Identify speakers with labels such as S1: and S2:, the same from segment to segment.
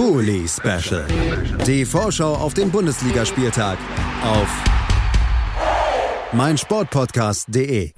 S1: Bully Special. Die Vorschau auf den Bundesligaspieltag auf meinsportpodcast.de.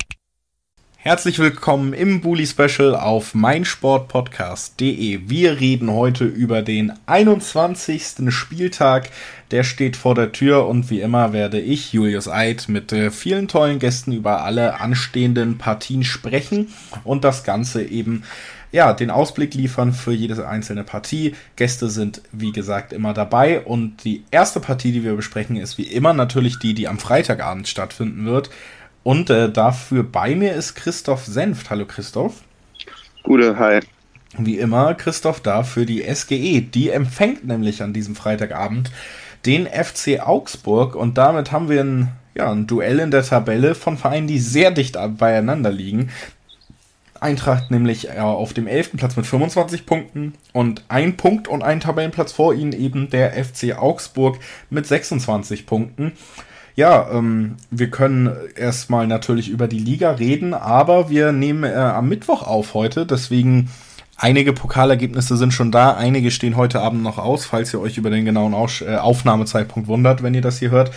S2: Herzlich willkommen im Bully Special auf meinsportpodcast.de. Wir reden heute über den 21. Spieltag. Der steht vor der Tür und wie immer werde ich, Julius Eid, mit äh, vielen tollen Gästen über alle anstehenden Partien sprechen und das Ganze eben ja, den Ausblick liefern für jede einzelne Partie. Gäste sind, wie gesagt, immer dabei. Und die erste Partie, die wir besprechen, ist wie immer natürlich die, die am Freitagabend stattfinden wird. Und äh, dafür bei mir ist Christoph Senft. Hallo Christoph.
S3: Gute, hi.
S2: Wie immer, Christoph da für die SGE. Die empfängt nämlich an diesem Freitagabend den FC Augsburg und damit haben wir ein, ja, ein Duell in der Tabelle von Vereinen, die sehr dicht beieinander liegen. Eintracht nämlich äh, auf dem 11. Platz mit 25 Punkten und ein Punkt und ein Tabellenplatz vor ihnen eben der FC Augsburg mit 26 Punkten. Ja, ähm, wir können erstmal natürlich über die Liga reden, aber wir nehmen äh, am Mittwoch auf heute, deswegen einige Pokalergebnisse sind schon da, einige stehen heute Abend noch aus, falls ihr euch über den genauen äh, Aufnahmezeitpunkt wundert, wenn ihr das hier hört.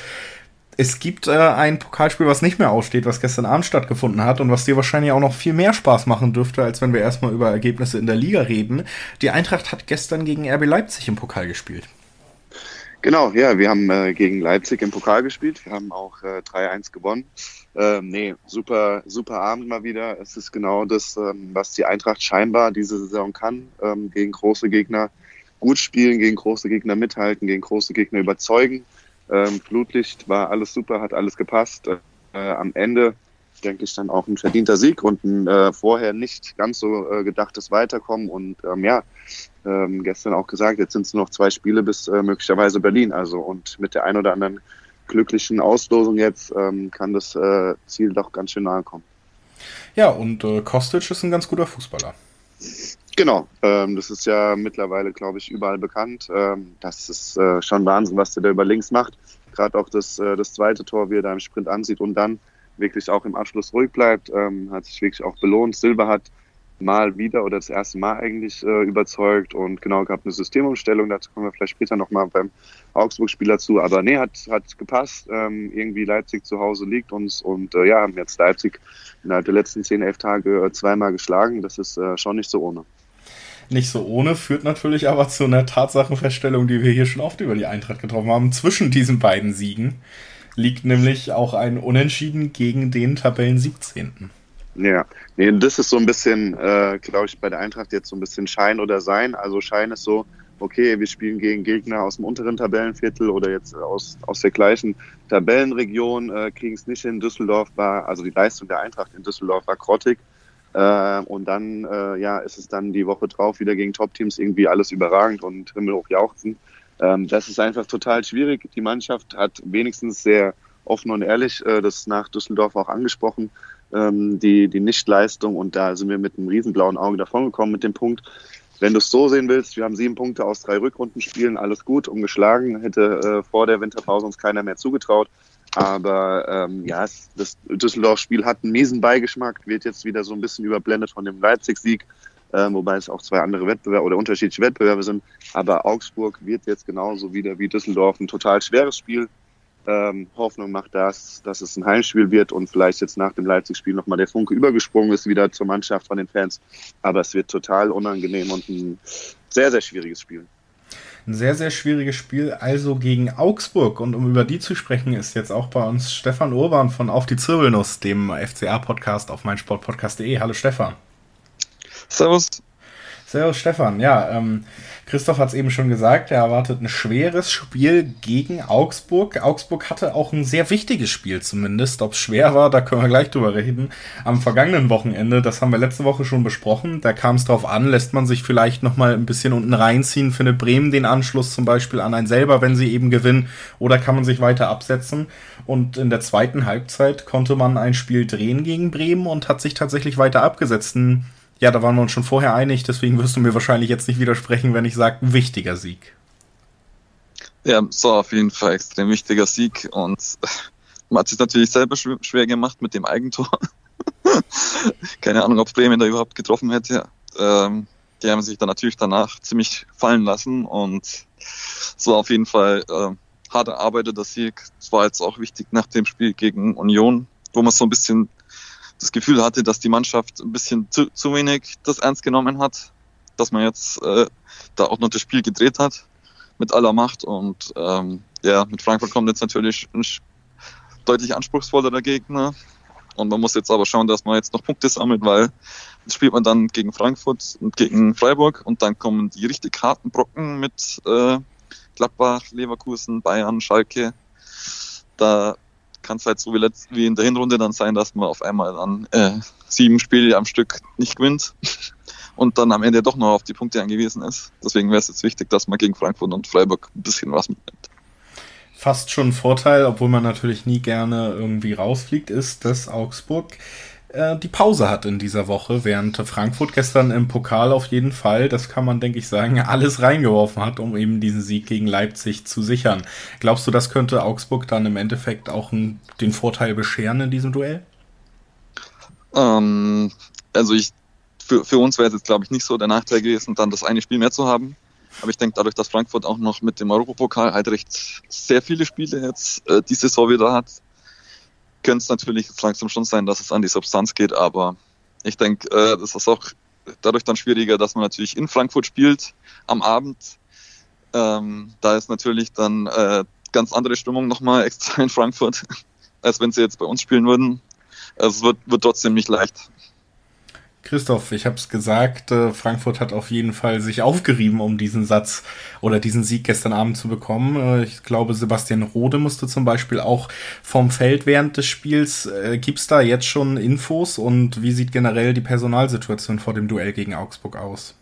S2: Es gibt äh, ein Pokalspiel, was nicht mehr aussteht, was gestern Abend stattgefunden hat und was dir wahrscheinlich auch noch viel mehr Spaß machen dürfte, als wenn wir erstmal über Ergebnisse in der Liga reden. Die Eintracht hat gestern gegen RB Leipzig im Pokal gespielt.
S3: Genau, ja, wir haben äh, gegen Leipzig im Pokal gespielt. Wir haben auch äh, 3-1 gewonnen. Ähm, nee, super, super Abend mal wieder. Es ist genau das, ähm, was die Eintracht scheinbar diese Saison kann. Ähm, gegen große Gegner gut spielen, gegen große Gegner mithalten, gegen große Gegner überzeugen. Ähm, Flutlicht war alles super, hat alles gepasst. Äh, am Ende denke ich dann auch ein verdienter Sieg und ein äh, vorher nicht ganz so äh, gedachtes Weiterkommen. Und ähm, ja, ähm, gestern auch gesagt, jetzt sind es noch zwei Spiele bis äh, möglicherweise Berlin. Also und mit der ein oder anderen glücklichen Auslosung jetzt ähm, kann das äh, Ziel doch ganz schön nahe kommen.
S2: Ja, und äh, Kostic ist ein ganz guter Fußballer.
S3: Genau, ähm, das ist ja mittlerweile, glaube ich, überall bekannt. Ähm, das ist äh, schon Wahnsinn, was der da über links macht. Gerade auch das, äh, das zweite Tor, wie er da im Sprint ansieht und dann wirklich auch im Abschluss ruhig bleibt, ähm, hat sich wirklich auch belohnt. Silber hat mal wieder oder das erste Mal eigentlich äh, überzeugt und genau gab eine Systemumstellung, dazu kommen wir vielleicht später nochmal beim Augsburg-Spieler zu, aber nee, hat, hat gepasst, ähm, irgendwie Leipzig zu Hause liegt uns und äh, ja, haben jetzt Leipzig innerhalb der letzten zehn, elf Tage äh, zweimal geschlagen, das ist äh, schon nicht so ohne.
S2: Nicht so ohne, führt natürlich aber zu einer Tatsachenfeststellung, die wir hier schon oft über die Eintracht getroffen haben, zwischen diesen beiden Siegen liegt nämlich auch ein Unentschieden gegen den Tabellen 17.
S3: Ja, nee, das ist so ein bisschen, äh, glaube ich, bei der Eintracht jetzt so ein bisschen Schein oder Sein. Also Schein ist so, okay, wir spielen gegen Gegner aus dem unteren Tabellenviertel oder jetzt aus, aus der gleichen Tabellenregion, äh, kriegen es nicht hin. Düsseldorf war, also die Leistung der Eintracht in Düsseldorf war grottig. Äh, und dann, äh, ja, ist es dann die Woche drauf wieder gegen Top-Teams irgendwie alles überragend und himmelhoch jauchzen. Ähm, das ist einfach total schwierig. Die Mannschaft hat wenigstens sehr offen und ehrlich äh, das nach Düsseldorf auch angesprochen, ähm, die, die Nichtleistung. Und da sind wir mit einem riesenblauen Auge davongekommen mit dem Punkt. Wenn du es so sehen willst, wir haben sieben Punkte aus drei Rückrundenspielen, alles gut, umgeschlagen, hätte äh, vor der Winterpause uns keiner mehr zugetraut. Aber ähm, ja, das Düsseldorf-Spiel hat einen miesen Beigeschmack, wird jetzt wieder so ein bisschen überblendet von dem Leipzig-Sieg äh, wobei es auch zwei andere Wettbewerbe oder unterschiedliche Wettbewerbe sind. Aber Augsburg wird jetzt genauso wieder wie Düsseldorf ein total schweres Spiel. Ähm, Hoffnung macht das, dass es ein Heimspiel wird und vielleicht jetzt nach dem Leipzig-Spiel nochmal der Funke übergesprungen ist wieder zur Mannschaft von den Fans. Aber es wird total unangenehm und ein sehr, sehr schwieriges Spiel.
S2: Ein sehr, sehr schwieriges Spiel, also gegen Augsburg. Und um über die zu sprechen, ist jetzt auch bei uns Stefan Urban von Auf die Zirbelnuss, dem FCA-Podcast auf meinsportpodcast.de. Hallo Stefan.
S4: Servus.
S2: Servus Stefan. Ja, ähm, Christoph hat es eben schon gesagt, er erwartet ein schweres Spiel gegen Augsburg. Augsburg hatte auch ein sehr wichtiges Spiel zumindest. Ob es schwer war, da können wir gleich drüber reden. Am vergangenen Wochenende, das haben wir letzte Woche schon besprochen, da kam es darauf an, lässt man sich vielleicht nochmal ein bisschen unten reinziehen, findet Bremen den Anschluss zum Beispiel an einen selber, wenn sie eben gewinnen, oder kann man sich weiter absetzen. Und in der zweiten Halbzeit konnte man ein Spiel drehen gegen Bremen und hat sich tatsächlich weiter abgesetzt. Ein ja, da waren wir uns schon vorher einig, deswegen wirst du mir wahrscheinlich jetzt nicht widersprechen, wenn ich sage, wichtiger Sieg.
S4: Ja, so auf jeden Fall extrem wichtiger Sieg und man hat sich natürlich selber schwer gemacht mit dem Eigentor. Keine Ahnung, ob Bremen da überhaupt getroffen hätte. Ähm, die haben sich dann natürlich danach ziemlich fallen lassen und war auf jeden Fall äh, hart erarbeiteter Sieg. Es war jetzt auch wichtig nach dem Spiel gegen Union, wo man so ein bisschen das Gefühl hatte, dass die Mannschaft ein bisschen zu, zu wenig das ernst genommen hat, dass man jetzt äh, da auch noch das Spiel gedreht hat mit aller Macht und ähm, ja, mit Frankfurt kommt jetzt natürlich ein deutlich anspruchsvollerer Gegner und man muss jetzt aber schauen, dass man jetzt noch Punkte sammelt, weil jetzt spielt man dann gegen Frankfurt und gegen Freiburg und dann kommen die richtig harten Brocken mit äh, Gladbach, Leverkusen, Bayern, Schalke. Da kann es halt so wie, letzt, wie in der Hinrunde dann sein, dass man auf einmal dann äh, sieben Spiele am Stück nicht gewinnt und dann am Ende doch noch auf die Punkte angewiesen ist. Deswegen wäre es jetzt wichtig, dass man gegen Frankfurt und Freiburg ein bisschen was mitnimmt.
S2: Fast schon ein Vorteil, obwohl man natürlich nie gerne irgendwie rausfliegt, ist, dass Augsburg äh, die Pause hat in dieser Woche, während Frankfurt gestern im Pokal auf jeden Fall, das kann man denke ich sagen, alles reingeworfen hat, um eben diesen Sieg gegen Leipzig zu sichern. Glaubst du, das könnte Augsburg dann im Endeffekt auch den Vorteil bescheren in diesem Duell?
S4: Ähm, also ich, für, für uns wäre es jetzt glaube ich nicht so der Nachteil gewesen, dann das eine Spiel mehr zu haben. Aber ich denke, dadurch, dass Frankfurt auch noch mit dem Europapokal halt recht sehr viele Spiele jetzt äh, die Saison wieder hat, könnte es natürlich langsam schon sein, dass es an die Substanz geht, aber ich denke, äh, das ist auch dadurch dann schwieriger, dass man natürlich in Frankfurt spielt am Abend. Ähm, da ist natürlich dann äh, ganz andere Stimmung nochmal extra in Frankfurt, als wenn sie jetzt bei uns spielen würden. Also es wird, wird trotzdem nicht leicht.
S2: Christoph, ich habe es gesagt, äh, Frankfurt hat auf jeden Fall sich aufgerieben, um diesen Satz oder diesen Sieg gestern Abend zu bekommen. Äh, ich glaube, Sebastian Rode musste zum Beispiel auch vom Feld während des Spiels. Äh, Gibt es da jetzt schon Infos und wie sieht generell die Personalsituation vor dem Duell gegen Augsburg aus?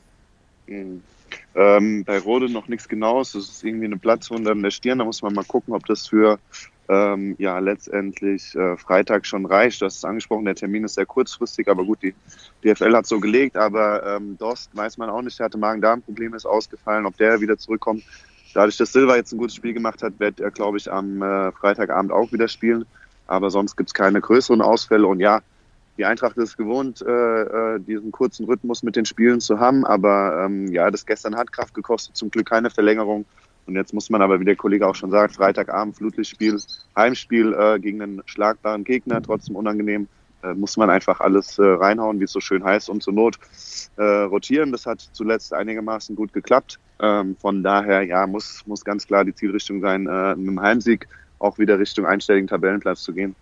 S3: Mhm. Ähm, bei Rode noch nichts Genaues. Das ist irgendwie eine Platzwunde an der Stirn. Da muss man mal gucken, ob das für ähm, ja letztendlich äh, Freitag schon reicht. Das ist angesprochen, der Termin ist sehr kurzfristig, aber gut, die DFL hat so gelegt. Aber ähm, Dost weiß man auch nicht, der hatte Magen-Darm-Probleme, ist ausgefallen, ob der wieder zurückkommt. Dadurch, dass Silva jetzt ein gutes Spiel gemacht hat, wird er, glaube ich, am äh, Freitagabend auch wieder spielen. Aber sonst gibt es keine größeren Ausfälle. Und ja, die Eintracht ist gewohnt, äh, äh, diesen kurzen Rhythmus mit den Spielen zu haben. Aber ähm, ja, das gestern hat Kraft gekostet, zum Glück keine Verlängerung. Und jetzt muss man aber, wie der Kollege auch schon sagt, Freitagabend, Flutlichtspiel, Heimspiel äh, gegen einen schlagbaren Gegner, trotzdem unangenehm, äh, muss man einfach alles äh, reinhauen, wie es so schön heißt, und zur Not äh, rotieren. Das hat zuletzt einigermaßen gut geklappt. Ähm, von daher, ja, muss, muss ganz klar die Zielrichtung sein, äh, mit dem Heimsieg auch wieder Richtung einstelligen Tabellenplatz zu gehen.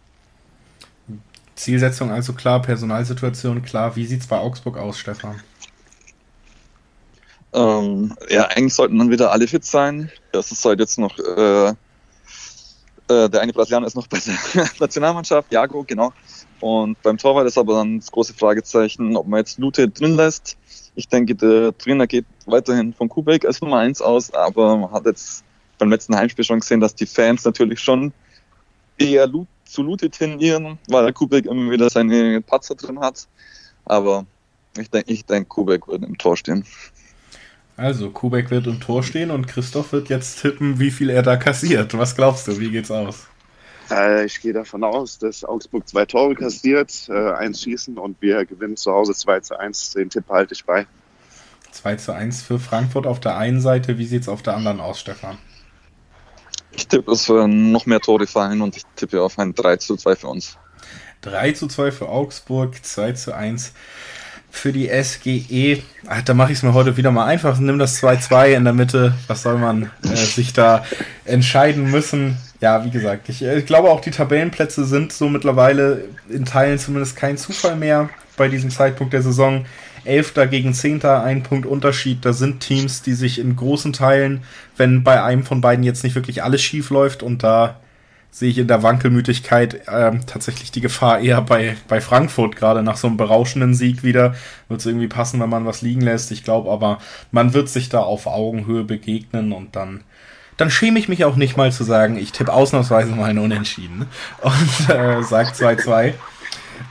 S2: Zielsetzung also klar, Personalsituation klar. Wie sieht's bei Augsburg aus, Stefan?
S4: Ähm, ja, eigentlich sollten dann wieder alle fit sein. Das ist halt jetzt noch, äh, äh, der eine Brasilianer ist noch bei der Nationalmannschaft, Jago, genau. Und beim Torwart ist aber dann das große Fragezeichen, ob man jetzt Lute drin lässt. Ich denke, der Trainer geht weiterhin von Kubek als Nummer eins aus, aber man hat jetzt beim letzten Heimspiel schon gesehen, dass die Fans natürlich schon eher zu Lute tendieren, weil Kubek immer wieder seine Patzer drin hat. Aber ich denke, ich denke, Kubek wird im Tor stehen.
S2: Also, Kubek wird im Tor stehen und Christoph wird jetzt tippen, wie viel er da kassiert. Was glaubst du, wie geht's aus?
S3: Äh, ich gehe davon aus, dass Augsburg zwei Tore kassiert, äh, eins schießen und wir gewinnen zu Hause 2 zu 1. Den Tipp halte ich bei.
S2: 2 zu 1 für Frankfurt auf der einen Seite. Wie sieht's auf der anderen aus, Stefan?
S4: Ich tippe, es werden noch mehr Tore fallen und ich tippe auf ein 3 zu 2 für uns.
S2: 3 zu 2 für Augsburg, 2 zu 1 für die SGE. Ach, da mache ich es mir heute wieder mal einfach. Nimm das 2-2 in der Mitte. Was soll man äh, sich da entscheiden müssen? Ja, wie gesagt, ich, äh, ich, glaube auch die Tabellenplätze sind so mittlerweile in Teilen zumindest kein Zufall mehr bei diesem Zeitpunkt der Saison. Elfter gegen Zehnter, ein Punkt Unterschied. Da sind Teams, die sich in großen Teilen, wenn bei einem von beiden jetzt nicht wirklich alles schief läuft und da sehe ich in der Wankelmütigkeit äh, tatsächlich die Gefahr eher bei, bei Frankfurt, gerade nach so einem berauschenden Sieg wieder. Wird es irgendwie passen, wenn man was liegen lässt. Ich glaube aber, man wird sich da auf Augenhöhe begegnen und dann, dann schäme ich mich auch nicht mal zu sagen, ich tippe ausnahmsweise mal einen Unentschieden und äh, sag 2-2.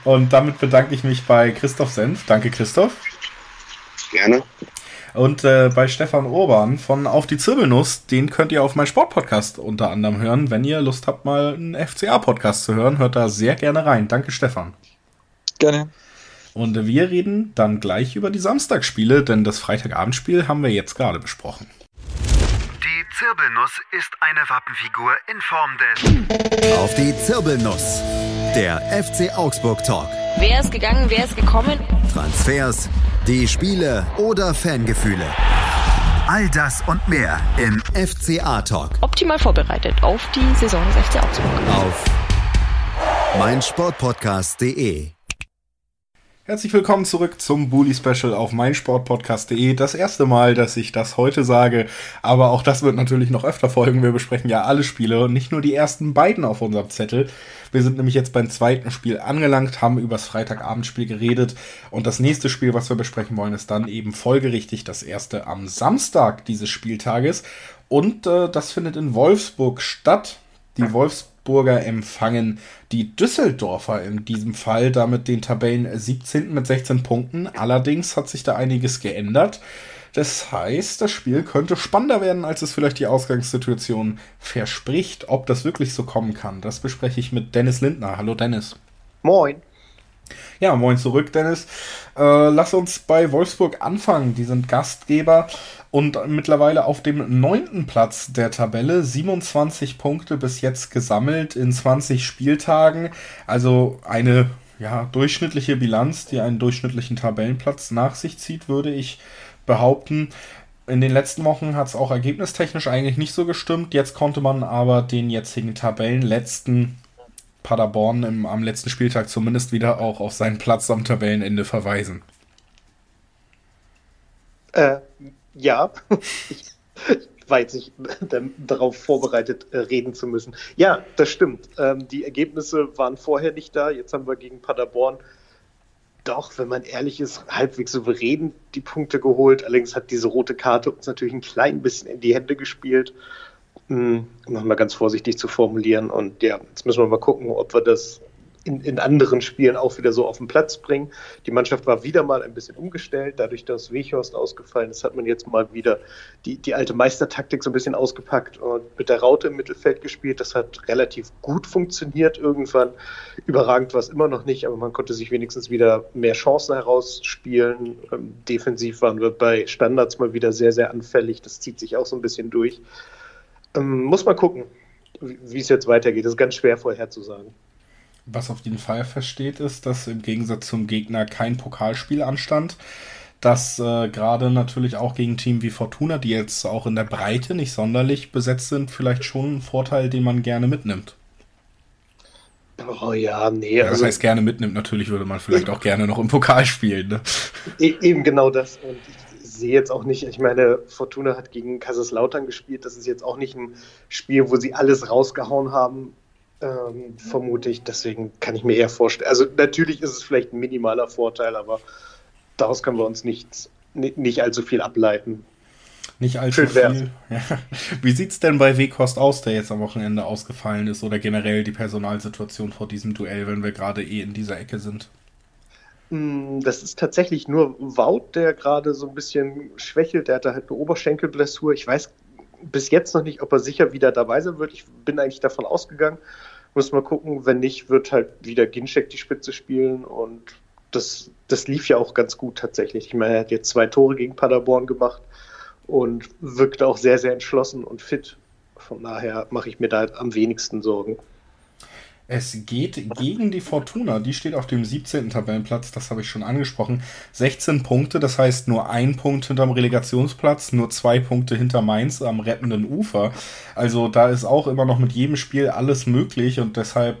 S2: Und damit bedanke ich mich bei Christoph Senf. Danke, Christoph.
S3: Gerne.
S2: Und äh, bei Stefan Urban von Auf die Zirbelnuss, den könnt ihr auf meinem Sportpodcast unter anderem hören. Wenn ihr Lust habt, mal einen FCA-Podcast zu hören, hört da sehr gerne rein. Danke, Stefan.
S4: Gerne.
S2: Und wir reden dann gleich über die Samstagsspiele, denn das Freitagabendspiel haben wir jetzt gerade besprochen.
S5: Die Zirbelnuss ist eine Wappenfigur in Form des.
S1: Auf die Zirbelnuss. Der FC Augsburg Talk.
S6: Wer ist gegangen, wer ist gekommen?
S1: Transfers, die Spiele oder Fangefühle. All das und mehr im FCA Talk.
S6: Optimal vorbereitet auf die Saison des FC Augsburg.
S1: Auf meinsportpodcast.de.
S2: Herzlich willkommen zurück zum Bully Special auf meinsportpodcast.de. Das erste Mal, dass ich das heute sage, aber auch das wird natürlich noch öfter folgen. Wir besprechen ja alle Spiele und nicht nur die ersten beiden auf unserem Zettel. Wir sind nämlich jetzt beim zweiten Spiel angelangt, haben über das Freitagabendspiel geredet und das nächste Spiel, was wir besprechen wollen, ist dann eben folgerichtig das erste am Samstag dieses Spieltages und äh, das findet in Wolfsburg statt. Die Wolfsburger empfangen die Düsseldorfer in diesem Fall, damit den Tabellen 17. mit 16 Punkten. Allerdings hat sich da einiges geändert. Das heißt, das Spiel könnte spannender werden, als es vielleicht die Ausgangssituation verspricht. Ob das wirklich so kommen kann, das bespreche ich mit Dennis Lindner. Hallo Dennis.
S7: Moin.
S2: Ja, moin zurück, Dennis. Äh, lass uns bei Wolfsburg anfangen. Die sind Gastgeber und mittlerweile auf dem neunten Platz der Tabelle. 27 Punkte bis jetzt gesammelt in 20 Spieltagen. Also eine ja, durchschnittliche Bilanz, die einen durchschnittlichen Tabellenplatz nach sich zieht, würde ich behaupten. In den letzten Wochen hat es auch ergebnistechnisch eigentlich nicht so gestimmt. Jetzt konnte man aber den jetzigen Tabellenletzten Paderborn im, am letzten Spieltag zumindest wieder auch auf seinen Platz am Tabellenende verweisen.
S7: Äh, ja, ich, war jetzt nicht darauf vorbereitet, äh, reden zu müssen. Ja, das stimmt. Ähm, die Ergebnisse waren vorher nicht da. Jetzt haben wir gegen Paderborn doch, wenn man ehrlich ist, halbwegs souverän die Punkte geholt. Allerdings hat diese rote Karte uns natürlich ein klein bisschen in die Hände gespielt, um mal ganz vorsichtig zu formulieren. Und ja, jetzt müssen wir mal gucken, ob wir das in, in anderen Spielen auch wieder so auf den Platz bringen. Die Mannschaft war wieder mal ein bisschen umgestellt, dadurch, dass Wechhorst ausgefallen ist, hat man jetzt mal wieder die, die alte Meistertaktik so ein bisschen ausgepackt und mit der Raute im Mittelfeld gespielt. Das hat relativ gut funktioniert irgendwann. Überragend war es immer noch nicht, aber man konnte sich wenigstens wieder mehr Chancen herausspielen. Ähm, defensiv waren wir bei Standards mal wieder sehr, sehr anfällig. Das zieht sich auch so ein bisschen durch. Ähm, muss man gucken, wie es jetzt weitergeht. Das ist ganz schwer vorherzusagen.
S2: Was auf jeden Fall versteht, ist, dass im Gegensatz zum Gegner kein Pokalspiel anstand. Dass äh, gerade natürlich auch gegen Team wie Fortuna, die jetzt auch in der Breite nicht sonderlich besetzt sind, vielleicht schon ein Vorteil, den man gerne mitnimmt.
S7: Oh ja, nee.
S2: Ja, das also, heißt, gerne mitnimmt, natürlich würde man vielleicht auch gerne noch im Pokal spielen. Ne?
S7: E-, eben genau das. Und ich sehe jetzt auch nicht, ich meine, Fortuna hat gegen Kaiserslautern gespielt. Das ist jetzt auch nicht ein Spiel, wo sie alles rausgehauen haben ähm, vermute ich. Deswegen kann ich mir eher vorstellen. Also natürlich ist es vielleicht ein minimaler Vorteil, aber daraus können wir uns nicht, nicht allzu viel ableiten.
S2: Nicht allzu viel. Ja. Wie sieht es denn bei Wekost aus, der jetzt am Wochenende ausgefallen ist, oder generell die Personalsituation vor diesem Duell, wenn wir gerade eh in dieser Ecke sind?
S7: Hm, das ist tatsächlich nur Wout, der gerade so ein bisschen schwächelt. Der hatte halt eine Oberschenkelblessur. Ich weiß bis jetzt noch nicht, ob er sicher wieder dabei sein wird. Ich bin eigentlich davon ausgegangen. Muss mal gucken, wenn nicht, wird halt wieder Ginczek die Spitze spielen und das, das lief ja auch ganz gut tatsächlich. Ich meine, er hat jetzt zwei Tore gegen Paderborn gemacht und wirkt auch sehr, sehr entschlossen und fit. Von daher mache ich mir da am wenigsten Sorgen.
S2: Es geht gegen die Fortuna. Die steht auf dem 17. Tabellenplatz, das habe ich schon angesprochen. 16 Punkte, das heißt nur ein Punkt hinterm Relegationsplatz, nur zwei Punkte hinter Mainz am rettenden Ufer. Also da ist auch immer noch mit jedem Spiel alles möglich und deshalb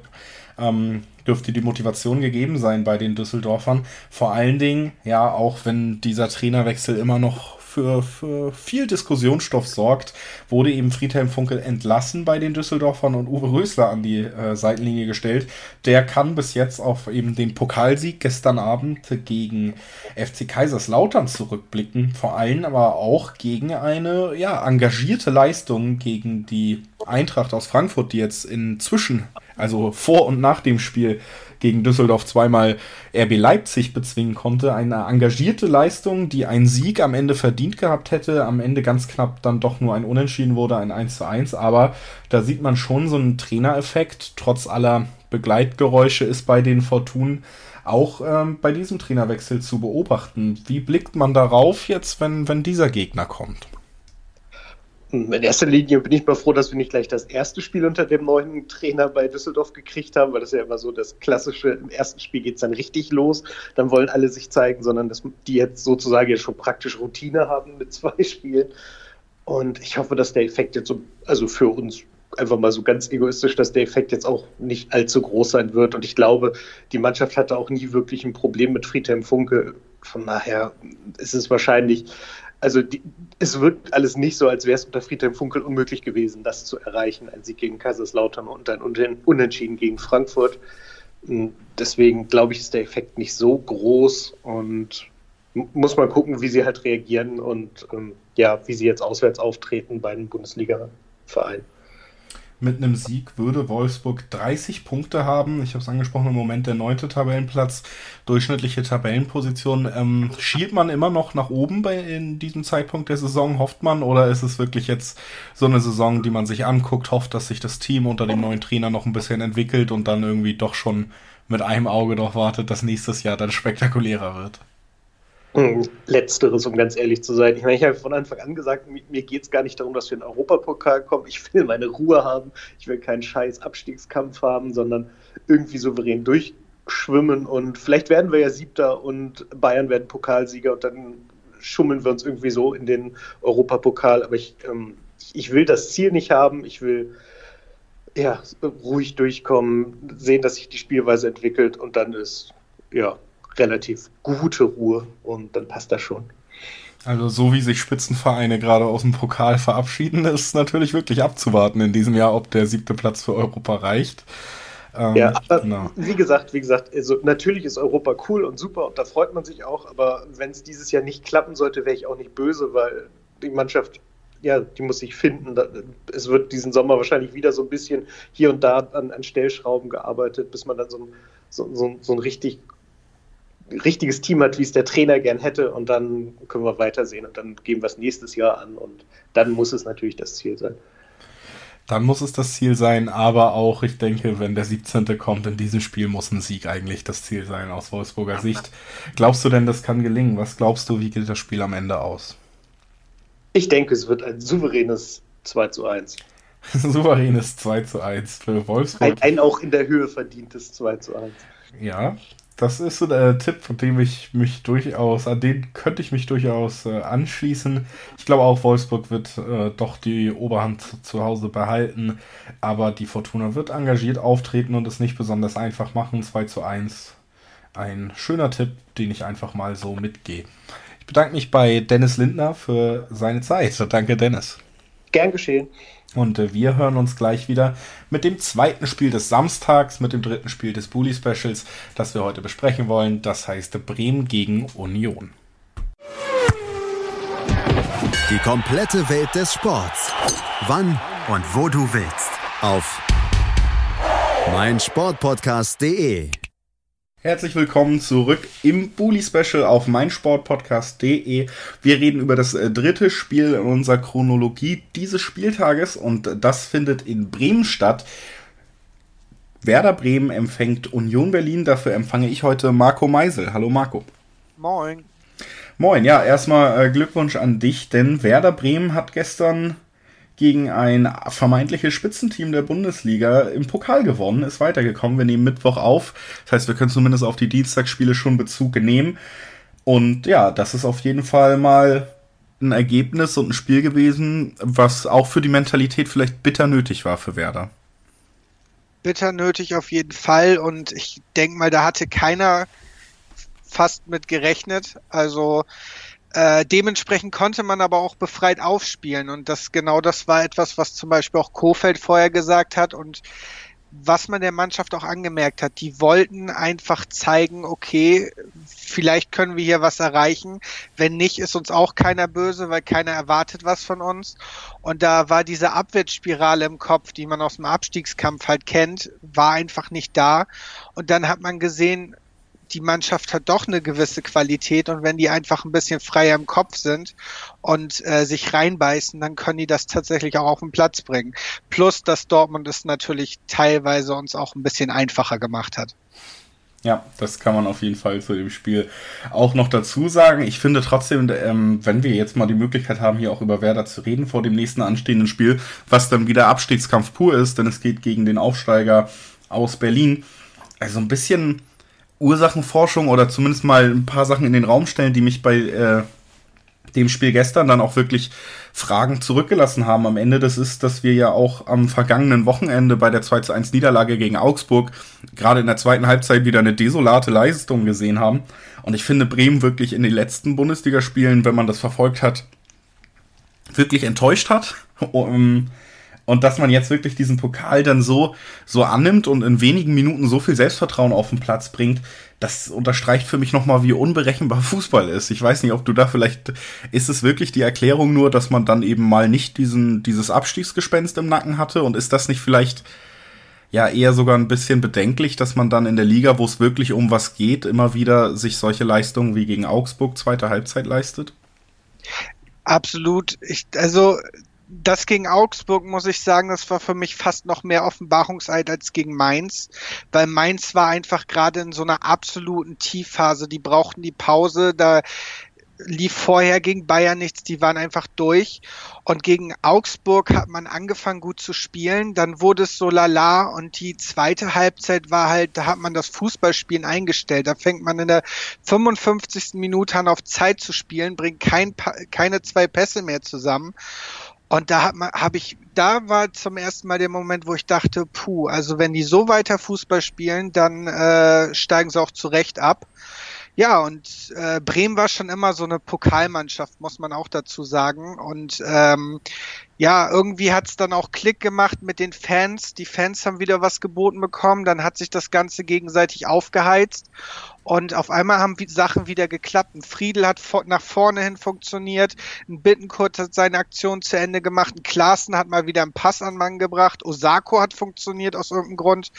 S2: ähm, dürfte die Motivation gegeben sein bei den Düsseldorfern. Vor allen Dingen, ja, auch wenn dieser Trainerwechsel immer noch für, für viel Diskussionsstoff sorgt, wurde eben Friedhelm Funkel entlassen bei den Düsseldorfern und Uwe Rösler an die äh, Seitenlinie gestellt. Der kann bis jetzt auf eben den Pokalsieg gestern Abend gegen FC Kaiserslautern zurückblicken, vor allem aber auch gegen eine ja, engagierte Leistung gegen die Eintracht aus Frankfurt, die jetzt inzwischen, also vor und nach dem Spiel, gegen Düsseldorf zweimal RB Leipzig bezwingen konnte. Eine engagierte Leistung, die einen Sieg am Ende verdient gehabt hätte. Am Ende ganz knapp dann doch nur ein Unentschieden wurde, ein 1 zu 1. Aber da sieht man schon so einen Trainereffekt. Trotz aller Begleitgeräusche ist bei den Fortunen auch ähm, bei diesem Trainerwechsel zu beobachten. Wie blickt man darauf jetzt, wenn, wenn dieser Gegner kommt?
S7: In erster Linie bin ich mal froh, dass wir nicht gleich das erste Spiel unter dem neuen Trainer bei Düsseldorf gekriegt haben, weil das ist ja immer so das klassische, im ersten Spiel geht es dann richtig los, dann wollen alle sich zeigen, sondern dass die jetzt sozusagen ja schon praktisch Routine haben mit zwei Spielen. Und ich hoffe, dass der Effekt jetzt so, also für uns einfach mal so ganz egoistisch, dass der Effekt jetzt auch nicht allzu groß sein wird. Und ich glaube, die Mannschaft hatte auch nie wirklich ein Problem mit Friedhelm Funke. Von daher ist es wahrscheinlich also die, es wirkt alles nicht so, als wäre es unter Friedhelm Funkel unmöglich gewesen, das zu erreichen. Ein Sieg gegen Kaiserslautern und ein Unentschieden gegen Frankfurt. Deswegen glaube ich, ist der Effekt nicht so groß und muss man gucken, wie sie halt reagieren und ähm, ja, wie sie jetzt auswärts auftreten bei den Bundesliga-Vereinen.
S2: Mit einem Sieg würde Wolfsburg 30 Punkte haben. Ich habe es angesprochen, im Moment der neunte Tabellenplatz, durchschnittliche Tabellenposition. Ähm, schielt man immer noch nach oben bei in diesem Zeitpunkt der Saison, hofft man? Oder ist es wirklich jetzt so eine Saison, die man sich anguckt, hofft, dass sich das Team unter dem neuen Trainer noch ein bisschen entwickelt und dann irgendwie doch schon mit einem Auge darauf wartet, dass nächstes Jahr dann spektakulärer wird?
S7: Letzteres, um ganz ehrlich zu sein. Ich meine, ich habe von Anfang an gesagt, mir geht es gar nicht darum, dass wir in den Europapokal kommen. Ich will meine Ruhe haben. Ich will keinen scheiß Abstiegskampf haben, sondern irgendwie souverän durchschwimmen. Und vielleicht werden wir ja Siebter und Bayern werden Pokalsieger und dann schummeln wir uns irgendwie so in den Europapokal. Aber ich, ähm, ich will das Ziel nicht haben. Ich will ja, ruhig durchkommen, sehen, dass sich die Spielweise entwickelt und dann ist ja relativ gute Ruhe und dann passt das schon.
S2: Also so wie sich Spitzenvereine gerade aus dem Pokal verabschieden, ist natürlich wirklich abzuwarten in diesem Jahr, ob der siebte Platz für Europa reicht.
S7: Ähm, ja, aber genau. wie gesagt, wie gesagt, also natürlich ist Europa cool und super und da freut man sich auch, aber wenn es dieses Jahr nicht klappen sollte, wäre ich auch nicht böse, weil die Mannschaft, ja, die muss sich finden. Es wird diesen Sommer wahrscheinlich wieder so ein bisschen hier und da an, an Stellschrauben gearbeitet, bis man dann so, so, so, so ein richtig richtiges Team hat, wie es der Trainer gern hätte und dann können wir weitersehen und dann geben wir es nächstes Jahr an und dann muss es natürlich das Ziel sein.
S2: Dann muss es das Ziel sein, aber auch, ich denke, wenn der 17. kommt in diesem Spiel, muss ein Sieg eigentlich das Ziel sein aus Wolfsburger Sicht. Glaubst du denn, das kann gelingen? Was glaubst du, wie geht das Spiel am Ende aus?
S7: Ich denke, es wird ein souveränes 2 zu 1.
S2: souveränes 2 zu 1 für Wolfsburg.
S7: Ein, ein auch in der Höhe verdientes 2 zu 1.
S2: Ja, das ist der Tipp, von dem ich mich durchaus, an den könnte ich mich durchaus äh, anschließen. Ich glaube auch, Wolfsburg wird äh, doch die Oberhand zu, zu, Hause behalten, aber die Fortuna wird engagiert auftreten und es nicht besonders einfach machen. 2 zu 1. Ein schöner Tipp, den ich einfach mal so mitgehe. Ich bedanke mich bei Dennis Lindner für seine Zeit. Danke, Dennis.
S7: Gern geschehen.
S2: Und äh, wir hören uns gleich wieder mit dem zweiten Spiel des Samstags, mit dem dritten Spiel des Bully Specials, das wir heute besprechen wollen. Das heißt Bremen gegen Union.
S1: Die komplette Welt des Sports. Wann und wo du willst. Auf meinsportpodcast.de
S2: Herzlich willkommen zurück im Bully Special auf meinsportpodcast.de. Wir reden über das äh, dritte Spiel in unserer Chronologie dieses Spieltages und das findet in Bremen statt. Werder Bremen empfängt Union Berlin. Dafür empfange ich heute Marco Meisel. Hallo Marco.
S8: Moin.
S2: Moin, ja, erstmal äh, Glückwunsch an dich, denn Werder Bremen hat gestern gegen ein vermeintliches Spitzenteam der Bundesliga im Pokal gewonnen, ist weitergekommen. Wir nehmen Mittwoch auf. Das heißt, wir können zumindest auf die Dienstagsspiele schon Bezug nehmen. Und ja, das ist auf jeden Fall mal ein Ergebnis und ein Spiel gewesen, was auch für die Mentalität vielleicht bitter nötig war für Werder.
S8: Bitter nötig auf jeden Fall. Und ich denke mal, da hatte keiner fast mit gerechnet. Also äh, dementsprechend konnte man aber auch befreit aufspielen und das genau das war etwas, was zum Beispiel auch Kofeld vorher gesagt hat und was man der Mannschaft auch angemerkt hat. Die wollten einfach zeigen, okay, vielleicht können wir hier was erreichen. Wenn nicht, ist uns auch keiner böse, weil keiner erwartet was von uns. Und da war diese Abwärtsspirale im Kopf, die man aus dem Abstiegskampf halt kennt, war einfach nicht da. Und dann hat man gesehen, die Mannschaft hat doch eine gewisse Qualität und wenn die einfach ein bisschen freier im Kopf sind und äh, sich reinbeißen, dann können die das tatsächlich auch auf den Platz bringen. Plus, dass Dortmund es natürlich teilweise uns auch ein bisschen einfacher gemacht hat.
S2: Ja, das kann man auf jeden Fall zu dem Spiel auch noch dazu sagen. Ich finde trotzdem, ähm, wenn wir jetzt mal die Möglichkeit haben, hier auch über Werder zu reden vor dem nächsten anstehenden Spiel, was dann wieder Abstiegskampf pur ist, denn es geht gegen den Aufsteiger aus Berlin. Also ein bisschen Ursachenforschung oder zumindest mal ein paar Sachen in den Raum stellen, die mich bei äh, dem Spiel gestern dann auch wirklich Fragen zurückgelassen haben. Am Ende das ist, dass wir ja auch am vergangenen Wochenende bei der 2 zu 1 Niederlage gegen Augsburg gerade in der zweiten Halbzeit wieder eine desolate Leistung gesehen haben. Und ich finde Bremen wirklich in den letzten Bundesligaspielen, wenn man das verfolgt hat, wirklich enttäuscht hat. Und dass man jetzt wirklich diesen Pokal dann so, so annimmt und in wenigen Minuten so viel Selbstvertrauen auf den Platz bringt, das unterstreicht für mich nochmal, wie unberechenbar Fußball ist. Ich weiß nicht, ob du da vielleicht, ist es wirklich die Erklärung nur, dass man dann eben mal nicht diesen, dieses Abstiegsgespenst im Nacken hatte und ist das nicht vielleicht ja eher sogar ein bisschen bedenklich, dass man dann in der Liga, wo es wirklich um was geht, immer wieder sich solche Leistungen wie gegen Augsburg zweite Halbzeit leistet?
S8: Absolut. Ich, also das gegen Augsburg, muss ich sagen, das war für mich fast noch mehr Offenbarungseid als gegen Mainz, weil Mainz war einfach gerade in so einer absoluten Tiefphase. Die brauchten die Pause, da lief vorher gegen Bayern nichts, die waren einfach durch. Und gegen Augsburg hat man angefangen gut zu spielen, dann wurde es so lala und die zweite Halbzeit war halt, da hat man das Fußballspielen eingestellt. Da fängt man in der 55. Minute an auf Zeit zu spielen, bringt kein, keine zwei Pässe mehr zusammen. Und da habe ich, da war zum ersten Mal der Moment, wo ich dachte, puh, also wenn die so weiter Fußball spielen, dann äh, steigen sie auch zurecht ab. Ja, und äh, Bremen war schon immer so eine Pokalmannschaft, muss man auch dazu sagen. Und ähm, ja, irgendwie hat's dann auch Klick gemacht mit den Fans. Die Fans haben wieder was geboten bekommen. Dann hat sich das Ganze gegenseitig aufgeheizt. Und auf einmal haben Sachen wieder geklappt. Ein Friedel hat nach vorne hin funktioniert. Ein Bittenkurt hat seine Aktion zu Ende gemacht. Ein Klaassen hat mal wieder einen Pass an Mann gebracht. Osako hat funktioniert aus irgendeinem Grund.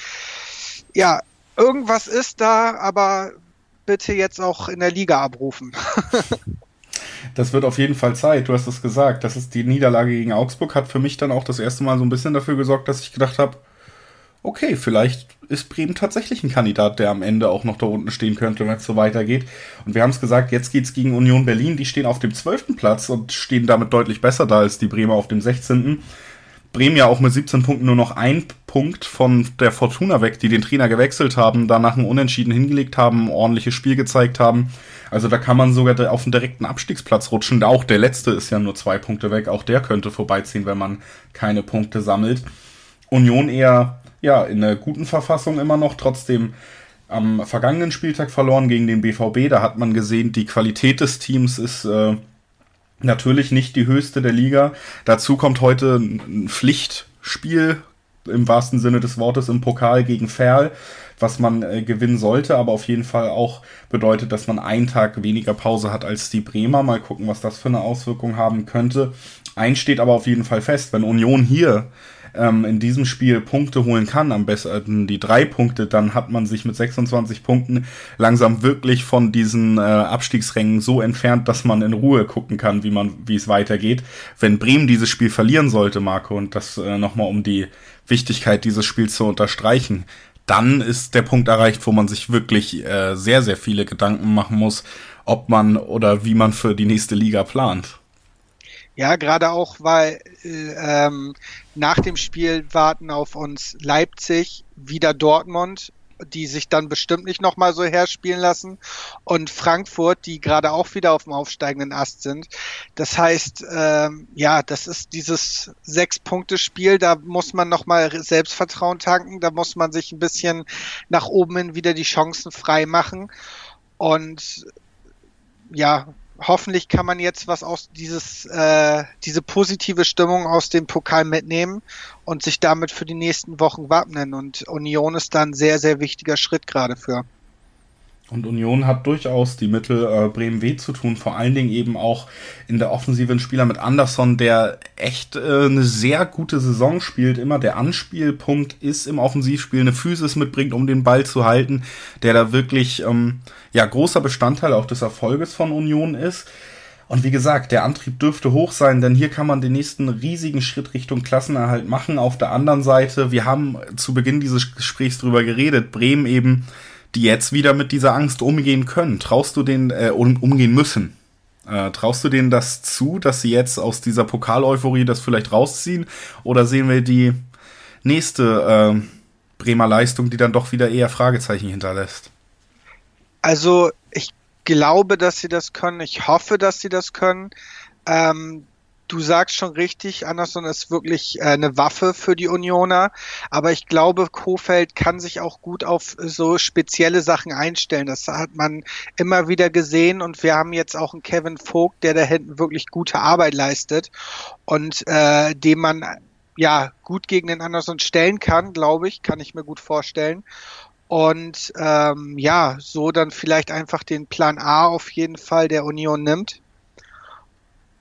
S8: Ja, irgendwas ist da, aber bitte jetzt auch in der Liga abrufen.
S2: das wird auf jeden Fall Zeit. Du hast es gesagt. Das ist die Niederlage gegen Augsburg hat für mich dann auch das erste Mal so ein bisschen dafür gesorgt, dass ich gedacht habe, okay, vielleicht ist Bremen tatsächlich ein Kandidat, der am Ende auch noch da unten stehen könnte, wenn es so weitergeht. Und wir haben es gesagt, jetzt geht es gegen Union Berlin. Die stehen auf dem 12. Platz und stehen damit deutlich besser da als die Bremer auf dem 16. Bremen ja auch mit 17 Punkten nur noch ein Punkt von der Fortuna weg, die den Trainer gewechselt haben, danach ein Unentschieden hingelegt haben, ordentliches Spiel gezeigt haben. Also da kann man sogar auf einen direkten Abstiegsplatz rutschen. Auch der letzte ist ja nur zwei Punkte weg. Auch der könnte vorbeiziehen, wenn man keine Punkte sammelt. Union eher ja, in einer guten Verfassung immer noch, trotzdem am vergangenen Spieltag verloren gegen den BVB. Da hat man gesehen, die Qualität des Teams ist äh, natürlich nicht die höchste der Liga. Dazu kommt heute ein Pflichtspiel im wahrsten Sinne des Wortes im Pokal gegen Ferl, was man äh, gewinnen sollte, aber auf jeden Fall auch bedeutet, dass man einen Tag weniger Pause hat als die Bremer. Mal gucken, was das für eine Auswirkung haben könnte. Eins steht aber auf jeden Fall fest, wenn Union hier ähm, in diesem Spiel Punkte holen kann, am besten die drei Punkte, dann hat man sich mit 26 Punkten langsam wirklich von diesen äh, Abstiegsrängen so entfernt, dass man in Ruhe gucken kann, wie man, wie es weitergeht. Wenn Bremen dieses Spiel verlieren sollte, Marco, und das äh, nochmal um die Wichtigkeit dieses Spiels zu unterstreichen, dann ist der Punkt erreicht, wo man sich wirklich äh, sehr, sehr viele Gedanken machen muss, ob man oder wie man für die nächste Liga plant.
S8: Ja, gerade auch, weil ähm, nach dem Spiel warten auf uns Leipzig, wieder Dortmund, die sich dann bestimmt nicht nochmal so herspielen lassen, und Frankfurt, die gerade auch wieder auf dem aufsteigenden Ast sind. Das heißt, ähm, ja, das ist dieses Sechs-Punkte-Spiel, da muss man nochmal Selbstvertrauen tanken, da muss man sich ein bisschen nach oben hin wieder die Chancen frei machen. Und ja, hoffentlich kann man jetzt was aus dieses, äh, diese positive Stimmung aus dem Pokal mitnehmen und sich damit für die nächsten Wochen wappnen. Und Union ist da ein sehr, sehr wichtiger Schritt gerade für.
S2: Und Union hat durchaus die Mittel, äh, Bremen weh zu tun. Vor allen Dingen eben auch in der offensiven Spieler mit Anderson, der echt äh, eine sehr gute Saison spielt. Immer der Anspielpunkt ist im Offensivspiel eine Physis mitbringt, um den Ball zu halten, der da wirklich ähm, ja großer Bestandteil auch des Erfolges von Union ist. Und wie gesagt, der Antrieb dürfte hoch sein, denn hier kann man den nächsten riesigen Schritt Richtung Klassenerhalt machen. Auf der anderen Seite, wir haben zu Beginn dieses Gesprächs drüber geredet, Bremen eben die jetzt wieder mit dieser Angst umgehen können. Traust du denen, äh, um, umgehen müssen? Äh, traust du denen das zu, dass sie jetzt aus dieser Pokaleuphorie das vielleicht rausziehen? Oder sehen wir die nächste äh, Bremer Leistung, die dann doch wieder eher Fragezeichen hinterlässt?
S8: Also ich glaube, dass sie das können. Ich hoffe, dass sie das können. Ähm, du sagst schon richtig, Anderson ist wirklich äh, eine Waffe für die Unioner. Aber ich glaube, Kofeld kann sich auch gut auf so spezielle Sachen einstellen. Das hat man immer wieder gesehen. Und wir haben jetzt auch einen Kevin Vogt, der da hinten wirklich gute Arbeit leistet und äh, dem man ja gut gegen den Anderson stellen kann, glaube ich, kann ich mir gut vorstellen. Und ähm, ja, so dann vielleicht einfach den Plan A auf jeden Fall der Union nimmt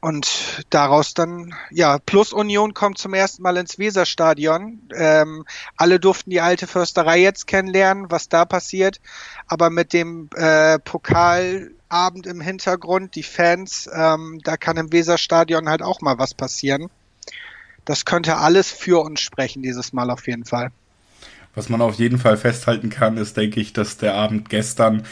S8: und daraus dann, ja, Plus Union kommt zum ersten Mal ins Weserstadion. Ähm, alle durften die alte Försterei jetzt kennenlernen, was da passiert. Aber mit dem äh, Pokalabend im Hintergrund, die Fans, ähm, da kann im Weserstadion halt auch mal was passieren. Das könnte alles für uns sprechen, dieses Mal auf jeden Fall.
S2: Was man auf jeden Fall festhalten kann, ist, denke ich, dass der Abend gestern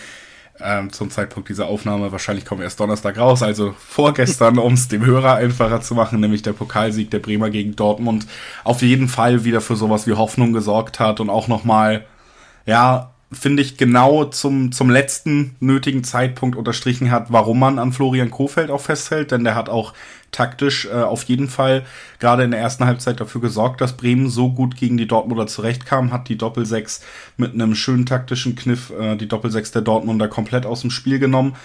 S2: ähm, zum Zeitpunkt dieser Aufnahme. Wahrscheinlich kommen wir erst Donnerstag raus, also vorgestern, um es dem Hörer einfacher zu machen, nämlich der Pokalsieg der Bremer gegen Dortmund auf jeden Fall wieder für sowas wie Hoffnung gesorgt hat und auch nochmal, ja, finde ich, genau zum, zum letzten nötigen Zeitpunkt unterstrichen hat, warum man an Florian Kofeld auch festhält, denn der hat auch taktisch äh, auf jeden Fall gerade in der ersten Halbzeit dafür gesorgt, dass Bremen so gut gegen die Dortmunder zurechtkam, hat die Doppelsechs mit einem schönen taktischen Kniff, äh, die Doppelsechs der Dortmunder komplett aus dem Spiel genommen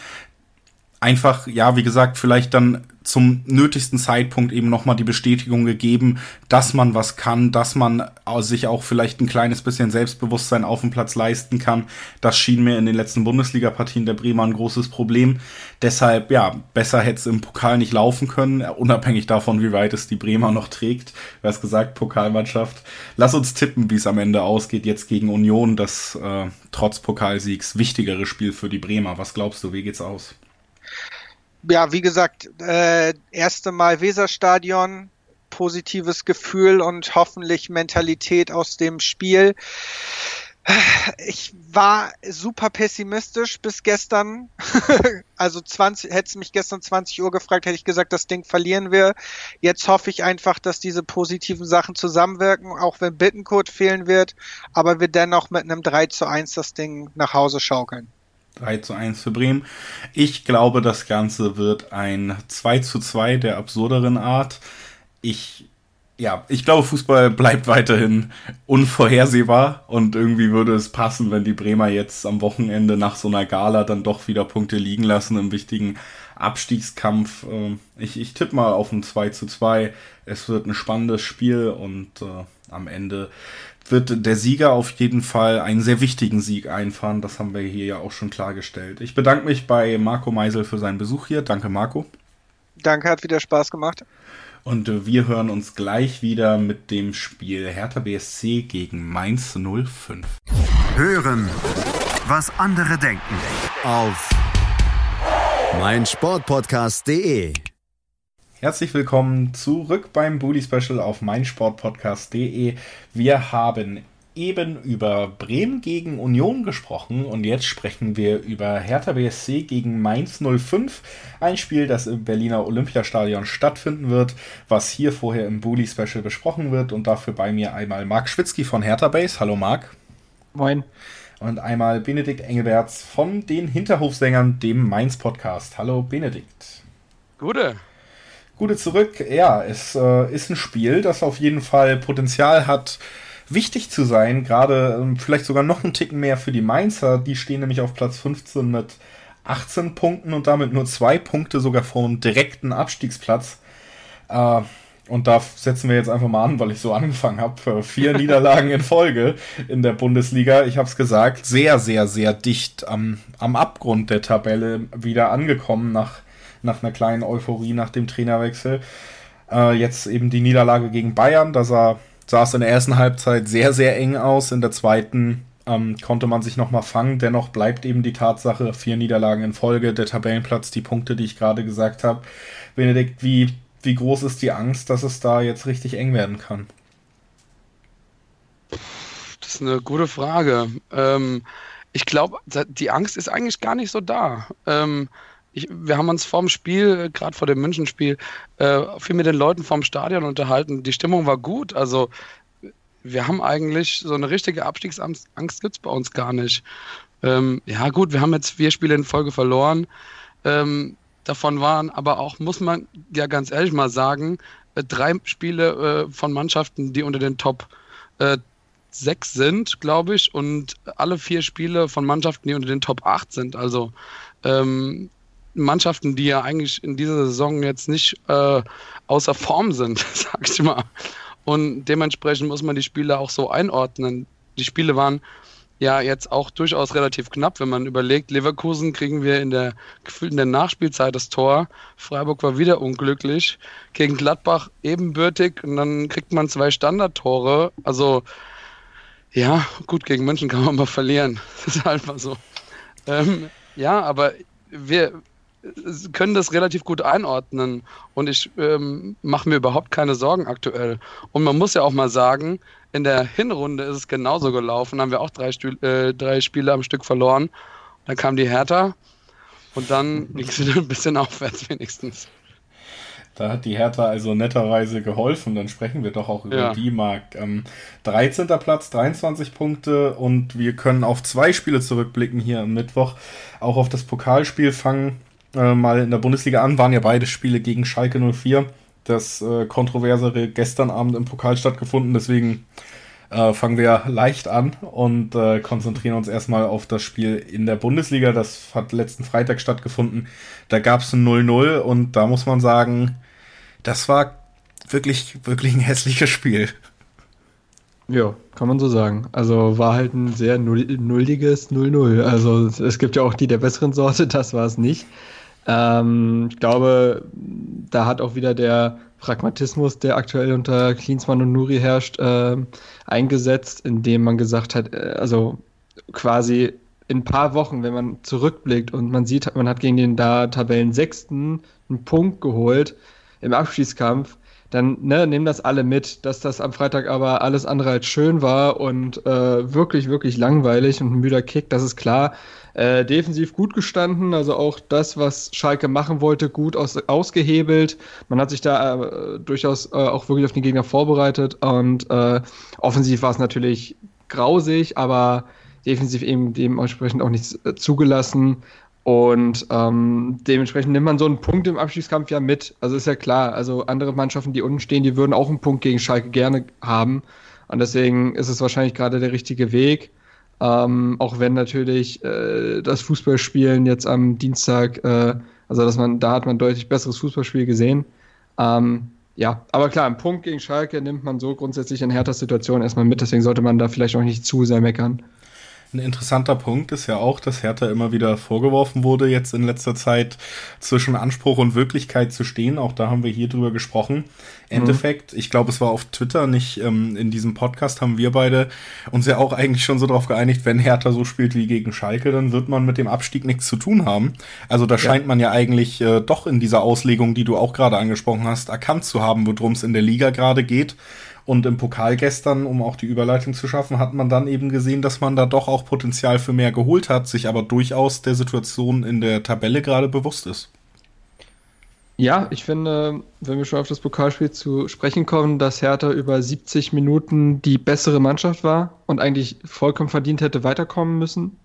S2: einfach, ja, wie gesagt, vielleicht dann zum nötigsten Zeitpunkt eben nochmal die Bestätigung gegeben, dass man was kann, dass man sich auch vielleicht ein kleines bisschen Selbstbewusstsein auf dem Platz leisten kann. Das schien mir in den letzten Bundesliga-Partien der Bremer ein großes Problem. Deshalb, ja, besser hätte es im Pokal nicht laufen können, unabhängig davon, wie weit es die Bremer noch trägt. Du hast gesagt, Pokalmannschaft. Lass uns tippen, wie es am Ende ausgeht, jetzt gegen Union, das äh, trotz Pokalsiegs wichtigere Spiel für die Bremer. Was glaubst du, wie geht's aus?
S8: Ja, wie gesagt, äh, erste Mal Weserstadion, positives Gefühl und hoffentlich Mentalität aus dem Spiel. Ich war super pessimistisch bis gestern. also 20, hätte mich gestern 20 Uhr gefragt, hätte ich gesagt, das Ding verlieren wir. Jetzt hoffe ich einfach, dass diese positiven Sachen zusammenwirken, auch wenn Bittencode fehlen wird, aber wir dennoch mit einem 3 zu 1 das Ding nach Hause schaukeln.
S2: 3 zu 1 für Bremen. Ich glaube, das Ganze wird ein 2 zu 2 der absurderen Art. Ich, ja, ich glaube, Fußball bleibt weiterhin unvorhersehbar und irgendwie würde es passen, wenn die Bremer jetzt am Wochenende nach so einer Gala dann doch wieder Punkte liegen lassen im wichtigen Abstiegskampf. Ähm, ich, ich tippe mal auf ein 2 zu 2. Es wird ein spannendes Spiel und äh, am Ende wird der Sieger auf jeden Fall einen sehr wichtigen Sieg einfahren. Das haben wir hier ja auch schon klargestellt. Ich bedanke mich bei Marco Meisel für seinen Besuch hier. Danke, Marco.
S8: Danke, hat wieder Spaß gemacht.
S2: Und wir hören uns gleich wieder mit dem Spiel Hertha BSC gegen Mainz 05.
S1: Hören, was andere denken. Auf meinsportpodcast.de
S2: Herzlich willkommen zurück beim Bully Special auf meinsportpodcast.de. Wir haben eben über Bremen gegen Union gesprochen und jetzt sprechen wir über Hertha BSC gegen Mainz 05. Ein Spiel, das im Berliner Olympiastadion stattfinden wird, was hier vorher im Bully Special besprochen wird und dafür bei mir einmal Marc Schwitzky von Hertha Base. Hallo Marc.
S9: Moin.
S2: Und einmal Benedikt Engelberts von den Hinterhofsängern, dem Mainz Podcast. Hallo Benedikt.
S9: Gute.
S2: Gute zurück. Ja, es äh, ist ein Spiel, das auf jeden Fall Potenzial hat, wichtig zu sein. Gerade ähm, vielleicht sogar noch einen Ticken mehr für die Mainzer. Die stehen nämlich auf Platz 15 mit 18 Punkten und damit nur zwei Punkte sogar vom direkten Abstiegsplatz. Äh, und da setzen wir jetzt einfach mal an, weil ich so angefangen habe. Vier Niederlagen in Folge in der Bundesliga. Ich habe es gesagt, sehr, sehr, sehr dicht am, am Abgrund der Tabelle wieder angekommen nach nach einer kleinen Euphorie nach dem Trainerwechsel. Äh, jetzt eben die Niederlage gegen Bayern, da sah, sah es in der ersten Halbzeit sehr, sehr eng aus. In der zweiten ähm, konnte man sich nochmal fangen. Dennoch bleibt eben die Tatsache, vier Niederlagen in Folge, der Tabellenplatz, die Punkte, die ich gerade gesagt habe. Benedikt, wie, wie groß ist die Angst, dass es da jetzt richtig eng werden kann?
S9: Das ist eine gute Frage. Ähm, ich glaube, die Angst ist eigentlich gar nicht so da. Ähm, ich, wir haben uns vorm Spiel, gerade vor dem Münchenspiel, äh, viel mit den Leuten vorm Stadion unterhalten. Die Stimmung war gut. Also wir haben eigentlich so eine richtige Abstiegsangst gibt es bei uns gar nicht. Ähm, ja gut, wir haben jetzt vier Spiele in Folge verloren. Ähm, davon waren aber auch, muss man ja ganz ehrlich mal sagen, äh, drei Spiele äh, von Mannschaften, die unter den Top äh, sechs sind, glaube ich, und alle vier Spiele von Mannschaften, die unter den Top 8 sind. Also ähm, Mannschaften, die ja eigentlich in dieser Saison jetzt nicht äh, außer Form sind, sag ich mal. Und dementsprechend muss man die Spiele auch so einordnen. Die Spiele waren ja jetzt auch durchaus relativ knapp, wenn man überlegt, Leverkusen kriegen wir in der gefühlt der Nachspielzeit das Tor. Freiburg war wieder unglücklich. Gegen Gladbach ebenbürtig und dann kriegt man zwei Standardtore. Also ja, gut, gegen München kann man mal verlieren. Das ist einfach so. Ähm, ja, aber wir, können das relativ gut einordnen und ich ähm, mache mir überhaupt keine Sorgen aktuell. Und man muss ja auch mal sagen, in der Hinrunde ist es genauso gelaufen, haben wir auch drei, Stü äh, drei Spiele am Stück verloren. Dann kam die Hertha und dann ging es wieder ein bisschen aufwärts wenigstens.
S2: Da hat die Hertha also netterweise geholfen. Dann sprechen wir doch auch über ja. die, Marc. Ähm, 13. Platz, 23 Punkte und wir können auf zwei Spiele zurückblicken hier am Mittwoch. Auch auf das Pokalspiel fangen äh, mal in der Bundesliga an, waren ja beide Spiele gegen Schalke 04. Das äh, kontroversere gestern Abend im Pokal stattgefunden, deswegen äh, fangen wir leicht an und äh, konzentrieren uns erstmal auf das Spiel in der Bundesliga. Das hat letzten Freitag stattgefunden. Da gab es ein 0-0 und da muss man sagen, das war wirklich, wirklich ein hässliches Spiel.
S10: Ja, kann man so sagen. Also war halt ein sehr nulliges 0-0. Also es gibt ja auch die der besseren Sorte, das war es nicht. Ähm, ich glaube, da hat auch wieder der Pragmatismus, der aktuell unter Klinsmann und Nuri herrscht, äh, eingesetzt, indem man gesagt hat, äh, also quasi in ein paar Wochen, wenn man zurückblickt und man sieht, man hat gegen den da Tabellen Sechsten einen Punkt geholt im Abschießkampf, dann ne, nehmen das alle mit, dass das am Freitag aber alles andere als schön war und äh, wirklich, wirklich langweilig und ein müder Kick, das ist klar. Äh, defensiv gut gestanden, also auch das, was Schalke machen wollte, gut aus, ausgehebelt. Man hat sich da äh, durchaus äh, auch wirklich auf den Gegner vorbereitet und äh, offensiv war es natürlich grausig, aber defensiv eben dementsprechend auch nichts äh, zugelassen. Und ähm, dementsprechend nimmt man so einen Punkt im Abschiedskampf ja mit. Also ist ja klar, also andere Mannschaften, die unten stehen, die würden auch einen Punkt gegen Schalke gerne haben. Und deswegen ist es wahrscheinlich gerade der richtige Weg. Ähm, auch wenn natürlich äh, das Fußballspielen jetzt am Dienstag, äh, also dass man, da hat man deutlich besseres Fußballspiel gesehen. Ähm, ja, aber klar, einen Punkt gegen Schalke nimmt man so grundsätzlich in härter Situation erstmal mit, deswegen sollte man da vielleicht auch nicht zu sehr meckern.
S2: Ein interessanter Punkt ist ja auch, dass Hertha immer wieder vorgeworfen wurde, jetzt in letzter Zeit zwischen Anspruch und Wirklichkeit zu stehen. Auch da haben wir hier drüber gesprochen. Endeffekt, mhm. ich glaube, es war auf Twitter, nicht ähm, in diesem Podcast, haben wir beide uns ja auch eigentlich schon so darauf geeinigt, wenn Hertha so spielt wie gegen Schalke, dann wird man mit dem Abstieg nichts zu tun haben. Also da ja. scheint man ja eigentlich äh, doch in dieser Auslegung, die du auch gerade angesprochen hast, erkannt zu haben, worum es in der Liga gerade geht. Und im Pokal gestern, um auch die Überleitung zu schaffen, hat man dann eben gesehen, dass man da doch auch Potenzial für mehr geholt hat, sich aber durchaus der Situation in der Tabelle gerade bewusst ist.
S10: Ja, ich finde, wenn wir schon auf das Pokalspiel zu sprechen kommen, dass Hertha über 70 Minuten die bessere Mannschaft war und eigentlich vollkommen verdient hätte weiterkommen müssen.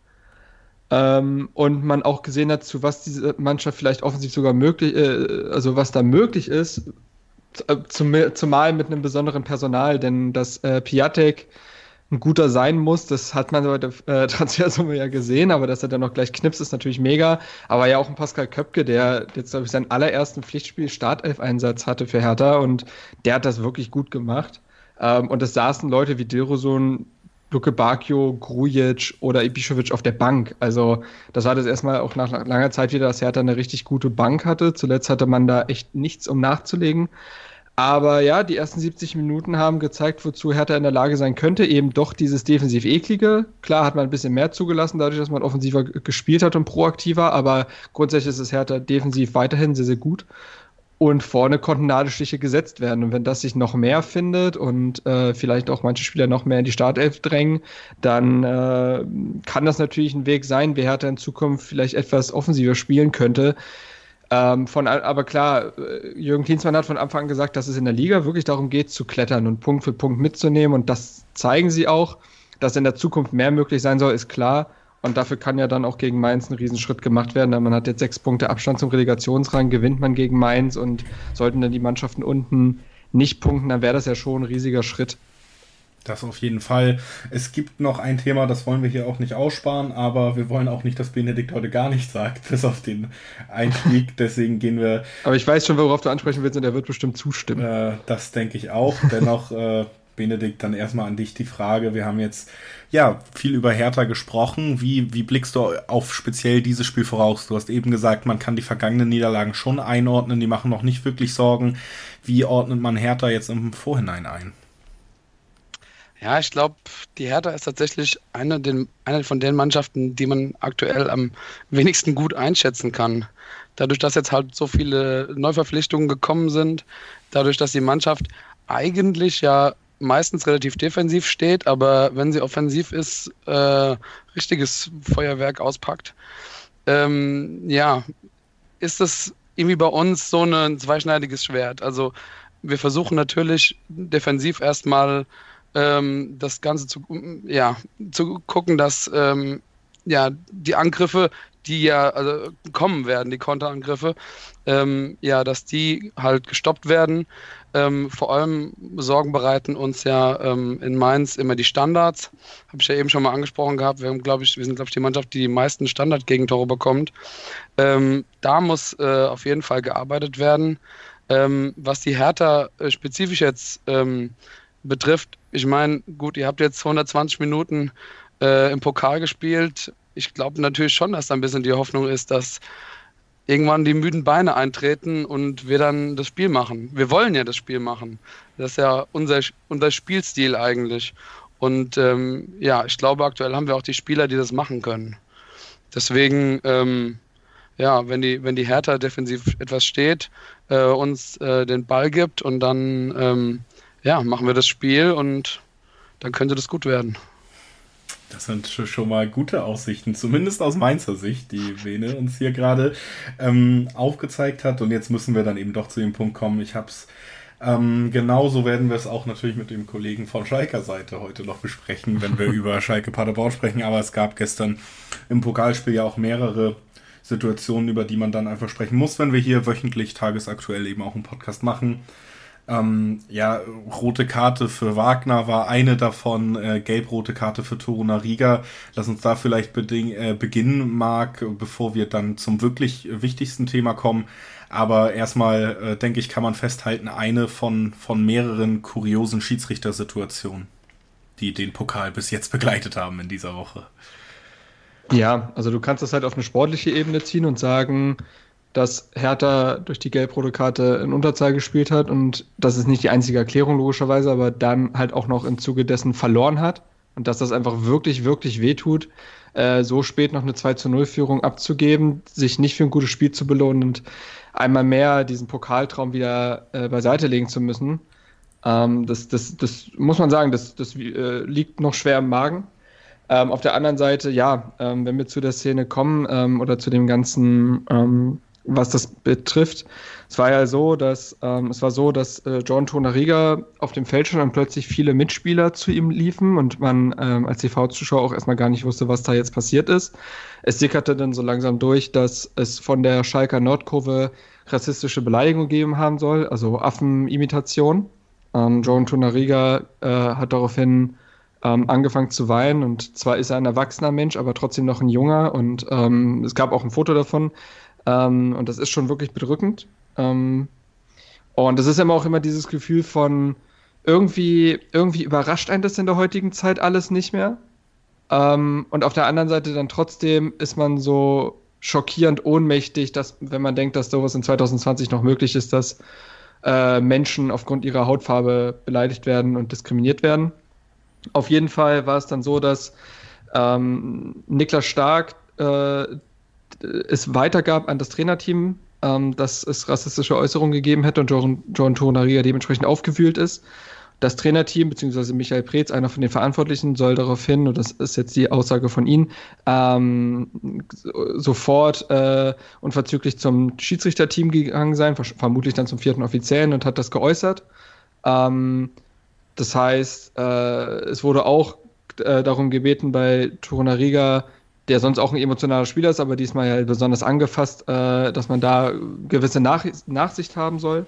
S10: Ähm, und man auch gesehen hat, zu was diese Mannschaft vielleicht offensiv sogar möglich, äh, also was da möglich ist, zum, zumal mit einem besonderen Personal, denn dass äh, Piatek ein guter sein muss, das hat man bei der äh, Transfersumme ja gesehen, aber dass er dann noch gleich knipst, ist natürlich mega. Aber ja auch ein Pascal Köpke, der jetzt, glaube ich, seinen allerersten Pflichtspiel Startelf-Einsatz hatte für Hertha und der hat das wirklich gut gemacht. Ähm, und es saßen Leute wie Dilrosun, Luke Bakio, Grujic oder Ibišević auf der Bank. Also das war das erstmal auch nach langer Zeit wieder, dass Hertha eine richtig gute Bank hatte. Zuletzt hatte man da echt nichts, um nachzulegen. Aber ja, die ersten 70 Minuten haben gezeigt, wozu Hertha in der Lage sein könnte. Eben doch dieses defensiv eklige. Klar hat man ein bisschen mehr zugelassen, dadurch, dass man offensiver gespielt hat und proaktiver. Aber grundsätzlich ist es Hertha defensiv weiterhin sehr, sehr gut. Und vorne konnten Nadelstiche gesetzt werden. Und wenn das sich noch mehr findet und äh, vielleicht auch manche Spieler noch mehr in die Startelf drängen, dann äh, kann das natürlich ein Weg sein, wie Hertha in Zukunft vielleicht etwas offensiver spielen könnte. Ähm, von, aber klar, äh, Jürgen Klinsmann hat von Anfang an gesagt, dass es in der Liga wirklich darum geht, zu klettern und Punkt für Punkt mitzunehmen. Und das zeigen sie auch. Dass in der Zukunft mehr möglich sein soll, ist klar. Und dafür kann ja dann auch gegen Mainz ein Riesenschritt gemacht werden. Man hat jetzt sechs Punkte Abstand zum Relegationsrang, gewinnt man gegen Mainz und sollten dann die Mannschaften unten nicht punkten, dann wäre das ja schon ein riesiger Schritt.
S2: Das auf jeden Fall. Es gibt noch ein Thema, das wollen wir hier auch nicht aussparen, aber wir wollen auch nicht, dass Benedikt heute gar nichts sagt, bis auf den Einstieg. Deswegen gehen wir.
S10: Aber ich weiß schon, worauf du ansprechen willst und er wird bestimmt zustimmen.
S2: Äh, das denke ich auch. Dennoch, äh, Benedikt, dann erstmal an dich die Frage. Wir haben jetzt ja viel über Hertha gesprochen. Wie, wie blickst du auf speziell dieses Spiel voraus? Du hast eben gesagt, man kann die vergangenen Niederlagen schon einordnen, die machen noch nicht wirklich Sorgen. Wie ordnet man Hertha jetzt im Vorhinein ein?
S9: Ja, ich glaube, die Hertha ist tatsächlich eine, den, eine von den Mannschaften, die man aktuell am wenigsten gut einschätzen kann. Dadurch, dass jetzt halt so viele Neuverpflichtungen gekommen sind, dadurch, dass die Mannschaft eigentlich ja meistens relativ defensiv steht, aber wenn sie offensiv ist, äh, richtiges Feuerwerk auspackt. Ähm, ja, ist das irgendwie bei uns so ein zweischneidiges Schwert. Also wir versuchen natürlich defensiv erstmal ähm, das Ganze zu, ja, zu gucken, dass ähm, ja, die Angriffe, die ja also kommen werden, die Konterangriffe, ähm, ja, dass die halt gestoppt werden. Ähm, vor allem Sorgen bereiten uns ja ähm, in Mainz immer die Standards. Habe ich ja eben schon mal angesprochen gehabt. Wir, haben, glaube ich, wir sind, glaube ich, die Mannschaft, die die meisten Standardgegentore bekommt. Ähm, da muss äh, auf jeden Fall gearbeitet werden. Ähm, was die Hertha äh, spezifisch jetzt ähm, betrifft, ich meine, gut, ihr habt jetzt 120 Minuten äh, im Pokal gespielt. Ich glaube natürlich schon, dass da ein bisschen die Hoffnung ist, dass irgendwann die müden Beine eintreten und wir dann das Spiel machen. Wir wollen ja das Spiel machen. Das ist ja unser, unser Spielstil eigentlich. Und ähm, ja, ich glaube, aktuell haben wir auch die Spieler, die das machen können. Deswegen, ähm, ja, wenn die, wenn die Hertha defensiv etwas steht, äh, uns äh, den Ball gibt und dann ähm, ja, machen wir das Spiel und dann könnte das gut werden.
S2: Das sind schon mal gute Aussichten, zumindest aus Mainzer Sicht, die Vene uns hier gerade ähm, aufgezeigt hat. Und jetzt müssen wir dann eben doch zu dem Punkt kommen. Ich hab's ähm, genauso werden wir es auch natürlich mit dem Kollegen von Schalker Seite heute noch besprechen, wenn wir über Schalke Paderborn sprechen. Aber es gab gestern im Pokalspiel ja auch mehrere Situationen, über die man dann einfach sprechen muss, wenn wir hier wöchentlich tagesaktuell eben auch einen Podcast machen. Ähm, ja, rote Karte für Wagner war eine davon, äh, gelb-rote Karte für Toruna Riga. Lass uns da vielleicht äh, beginnen, Marc, bevor wir dann zum wirklich wichtigsten Thema kommen. Aber erstmal, äh, denke ich, kann man festhalten, eine von, von mehreren kuriosen Schiedsrichtersituationen, die den Pokal bis jetzt begleitet haben in dieser Woche.
S10: Ja, also du kannst das halt auf eine sportliche Ebene ziehen und sagen, dass Hertha durch die gelb-rote Karte in Unterzahl gespielt hat und das ist nicht die einzige Erklärung logischerweise, aber dann halt auch noch im Zuge dessen verloren hat und dass das einfach wirklich, wirklich wehtut, äh, so spät noch eine 2 zu 0 Führung abzugeben, sich nicht für ein gutes Spiel zu belohnen und einmal mehr diesen Pokaltraum wieder äh, beiseite legen zu müssen. Ähm, das, das, das muss man sagen, das, das äh, liegt noch schwer im Magen. Ähm, auf der anderen Seite, ja, ähm, wenn wir zu der Szene kommen ähm, oder zu dem ganzen ähm, was das betrifft. Es war ja so, dass ähm, es war so, dass äh, John Tonariga auf dem Feld schon und plötzlich viele Mitspieler zu ihm liefen und man ähm, als TV-Zuschauer auch erstmal gar nicht wusste, was da jetzt passiert ist. Es sickerte dann so langsam durch, dass es von der Schalker Nordkurve rassistische Beleidigung gegeben haben soll, also Affenimitation. Ähm, John Tonariga äh, hat daraufhin ähm, angefangen zu weinen und zwar ist er ein erwachsener Mensch, aber trotzdem noch ein junger und ähm, es gab auch ein Foto davon, ähm, und das ist schon wirklich bedrückend. Ähm, und das ist immer auch immer dieses Gefühl von irgendwie, irgendwie überrascht einen das in der heutigen Zeit alles nicht mehr. Ähm, und auf der anderen Seite dann trotzdem ist man so schockierend ohnmächtig, dass, wenn man denkt, dass sowas in 2020 noch möglich ist, dass äh, Menschen aufgrund ihrer Hautfarbe beleidigt werden und diskriminiert werden. Auf jeden Fall war es dann so, dass ähm, Niklas Stark äh, es weitergab an das Trainerteam ähm, dass es rassistische Äußerungen gegeben hätte und John, John dementsprechend aufgewühlt ist. Das Trainerteam bzw. Michael Preetz, einer von den Verantwortlichen, soll darauf hin, und das ist jetzt die Aussage von ihm, ähm, sofort äh, unverzüglich zum Schiedsrichterteam gegangen sein, vermutlich dann zum vierten Offiziellen und hat das geäußert. Ähm, das heißt, äh, es wurde auch äh, darum gebeten, bei Torunariga, der sonst auch ein emotionaler Spieler ist, aber diesmal ja besonders angefasst, äh, dass man da gewisse Nach Nachsicht haben soll.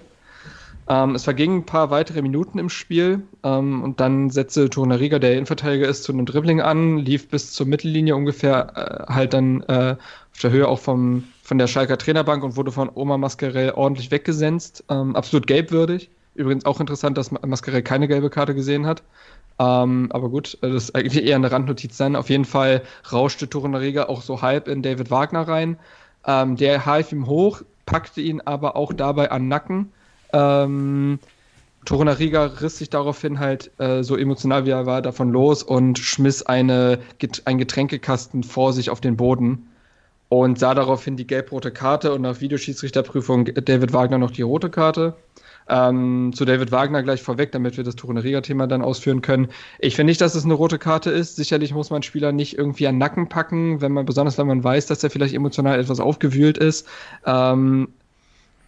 S10: Ähm, es vergingen ein paar weitere Minuten im Spiel ähm, und dann setzte Torunariga, der Innenverteidiger ist, zu einem Dribbling an, lief bis zur Mittellinie ungefähr, äh, halt dann äh, auf der Höhe auch vom, von der Schalker Trainerbank und wurde von Oma Mascarell ordentlich weggesenzt. Ähm, absolut gelbwürdig. Übrigens auch interessant, dass Mascarell keine gelbe Karte gesehen hat. Ähm, aber gut, das ist eigentlich eher eine Randnotiz dann. Auf jeden Fall rauschte Torunariga auch so halb in David Wagner rein. Ähm, der half ihm hoch, packte ihn aber auch dabei an Nacken ähm, Torunariga riss sich daraufhin halt äh, so emotional wie er war davon los und schmiss eine, einen Getränkekasten vor sich auf den Boden und sah daraufhin die gelb-rote Karte und nach Videoschiedsrichterprüfung David Wagner noch die rote Karte. Ähm, zu David Wagner gleich vorweg, damit wir das Torunariga-Thema dann ausführen können. Ich finde nicht, dass es eine rote Karte ist. Sicherlich muss man Spieler nicht irgendwie an Nacken packen, wenn man, besonders wenn man weiß, dass er vielleicht emotional etwas aufgewühlt ist. Ähm,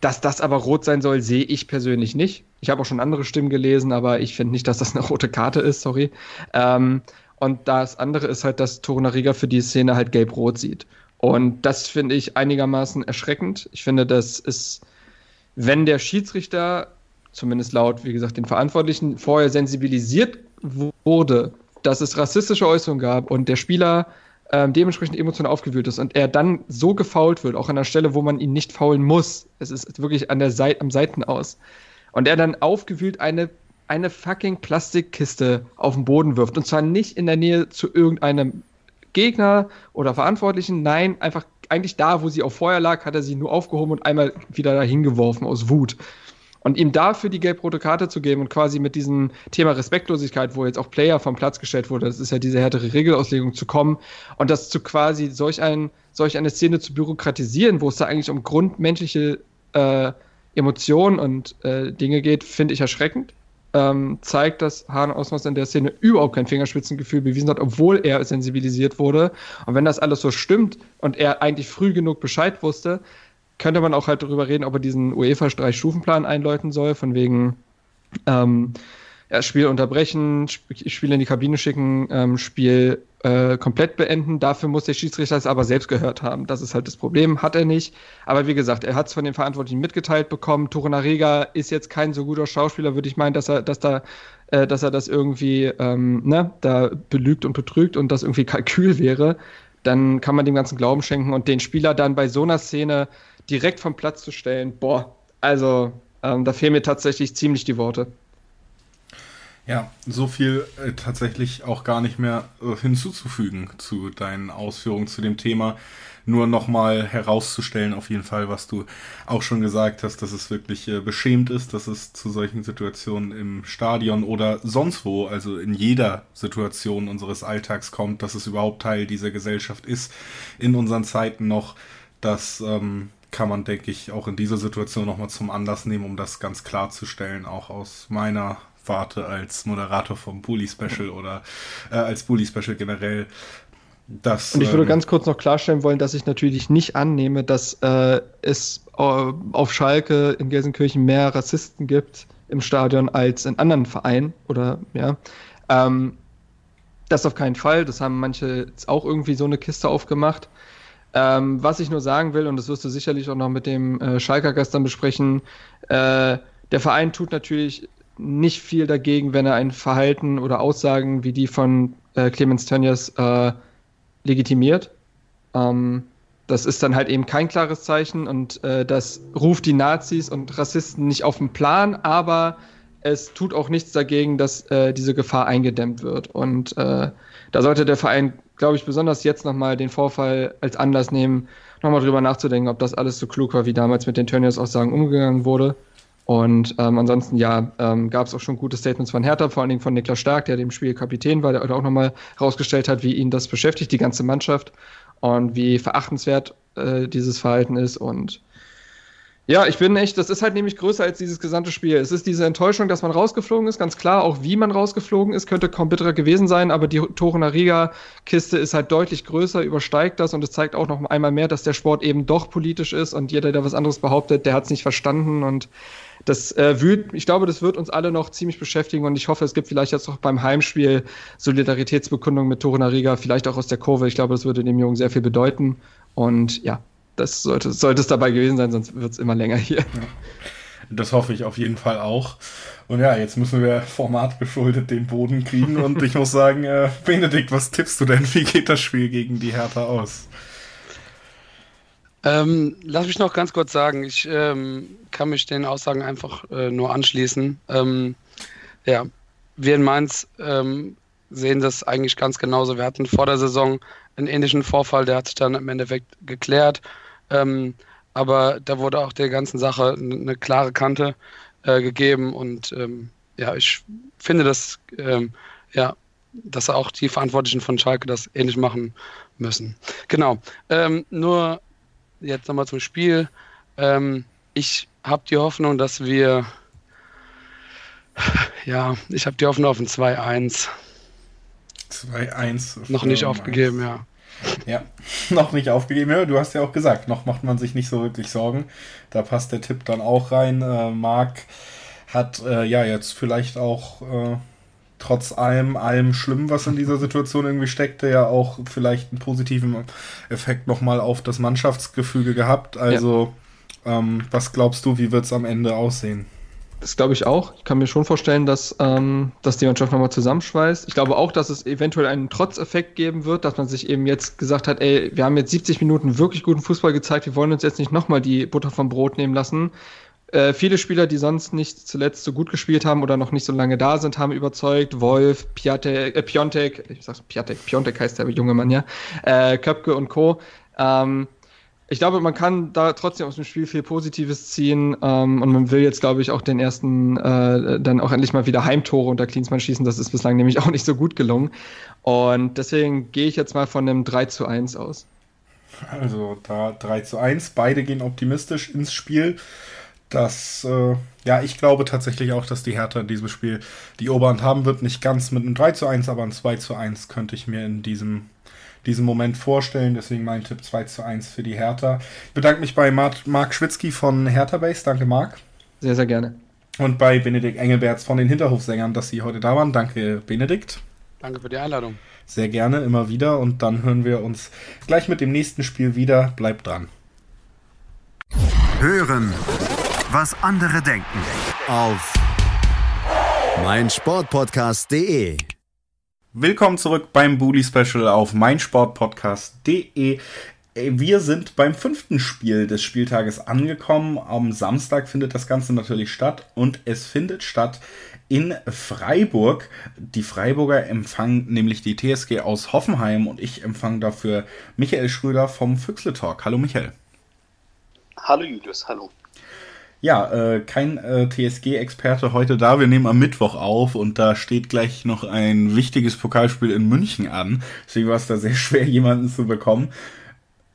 S10: dass das aber rot sein soll, sehe ich persönlich nicht. Ich habe auch schon andere Stimmen gelesen, aber ich finde nicht, dass das eine rote Karte ist, sorry. Ähm, und das andere ist halt, dass Torunariga für die Szene halt gelb-rot sieht. Und das finde ich einigermaßen erschreckend. Ich finde, das ist, wenn der Schiedsrichter, zumindest laut, wie gesagt, den Verantwortlichen, vorher sensibilisiert wurde, dass es rassistische Äußerungen gab und der Spieler ähm, dementsprechend emotional aufgewühlt ist und er dann so gefault wird, auch an der Stelle, wo man ihn nicht faulen muss, es ist wirklich an der Seite, am Seiten aus, und er dann aufgewühlt eine, eine fucking Plastikkiste auf den Boden wirft. Und zwar nicht in der Nähe zu irgendeinem Gegner oder Verantwortlichen, nein, einfach eigentlich da, wo sie auch vorher lag, hat er sie nur aufgehoben und einmal wieder dahin geworfen aus Wut. Und ihm dafür die gelb-rote Karte zu geben und quasi mit diesem Thema Respektlosigkeit, wo jetzt auch Player vom Platz gestellt wurde, das ist ja diese härtere Regelauslegung zu kommen und das zu quasi solch, ein, solch eine Szene zu bürokratisieren, wo es da eigentlich um grundmenschliche äh, Emotionen und äh, Dinge geht, finde ich erschreckend. Ähm, zeigt, dass Hahn Osmos in der Szene überhaupt kein Fingerspitzengefühl bewiesen hat, obwohl er sensibilisiert wurde. Und wenn das alles so stimmt und er eigentlich früh genug Bescheid wusste, könnte man auch halt darüber reden, ob er diesen UEFA-Streich-Stufenplan einläuten soll, von wegen ähm, ja, Spiel unterbrechen, Spiel in die Kabine schicken, ähm, Spiel äh, komplett beenden. Dafür muss der Schiedsrichter es aber selbst gehört haben. Das ist halt das Problem, hat er nicht. Aber wie gesagt, er hat es von den Verantwortlichen mitgeteilt bekommen. Torunariga ist jetzt kein so guter Schauspieler, würde ich meinen, dass er, dass da äh, dass er das irgendwie ähm, ne, da belügt und betrügt und das irgendwie Kalkül wäre, dann kann man dem ganzen Glauben schenken und den Spieler dann bei so einer Szene direkt vom Platz zu stellen, boah, also ähm, da fehlen mir tatsächlich ziemlich die Worte.
S2: Ja, so viel äh, tatsächlich auch gar nicht mehr äh, hinzuzufügen zu deinen Ausführungen zu dem Thema. Nur nochmal herauszustellen, auf jeden Fall, was du auch schon gesagt hast, dass es wirklich äh, beschämt ist, dass es zu solchen Situationen im Stadion oder sonst wo, also in jeder Situation unseres Alltags kommt, dass es überhaupt Teil dieser Gesellschaft ist, in unseren Zeiten noch, dass ähm, kann man, denke ich, auch in dieser Situation nochmal zum Anlass nehmen, um das ganz klarzustellen, auch aus meiner Warte als Moderator vom Bully Special oder äh, als Bully Special generell. Das,
S10: und ich würde ähm, ganz kurz noch klarstellen wollen, dass ich natürlich nicht annehme, dass äh, es äh, auf Schalke in Gelsenkirchen mehr Rassisten gibt im Stadion als in anderen Vereinen oder ja. Ähm, das auf keinen Fall. Das haben manche jetzt auch irgendwie so eine Kiste aufgemacht. Ähm, was ich nur sagen will, und das wirst du sicherlich auch noch mit dem äh, Schalker gestern besprechen, äh, der Verein tut natürlich nicht viel dagegen, wenn er ein Verhalten oder Aussagen wie die von äh, Clemens Tönnies äh, legitimiert. Ähm, das ist dann halt eben kein klares Zeichen und äh, das ruft die Nazis und Rassisten nicht auf den Plan, aber es tut auch nichts dagegen, dass äh, diese Gefahr eingedämmt wird. Und äh, da sollte der Verein glaube ich, besonders jetzt nochmal den Vorfall als Anlass nehmen, nochmal drüber nachzudenken, ob das alles so klug war, wie damals mit den Tönnies-Aussagen umgegangen wurde. Und ähm, ansonsten, ja, ähm, gab es auch schon gute Statements von Hertha, vor allen Dingen von Niklas Stark, der dem Spiel Kapitän war, der auch nochmal rausgestellt hat, wie ihn das beschäftigt, die ganze Mannschaft, und wie verachtenswert äh, dieses Verhalten ist. Und Ja, ich bin echt, das ist halt nämlich größer als dieses gesamte Spiel. Es ist diese Enttäuschung, dass man rausgeflogen ist, ganz klar. Auch wie man rausgeflogen ist, könnte kaum bitterer gewesen sein, aber die Tore Riga-Kiste ist halt deutlich größer, übersteigt das und es zeigt auch noch einmal mehr, dass der Sport eben doch politisch ist und jeder, der was anderes behauptet, der hat es nicht verstanden und das äh, wühlt, ich glaube, das wird uns alle noch ziemlich beschäftigen und ich hoffe, es gibt vielleicht jetzt auch beim Heimspiel Solidaritätsbekundung mit Tore Riga, vielleicht auch aus der Kurve. Ich glaube, das würde dem Jungen sehr viel bedeuten und ja, das sollte, sollte es dabei gewesen sein, sonst wird es immer länger hier. Ja.
S2: Das hoffe ich auf jeden Fall auch. Und ja, jetzt müssen wir formatgeschuldet den Boden kriegen. Und ich muss sagen, äh, Benedikt, was tippst du denn? Wie geht das Spiel gegen die Hertha aus?
S9: Ähm, lass mich noch ganz kurz sagen, ich ähm, kann mich den Aussagen einfach äh, nur anschließen. Ähm, ja, wir in Mainz ähm, sehen das eigentlich ganz genauso. Wir hatten vor der Saison einen ähnlichen Vorfall, der hat sich dann im Endeffekt geklärt. Ähm, aber da wurde auch der ganzen Sache eine klare Kante äh, gegeben und ähm, ja, ich finde, dass ja, dass auch die Verantwortlichen von Schalke das ähnlich machen müssen. Genau. Ähm, nur jetzt nochmal zum Spiel. Ähm, ich habe die Hoffnung, dass wir ja, ich habe die Hoffnung auf ein 2-1.
S2: 2-1.
S9: Noch nicht aufgegeben, ja.
S2: Ja, noch nicht aufgegeben. Ja, du hast ja auch gesagt, noch macht man sich nicht so wirklich Sorgen. Da passt der Tipp dann auch rein. Äh, Marc hat äh, ja jetzt vielleicht auch äh, trotz allem, allem Schlimm, was in dieser Situation irgendwie steckte, ja auch vielleicht einen positiven Effekt nochmal auf das Mannschaftsgefüge gehabt. Also, ja. ähm, was glaubst du, wie wird es am Ende aussehen?
S10: Das glaube ich auch. Ich kann mir schon vorstellen, dass, ähm, dass die Mannschaft nochmal zusammenschweißt. Ich glaube auch, dass es eventuell einen Trotzeffekt geben wird, dass man sich eben jetzt gesagt hat, ey, wir haben jetzt 70 Minuten wirklich guten Fußball gezeigt, wir wollen uns jetzt nicht nochmal die Butter vom Brot nehmen lassen. Äh, viele Spieler, die sonst nicht zuletzt so gut gespielt haben oder noch nicht so lange da sind, haben überzeugt. Wolf, Piatek, äh, Piontek, ich sag's Piatek, Piontek heißt der junge Mann ja, äh, Köpke und Co. Ähm, ich glaube, man kann da trotzdem aus dem Spiel viel Positives ziehen ähm, und man will jetzt, glaube ich, auch den ersten äh, dann auch endlich mal wieder Heimtore unter Klinsmann schießen. Das ist bislang nämlich auch nicht so gut gelungen. Und deswegen gehe ich jetzt mal von einem 3 zu 1 aus.
S2: Also da 3 zu 1. Beide gehen optimistisch ins Spiel. Das, äh, ja, ich glaube tatsächlich auch, dass die Hertha in diesem Spiel die Oberhand haben wird. Nicht ganz mit einem 3 zu 1, aber ein 2 zu 1 könnte ich mir in diesem diesen Moment vorstellen. Deswegen mein Tipp 2 zu 1 für die Hertha. Ich bedanke mich bei Marc Schwitzky von Hertha Base. Danke, Marc.
S10: Sehr, sehr gerne.
S2: Und bei Benedikt Engelberts von den Hinterhofsängern, dass Sie heute da waren. Danke, Benedikt.
S9: Danke für die Einladung.
S2: Sehr gerne, immer wieder. Und dann hören wir uns gleich mit dem nächsten Spiel wieder. Bleibt dran.
S1: Hören, was andere denken. Auf meinsportpodcast.de
S2: Willkommen zurück beim Bully Special auf meinsportpodcast.de. Wir sind beim fünften Spiel des Spieltages angekommen. Am Samstag findet das Ganze natürlich statt und es findet statt in Freiburg. Die Freiburger empfangen nämlich die TSG aus Hoffenheim und ich empfange dafür Michael Schröder vom Füchsle Talk. Hallo Michael.
S11: Hallo Julius, hallo.
S2: Ja, äh, kein äh, TSG-Experte heute da. Wir nehmen am Mittwoch auf und da steht gleich noch ein wichtiges Pokalspiel in München an. Deswegen war es da sehr schwer, jemanden zu bekommen.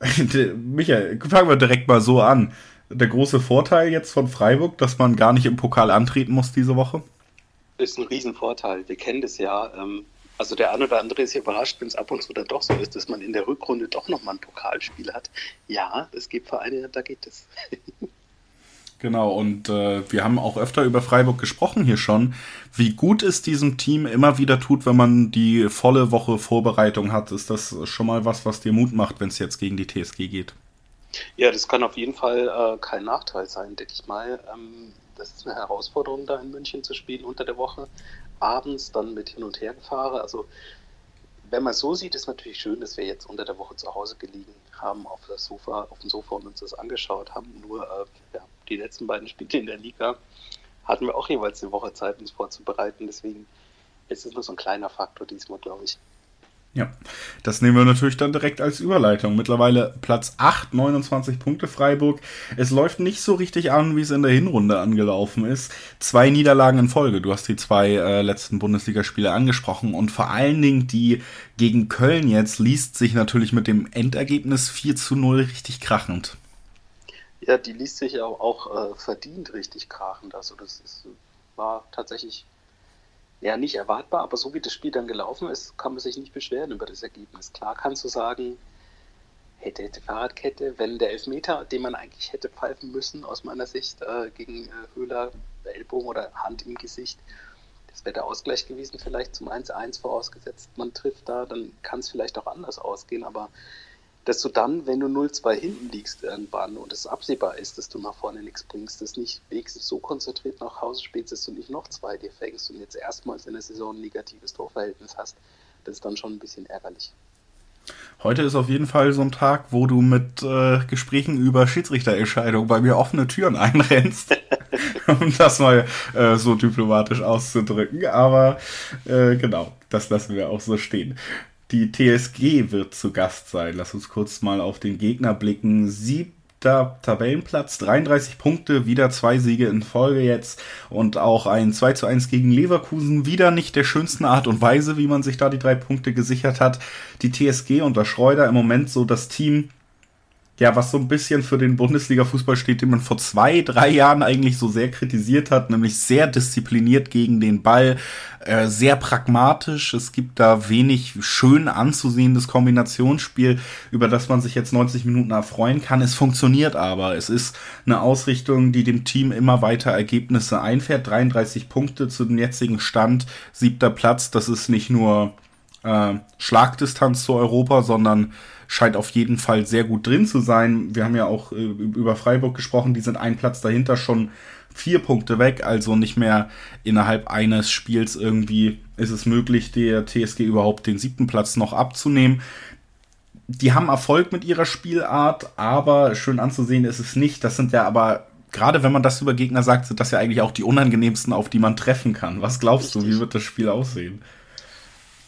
S2: Michael, fangen wir direkt mal so an. Der große Vorteil jetzt von Freiburg, dass man gar nicht im Pokal antreten muss diese Woche?
S11: Ist ein Riesenvorteil. Wir kennen das ja. Ähm, also der eine oder andere ist überrascht, wenn es ab und zu dann doch so ist, dass man in der Rückrunde doch nochmal ein Pokalspiel hat. Ja, es gibt Vereine, da geht es.
S2: Genau, und äh, wir haben auch öfter über Freiburg gesprochen hier schon, wie gut es diesem Team immer wieder tut, wenn man die volle Woche Vorbereitung hat. Ist das schon mal was, was dir Mut macht, wenn es jetzt gegen die TSG geht?
S11: Ja, das kann auf jeden Fall äh, kein Nachteil sein, denke ich mal. Ähm, das ist eine Herausforderung, da in München zu spielen unter der Woche. Abends dann mit Hin- und Hergefahren. Also wenn man so sieht, ist natürlich schön, dass wir jetzt unter der Woche zu Hause gelegen haben auf das Sofa, auf dem Sofa und uns das angeschaut haben. Nur äh, ja, die letzten beiden Spiele in der Liga hatten wir auch jeweils eine Woche Zeit, uns vorzubereiten. Deswegen ist es nur so ein kleiner Faktor diesmal, glaube ich.
S2: Ja, das nehmen wir natürlich dann direkt als Überleitung. Mittlerweile Platz 8, 29 Punkte Freiburg. Es läuft nicht so richtig an, wie es in der Hinrunde angelaufen ist. Zwei Niederlagen in Folge. Du hast die zwei äh, letzten Bundesligaspiele angesprochen und vor allen Dingen die gegen Köln jetzt liest sich natürlich mit dem Endergebnis 4 zu 0 richtig krachend.
S11: Ja, die liest sich auch, auch äh, verdient richtig krachend. Also das ist, war tatsächlich ja nicht erwartbar, aber so wie das Spiel dann gelaufen ist, kann man sich nicht beschweren über das Ergebnis. Klar kannst du sagen, hätte, hätte Fahrradkette, wenn der Elfmeter, den man eigentlich hätte pfeifen müssen, aus meiner Sicht, äh, gegen äh, Höhler, Ellbogen oder Hand im Gesicht, das wäre der Ausgleich gewesen, vielleicht zum 1-1 vorausgesetzt, man trifft da, dann kann es vielleicht auch anders ausgehen, aber dass du dann, wenn du 0-2 hinten liegst irgendwann und es absehbar ist, dass du nach vorne nichts bringst, dass nicht wenigstens so konzentriert nach Hause spielst, dass du nicht noch zwei dir fängst und jetzt erstmals in der Saison ein negatives Torverhältnis hast, das ist dann schon ein bisschen ärgerlich.
S2: Heute ist auf jeden Fall so ein Tag, wo du mit äh, Gesprächen über Schiedsrichterentscheidungen bei mir offene Türen einrennst, um das mal äh, so diplomatisch auszudrücken. Aber äh, genau, das lassen wir auch so stehen. Die TSG wird zu Gast sein. Lass uns kurz mal auf den Gegner blicken. Sieb siebter Tabellenplatz, 33 Punkte, wieder zwei Siege in Folge jetzt und auch ein 2 zu 1 gegen Leverkusen, wieder nicht der schönsten Art und Weise, wie man sich da die drei Punkte gesichert hat. Die TSG unter Schreuder im Moment so das Team, ja, was so ein bisschen für den Bundesliga-Fußball steht, den man vor zwei, drei Jahren eigentlich so sehr kritisiert hat, nämlich sehr diszipliniert gegen den Ball, äh, sehr pragmatisch. Es gibt da wenig schön anzusehendes Kombinationsspiel, über das man sich jetzt 90 Minuten erfreuen kann. Es funktioniert aber. Es ist eine Ausrichtung, die dem Team immer weiter Ergebnisse einfährt. 33 Punkte zu dem jetzigen Stand, siebter Platz. Das ist nicht nur äh, Schlagdistanz zu Europa, sondern scheint auf jeden Fall sehr gut drin zu sein. Wir haben ja auch äh, über Freiburg gesprochen, die sind einen Platz dahinter schon vier Punkte weg, also nicht mehr innerhalb eines Spiels irgendwie ist es möglich, der TSG überhaupt den siebten Platz noch abzunehmen. Die haben Erfolg mit ihrer Spielart, aber schön anzusehen ist es nicht. Das sind ja aber, gerade wenn man das über Gegner sagt, sind das ja eigentlich auch die unangenehmsten, auf die man treffen kann. Was glaubst du, wie wird das Spiel aussehen?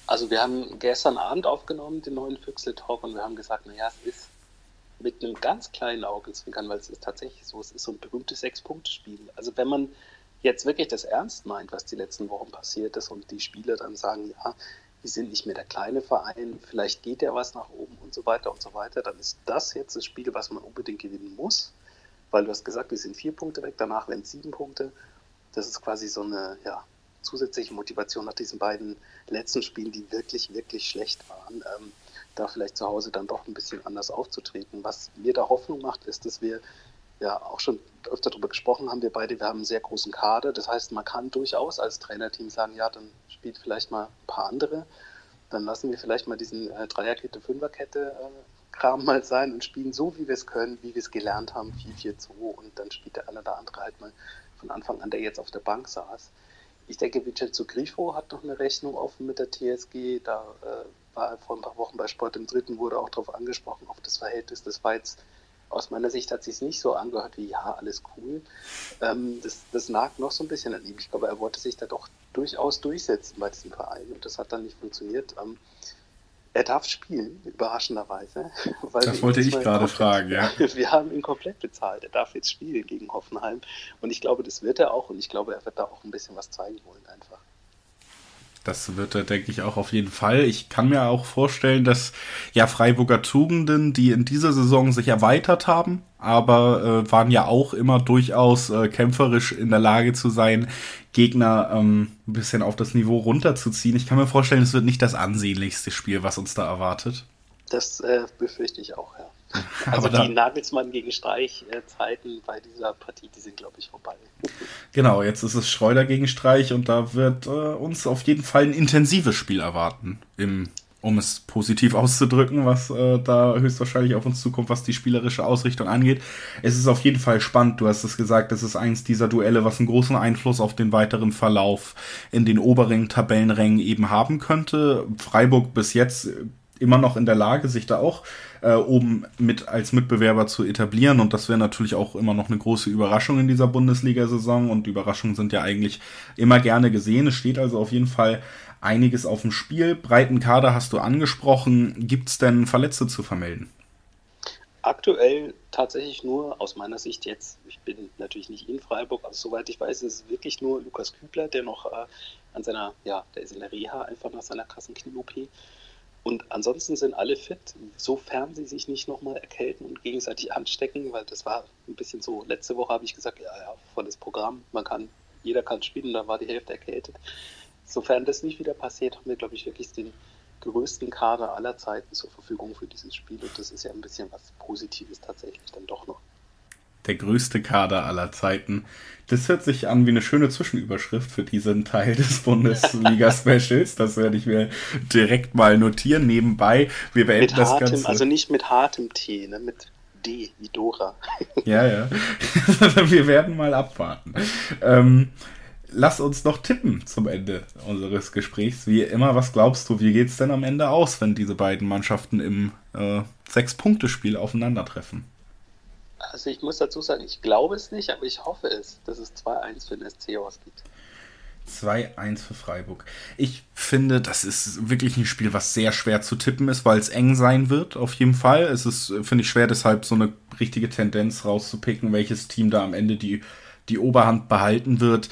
S11: Also wir haben gestern Abend aufgenommen, den neuen Füchsel-Talk, und wir haben gesagt, naja, es ist mit einem ganz kleinen Augenzwinkern, weil es ist tatsächlich so, es ist so ein berühmtes Sechs-Punkte-Spiel. Also wenn man jetzt wirklich das ernst meint, was die letzten Wochen passiert ist und die Spieler dann sagen, ja, wir sind nicht mehr der kleine Verein, vielleicht geht ja was nach oben und so weiter und so weiter, dann ist das jetzt das Spiel, was man unbedingt gewinnen muss, weil du hast gesagt, wir sind vier Punkte weg, danach werden es sieben Punkte. Das ist quasi so eine, ja, zusätzliche Motivation nach diesen beiden letzten Spielen, die wirklich, wirklich schlecht waren, ähm, da vielleicht zu Hause dann doch ein bisschen anders aufzutreten. Was mir da Hoffnung macht, ist, dass wir ja auch schon öfter darüber gesprochen haben, wir beide, wir haben einen sehr großen Kader. Das heißt, man kann durchaus als Trainerteam sagen, ja, dann spielt vielleicht mal ein paar andere. Dann lassen wir vielleicht mal diesen äh, Dreierkette, Fünferkette äh, Kram mal sein und spielen so, wie wir es können, wie wir es gelernt haben, 4-4-2 und dann spielt der eine oder andere halt mal von Anfang an, der jetzt auf der Bank saß. Ich denke, Vincenzo Grifo hat noch eine Rechnung offen mit der TSG. Da äh, war vor ein paar Wochen bei Sport im Dritten, wurde auch darauf angesprochen, auf das Verhältnis. Das war jetzt, aus meiner Sicht hat sich nicht so angehört wie, ja, alles cool. Ähm, das, das nagt noch so ein bisschen an ihm. Ich glaube, er wollte sich da doch durchaus durchsetzen bei diesem Verein und das hat dann nicht funktioniert. Ähm, er darf spielen, überraschenderweise.
S2: das wollte ich gerade fragen, ja.
S11: Wir haben ihn komplett bezahlt. Er darf jetzt spielen gegen Hoffenheim. Und ich glaube, das wird er auch. Und ich glaube, er wird da auch ein bisschen was zeigen wollen, einfach.
S2: Das wird er, denke ich, auch auf jeden Fall. Ich kann mir auch vorstellen, dass ja Freiburger Tugenden, die in dieser Saison sich erweitert haben, aber äh, waren ja auch immer durchaus äh, kämpferisch in der Lage zu sein, Gegner ähm, ein bisschen auf das Niveau runterzuziehen. Ich kann mir vorstellen, es wird nicht das ansehnlichste Spiel, was uns da erwartet.
S11: Das äh, befürchte ich auch, ja. Also die Nagelsmann gegen Streich-Zeiten bei dieser Partie, die sind, glaube ich, vorbei.
S2: Genau, jetzt ist es Schreuder gegen Streich und da wird äh, uns auf jeden Fall ein intensives Spiel erwarten, im, um es positiv auszudrücken, was äh, da höchstwahrscheinlich auf uns zukommt, was die spielerische Ausrichtung angeht. Es ist auf jeden Fall spannend, du hast es gesagt, es ist eins dieser Duelle, was einen großen Einfluss auf den weiteren Verlauf in den oberen Tabellenrängen eben haben könnte. Freiburg bis jetzt immer noch in der Lage, sich da auch äh, oben mit als Mitbewerber zu etablieren. Und das wäre natürlich auch immer noch eine große Überraschung in dieser Bundesliga-Saison. Und Überraschungen sind ja eigentlich immer gerne gesehen. Es steht also auf jeden Fall einiges auf dem Spiel. Breiten Kader hast du angesprochen. Gibt es denn Verletzte zu vermelden?
S11: Aktuell tatsächlich nur aus meiner Sicht jetzt, ich bin natürlich nicht in Freiburg, also soweit ich weiß, ist es wirklich nur Lukas Kübler, der noch äh, an seiner, ja, der ist in der Reha einfach nach seiner krassen Knie-OP Und ansonsten sind alle fit, sofern sie sich nicht nochmal erkälten und gegenseitig anstecken, weil das war ein bisschen so, letzte Woche habe ich gesagt, ja, ja, volles Programm, man kann, jeder kann spielen, da war die Hälfte erkältet. Sofern das nicht wieder passiert, haben wir, glaube ich, wirklich den größten Kader aller Zeiten zur Verfügung für dieses Spiel und das ist ja ein bisschen was Positives tatsächlich dann doch noch
S2: der größte Kader aller Zeiten. Das hört sich an wie eine schöne Zwischenüberschrift für diesen Teil des Bundesliga-Specials. Das werde ich mir direkt mal notieren nebenbei. Wir beenden
S11: mit
S2: das
S11: hartem,
S2: Ganze.
S11: Also nicht mit hartem T, ne? mit D, wie Dora.
S2: Ja, ja. Wir werden mal abwarten. Ähm, lass uns noch tippen zum Ende unseres Gesprächs. Wie immer, was glaubst du, wie geht es denn am Ende aus, wenn diese beiden Mannschaften im äh, Sechs-Punkte-Spiel aufeinandertreffen?
S11: Also ich muss dazu sagen, ich glaube es nicht, aber ich hoffe es, dass es 2-1 für den SC ausgeht.
S2: 2-1 für Freiburg. Ich finde, das ist wirklich ein Spiel, was sehr schwer zu tippen ist, weil es eng sein wird, auf jeden Fall. Es ist, finde ich, schwer, deshalb so eine richtige Tendenz rauszupicken, welches Team da am Ende die, die Oberhand behalten wird.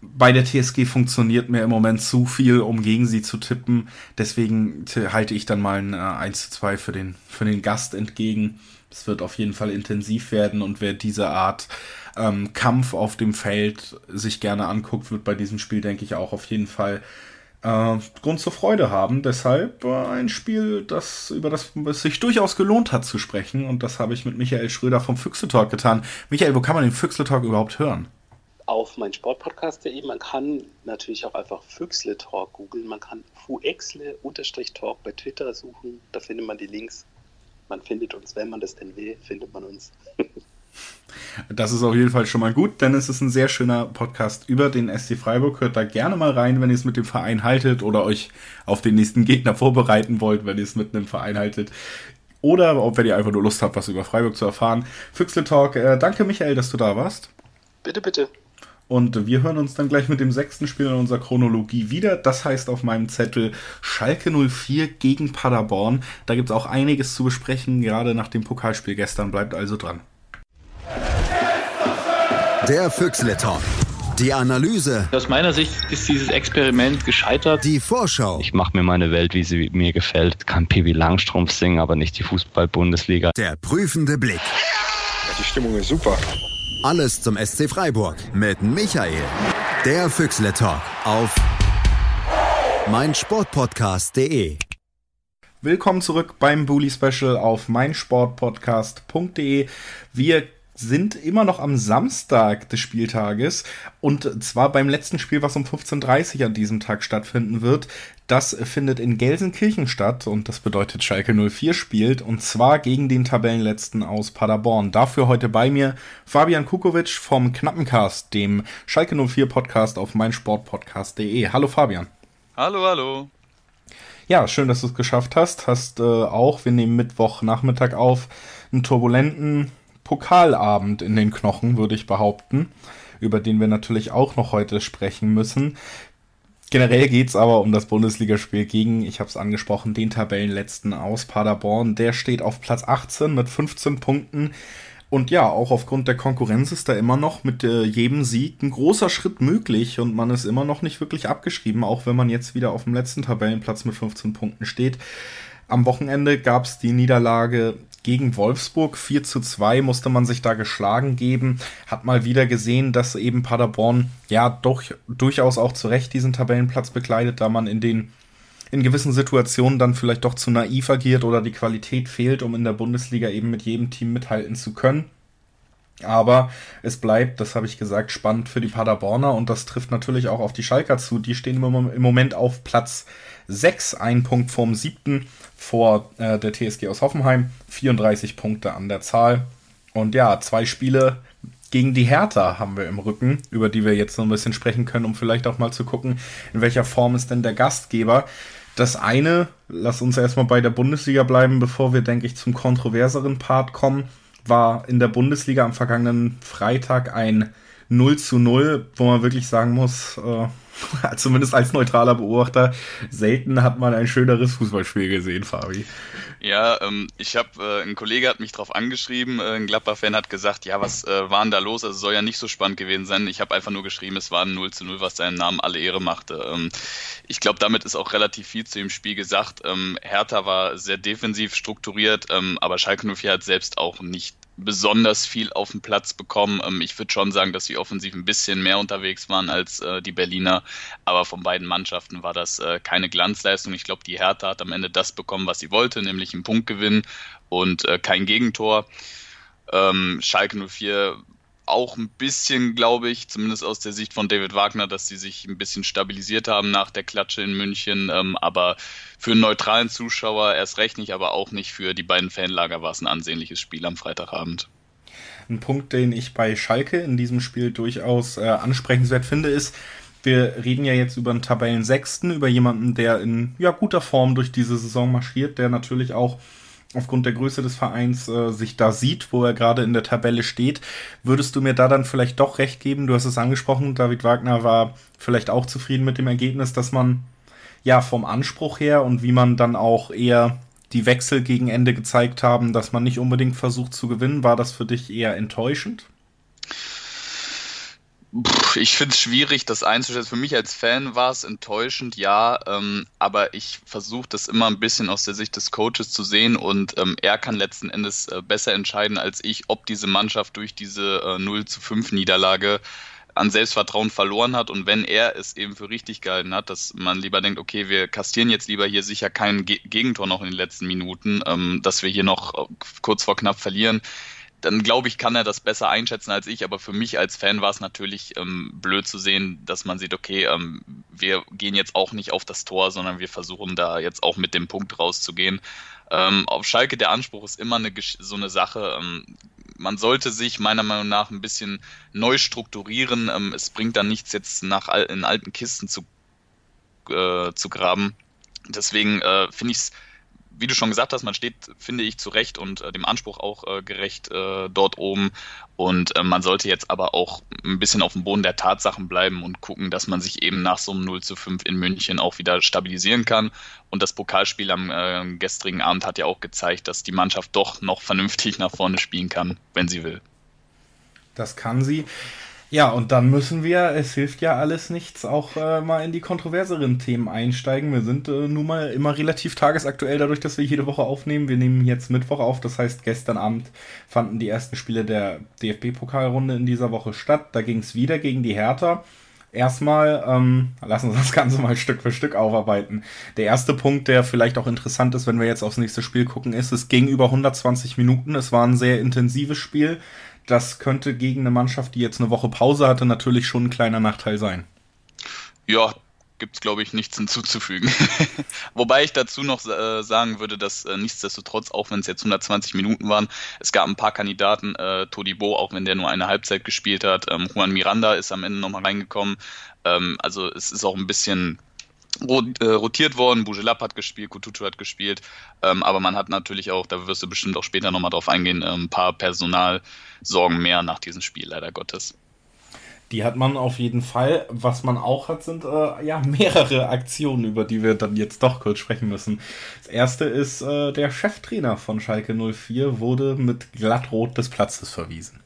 S2: Bei der TSG funktioniert mir im Moment zu viel, um gegen sie zu tippen. Deswegen halte ich dann mal ein 1 zu 2 für den, für den Gast entgegen. Es wird auf jeden Fall intensiv werden und wer diese Art ähm, Kampf auf dem Feld sich gerne anguckt, wird bei diesem Spiel, denke ich, auch auf jeden Fall äh, Grund zur Freude haben. Deshalb äh, ein Spiel, das über das es sich durchaus gelohnt hat zu sprechen. Und das habe ich mit Michael Schröder vom Füchse Talk getan. Michael, wo kann man den Füchse Talk überhaupt hören?
S11: Auf mein Sportpodcast.de. Man kann natürlich auch einfach Füchsle Talk googeln. Man kann Fuexle-Talk bei Twitter suchen. Da findet man die Links man findet uns, wenn man das denn will, findet man uns.
S2: Das ist auf jeden Fall schon mal gut, denn es ist ein sehr schöner Podcast über den SC Freiburg. Hört da gerne mal rein, wenn ihr es mit dem Verein haltet oder euch auf den nächsten Gegner vorbereiten wollt, wenn ihr es mit einem Verein haltet. Oder ob wenn ihr einfach nur Lust habt, was über Freiburg zu erfahren. Füchsle Talk, äh, danke Michael, dass du da warst.
S11: Bitte, bitte.
S2: Und wir hören uns dann gleich mit dem sechsten Spiel in unserer Chronologie wieder. Das heißt auf meinem Zettel Schalke 04 gegen Paderborn. Da gibt es auch einiges zu besprechen, gerade nach dem Pokalspiel gestern. Bleibt also dran.
S1: Der Füchsle Talk. Die Analyse.
S12: Aus meiner Sicht ist dieses Experiment gescheitert.
S1: Die Vorschau.
S12: Ich mache mir meine Welt, wie sie mir gefällt. Kann Pippi Langstrumpf singen, aber nicht die Fußball-Bundesliga.
S1: Der prüfende Blick.
S13: Die Stimmung ist super.
S1: Alles zum SC Freiburg mit Michael. Der Füchsle Talk auf meinsportpodcast.de.
S2: Willkommen zurück beim Bully Special auf meinsportpodcast.de. Wir sind immer noch am Samstag des Spieltages und zwar beim letzten Spiel, was um 15.30 Uhr an diesem Tag stattfinden wird. Das findet in Gelsenkirchen statt und das bedeutet Schalke 04 spielt und zwar gegen den Tabellenletzten aus Paderborn. Dafür heute bei mir Fabian Kukovic vom Knappencast, dem Schalke 04 Podcast auf meinsportpodcast.de. Hallo Fabian.
S4: Hallo, hallo.
S2: Ja, schön, dass du es geschafft hast. Hast äh, auch, wir nehmen Mittwochnachmittag auf, einen turbulenten Pokalabend in den Knochen, würde ich behaupten, über den wir natürlich auch noch heute sprechen müssen. Generell geht es aber um das Bundesligaspiel gegen, ich habe es angesprochen, den Tabellenletzten aus Paderborn. Der steht auf Platz 18 mit 15 Punkten. Und ja, auch aufgrund der Konkurrenz ist da immer noch mit äh, jedem Sieg ein großer Schritt möglich und man ist immer noch nicht wirklich abgeschrieben, auch wenn man jetzt wieder auf dem letzten Tabellenplatz mit 15 Punkten steht. Am Wochenende gab es die Niederlage gegen Wolfsburg. 4 zu 2 musste man sich da geschlagen geben. Hat mal wieder gesehen, dass eben Paderborn ja doch durchaus auch zu Recht diesen Tabellenplatz bekleidet, da man in den in gewissen Situationen dann vielleicht doch zu naiv agiert oder die Qualität fehlt, um in der Bundesliga eben mit jedem Team mithalten zu können. Aber es bleibt, das habe ich gesagt, spannend für die Paderborner und das trifft natürlich auch auf die Schalker zu. Die stehen im Moment auf Platz 6, ein Punkt vorm siebten vor äh, der TSG aus Hoffenheim, 34 Punkte an der Zahl. Und ja, zwei Spiele gegen die Hertha haben wir im Rücken, über die wir jetzt so ein bisschen sprechen können, um vielleicht auch mal zu gucken, in welcher Form ist denn der Gastgeber. Das eine, lass uns erstmal bei der Bundesliga bleiben, bevor wir, denke ich, zum kontroverseren Part kommen, war in der Bundesliga am vergangenen Freitag ein 0 zu 0, wo man wirklich sagen muss, äh, zumindest als neutraler Beobachter, selten hat man ein schöneres Fußballspiel gesehen, Fabi.
S14: Ja, ähm, ich habe, äh, ein Kollege hat mich darauf angeschrieben, äh, ein Gladbach-Fan hat gesagt, ja, was äh, war denn da los? Also soll ja nicht so spannend gewesen sein. Ich habe einfach nur geschrieben, es war ein 0 zu 0, was seinem Namen alle Ehre machte. Ähm, ich glaube, damit ist auch relativ viel zu dem Spiel gesagt. Ähm, Hertha war sehr defensiv strukturiert, ähm, aber Schalke 04 hat selbst auch nicht besonders viel auf den Platz bekommen. Ähm, ich würde schon sagen, dass sie offensiv ein bisschen mehr unterwegs waren als äh, die Berliner, aber von beiden Mannschaften war das äh, keine Glanzleistung. Ich glaube, die Hertha hat am Ende das bekommen, was sie wollte, nämlich einen Punktgewinn und äh, kein Gegentor. Ähm, Schalke 04 auch ein bisschen, glaube ich, zumindest aus der Sicht von David Wagner, dass sie sich ein bisschen stabilisiert haben nach der Klatsche in München. Ähm, aber für einen neutralen Zuschauer erst recht nicht, aber auch nicht für die beiden Fanlager war es ein ansehnliches Spiel am Freitagabend.
S2: Ein Punkt, den ich bei Schalke in diesem Spiel durchaus äh, ansprechenswert finde, ist, wir reden ja jetzt über einen Tabellensechsten, über jemanden, der in ja, guter Form durch diese Saison marschiert, der natürlich auch aufgrund der Größe des Vereins äh, sich da sieht, wo er gerade in der Tabelle steht. Würdest du mir da dann vielleicht doch recht geben? Du hast es angesprochen, David Wagner war vielleicht auch zufrieden mit dem Ergebnis, dass man ja vom Anspruch her und wie man dann auch eher die Wechsel gegen Ende gezeigt haben, dass man nicht unbedingt versucht zu gewinnen. War das für dich eher enttäuschend?
S14: Ich finde es schwierig, das einzuschätzen. Für mich als Fan war es enttäuschend, ja, ähm, aber ich versuche das immer ein bisschen aus der Sicht des Coaches zu sehen und ähm, er kann letzten Endes äh, besser entscheiden als ich, ob diese Mannschaft durch diese äh, 0 zu 5 Niederlage an Selbstvertrauen verloren hat und wenn er es eben für richtig gehalten hat, dass man lieber denkt, okay, wir kastieren jetzt lieber hier sicher kein Ge Gegentor noch in den letzten Minuten, ähm, dass wir hier noch äh, kurz vor knapp verlieren dann glaube ich, kann er das besser einschätzen als ich. Aber für mich als Fan war es natürlich ähm, blöd zu sehen, dass man sieht, okay, ähm, wir gehen jetzt auch nicht auf das Tor, sondern wir versuchen da jetzt auch mit dem Punkt rauszugehen. Ähm, auf Schalke der Anspruch ist immer eine, so eine Sache. Ähm, man sollte sich meiner Meinung nach ein bisschen neu strukturieren. Ähm, es bringt dann nichts jetzt nach in alten Kisten zu, äh, zu graben. Deswegen äh, finde ich es wie du schon gesagt hast, man steht, finde ich, zu Recht und äh, dem Anspruch auch äh, gerecht äh, dort oben. Und äh, man sollte jetzt aber auch ein bisschen auf dem Boden der Tatsachen bleiben und gucken, dass man sich eben nach so einem 0 zu 5 in München auch wieder stabilisieren kann. Und das Pokalspiel am äh, gestrigen Abend hat ja auch gezeigt, dass die Mannschaft doch noch vernünftig nach vorne spielen kann, wenn sie will.
S2: Das kann sie. Ja, und dann müssen wir, es hilft ja alles nichts, auch äh, mal in die kontroverseren Themen einsteigen. Wir sind äh, nun mal immer relativ tagesaktuell, dadurch, dass wir jede Woche aufnehmen. Wir nehmen jetzt Mittwoch auf, das heißt, gestern Abend fanden die ersten Spiele der DFB-Pokalrunde in dieser Woche statt. Da ging es wieder gegen die Hertha. Erstmal, ähm, lassen Sie das Ganze mal Stück für Stück aufarbeiten. Der erste Punkt, der vielleicht auch interessant ist, wenn wir jetzt aufs nächste Spiel gucken, ist, es ging über 120 Minuten. Es war ein sehr intensives Spiel das könnte gegen eine Mannschaft, die jetzt eine Woche Pause hatte, natürlich schon ein kleiner Nachteil sein.
S14: Ja, gibt es, glaube ich, nichts hinzuzufügen. Wobei ich dazu noch äh, sagen würde, dass äh, nichtsdestotrotz, auch wenn es jetzt 120 Minuten waren, es gab ein paar Kandidaten, äh, Todibo, auch wenn der nur eine Halbzeit gespielt hat, ähm, Juan Miranda ist am Ende nochmal reingekommen. Ähm, also es ist auch ein bisschen rotiert worden. Bujelab hat gespielt, Kutucu hat gespielt, ähm, aber man hat natürlich auch, da wirst du bestimmt auch später nochmal drauf eingehen, äh, ein paar Personalsorgen mehr nach diesem Spiel, leider Gottes.
S2: Die hat man auf jeden Fall. Was man auch hat, sind äh, ja mehrere Aktionen, über die wir dann jetzt doch kurz sprechen müssen. Das erste ist, äh, der Cheftrainer von Schalke 04 wurde mit Glattrot des Platzes verwiesen.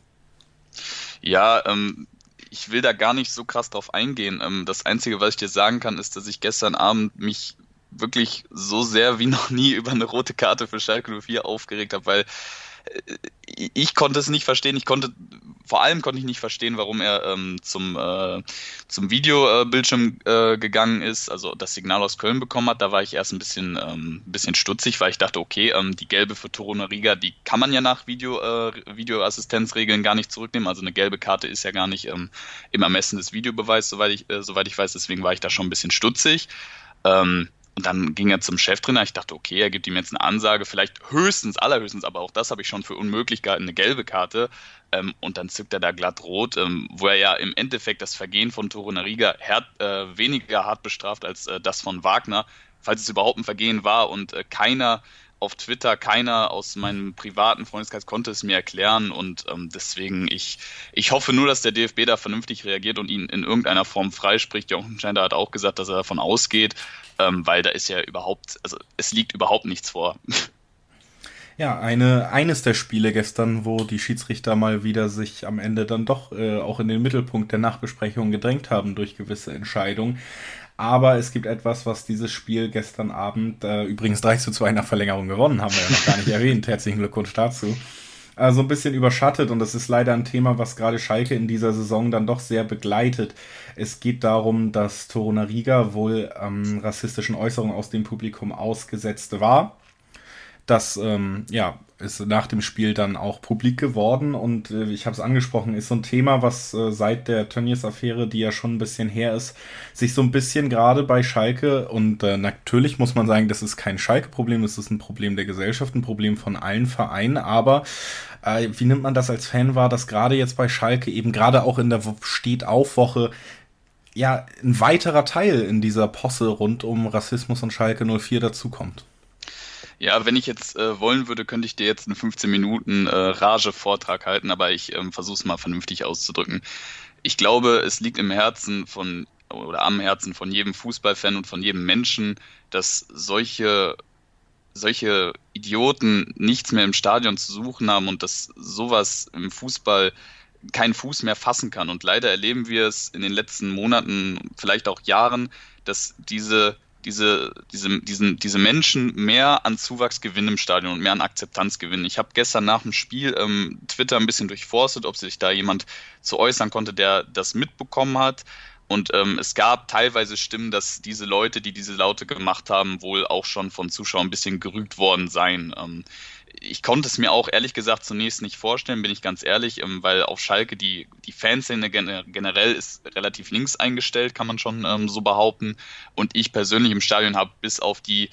S14: Ja, ähm, ich will da gar nicht so krass drauf eingehen. Ähm, das Einzige, was ich dir sagen kann, ist, dass ich gestern Abend mich wirklich so sehr wie noch nie über eine rote Karte für Schalke 04 aufgeregt habe, weil ich konnte es nicht verstehen. Ich konnte, vor allem konnte ich nicht verstehen, warum er ähm, zum, äh, zum Videobildschirm äh, gegangen ist, also das Signal aus Köln bekommen hat. Da war ich erst ein bisschen, ähm, bisschen stutzig, weil ich dachte, okay, ähm, die gelbe für Toruna Riga, die kann man ja nach Video, äh, Videoassistenzregeln gar nicht zurücknehmen. Also eine gelbe Karte ist ja gar nicht ähm, im Ermessen des Videobeweises, soweit ich, äh, soweit ich weiß. Deswegen war ich da schon ein bisschen stutzig. Ähm, und dann ging er zum Cheftrainer. Ich dachte, okay, er gibt ihm jetzt eine Ansage, vielleicht höchstens, allerhöchstens, aber auch das habe ich schon für unmöglich gehalten, eine gelbe Karte. Ähm, und dann zückt er da glatt rot, ähm, wo er ja im Endeffekt das Vergehen von Torunariga hart, äh, weniger hart bestraft als äh, das von Wagner, falls es überhaupt ein Vergehen war und äh, keiner auf Twitter. Keiner aus meinem privaten Freundeskreis konnte es mir erklären und ähm, deswegen, ich, ich hoffe nur, dass der DFB da vernünftig reagiert und ihn in irgendeiner Form freispricht. Jochen Schneider hat auch gesagt, dass er davon ausgeht, ähm, weil da ist ja überhaupt, also es liegt überhaupt nichts vor.
S2: Ja, eine, eines der Spiele gestern, wo die Schiedsrichter mal wieder sich am Ende dann doch äh, auch in den Mittelpunkt der Nachbesprechung gedrängt haben durch gewisse Entscheidungen. Aber es gibt etwas, was dieses Spiel gestern Abend, äh, übrigens 3 zu 2 nach Verlängerung gewonnen, haben wir ja noch gar nicht erwähnt. Herzlichen Glückwunsch dazu. Also ein bisschen überschattet und das ist leider ein Thema, was gerade Schalke in dieser Saison dann doch sehr begleitet. Es geht darum, dass Torunariga wohl ähm, rassistischen Äußerungen aus dem Publikum ausgesetzt war das ähm, ja, ist nach dem Spiel dann auch publik geworden und äh, ich habe es angesprochen, ist so ein Thema, was äh, seit der Tönnies-Affäre, die ja schon ein bisschen her ist, sich so ein bisschen gerade bei Schalke und äh, natürlich muss man sagen, das ist kein Schalke-Problem, das ist ein Problem der Gesellschaft, ein Problem von allen Vereinen, aber äh, wie nimmt man das als Fan wahr, dass gerade jetzt bei Schalke eben gerade auch in der Steht-auf-Woche ja ein weiterer Teil in dieser Posse rund um Rassismus und Schalke 04 dazukommt?
S14: Ja, wenn ich jetzt äh, wollen würde, könnte ich dir jetzt einen 15 Minuten äh, Rage-Vortrag halten, aber ich ähm, versuche es mal vernünftig auszudrücken. Ich glaube, es liegt im Herzen von oder am Herzen von jedem Fußballfan und von jedem Menschen, dass solche solche Idioten nichts mehr im Stadion zu suchen haben und dass sowas im Fußball keinen Fuß mehr fassen kann. Und leider erleben wir es in den letzten Monaten, vielleicht auch Jahren, dass diese diese, diese, diesen, diese Menschen mehr an Zuwachs gewinnen im Stadion und mehr an Akzeptanz gewinnen. Ich habe gestern nach dem Spiel ähm, Twitter ein bisschen durchforstet, ob sich da jemand zu äußern konnte, der das mitbekommen hat. Und ähm, es gab teilweise Stimmen, dass diese Leute, die diese Laute gemacht haben, wohl auch schon von Zuschauern ein bisschen gerügt worden seien. Ähm, ich konnte es mir auch ehrlich gesagt zunächst nicht vorstellen, bin ich ganz ehrlich, ähm, weil auf Schalke die, die Fanszene generell ist relativ links eingestellt, kann man schon ähm, so behaupten. Und ich persönlich im Stadion habe bis auf die,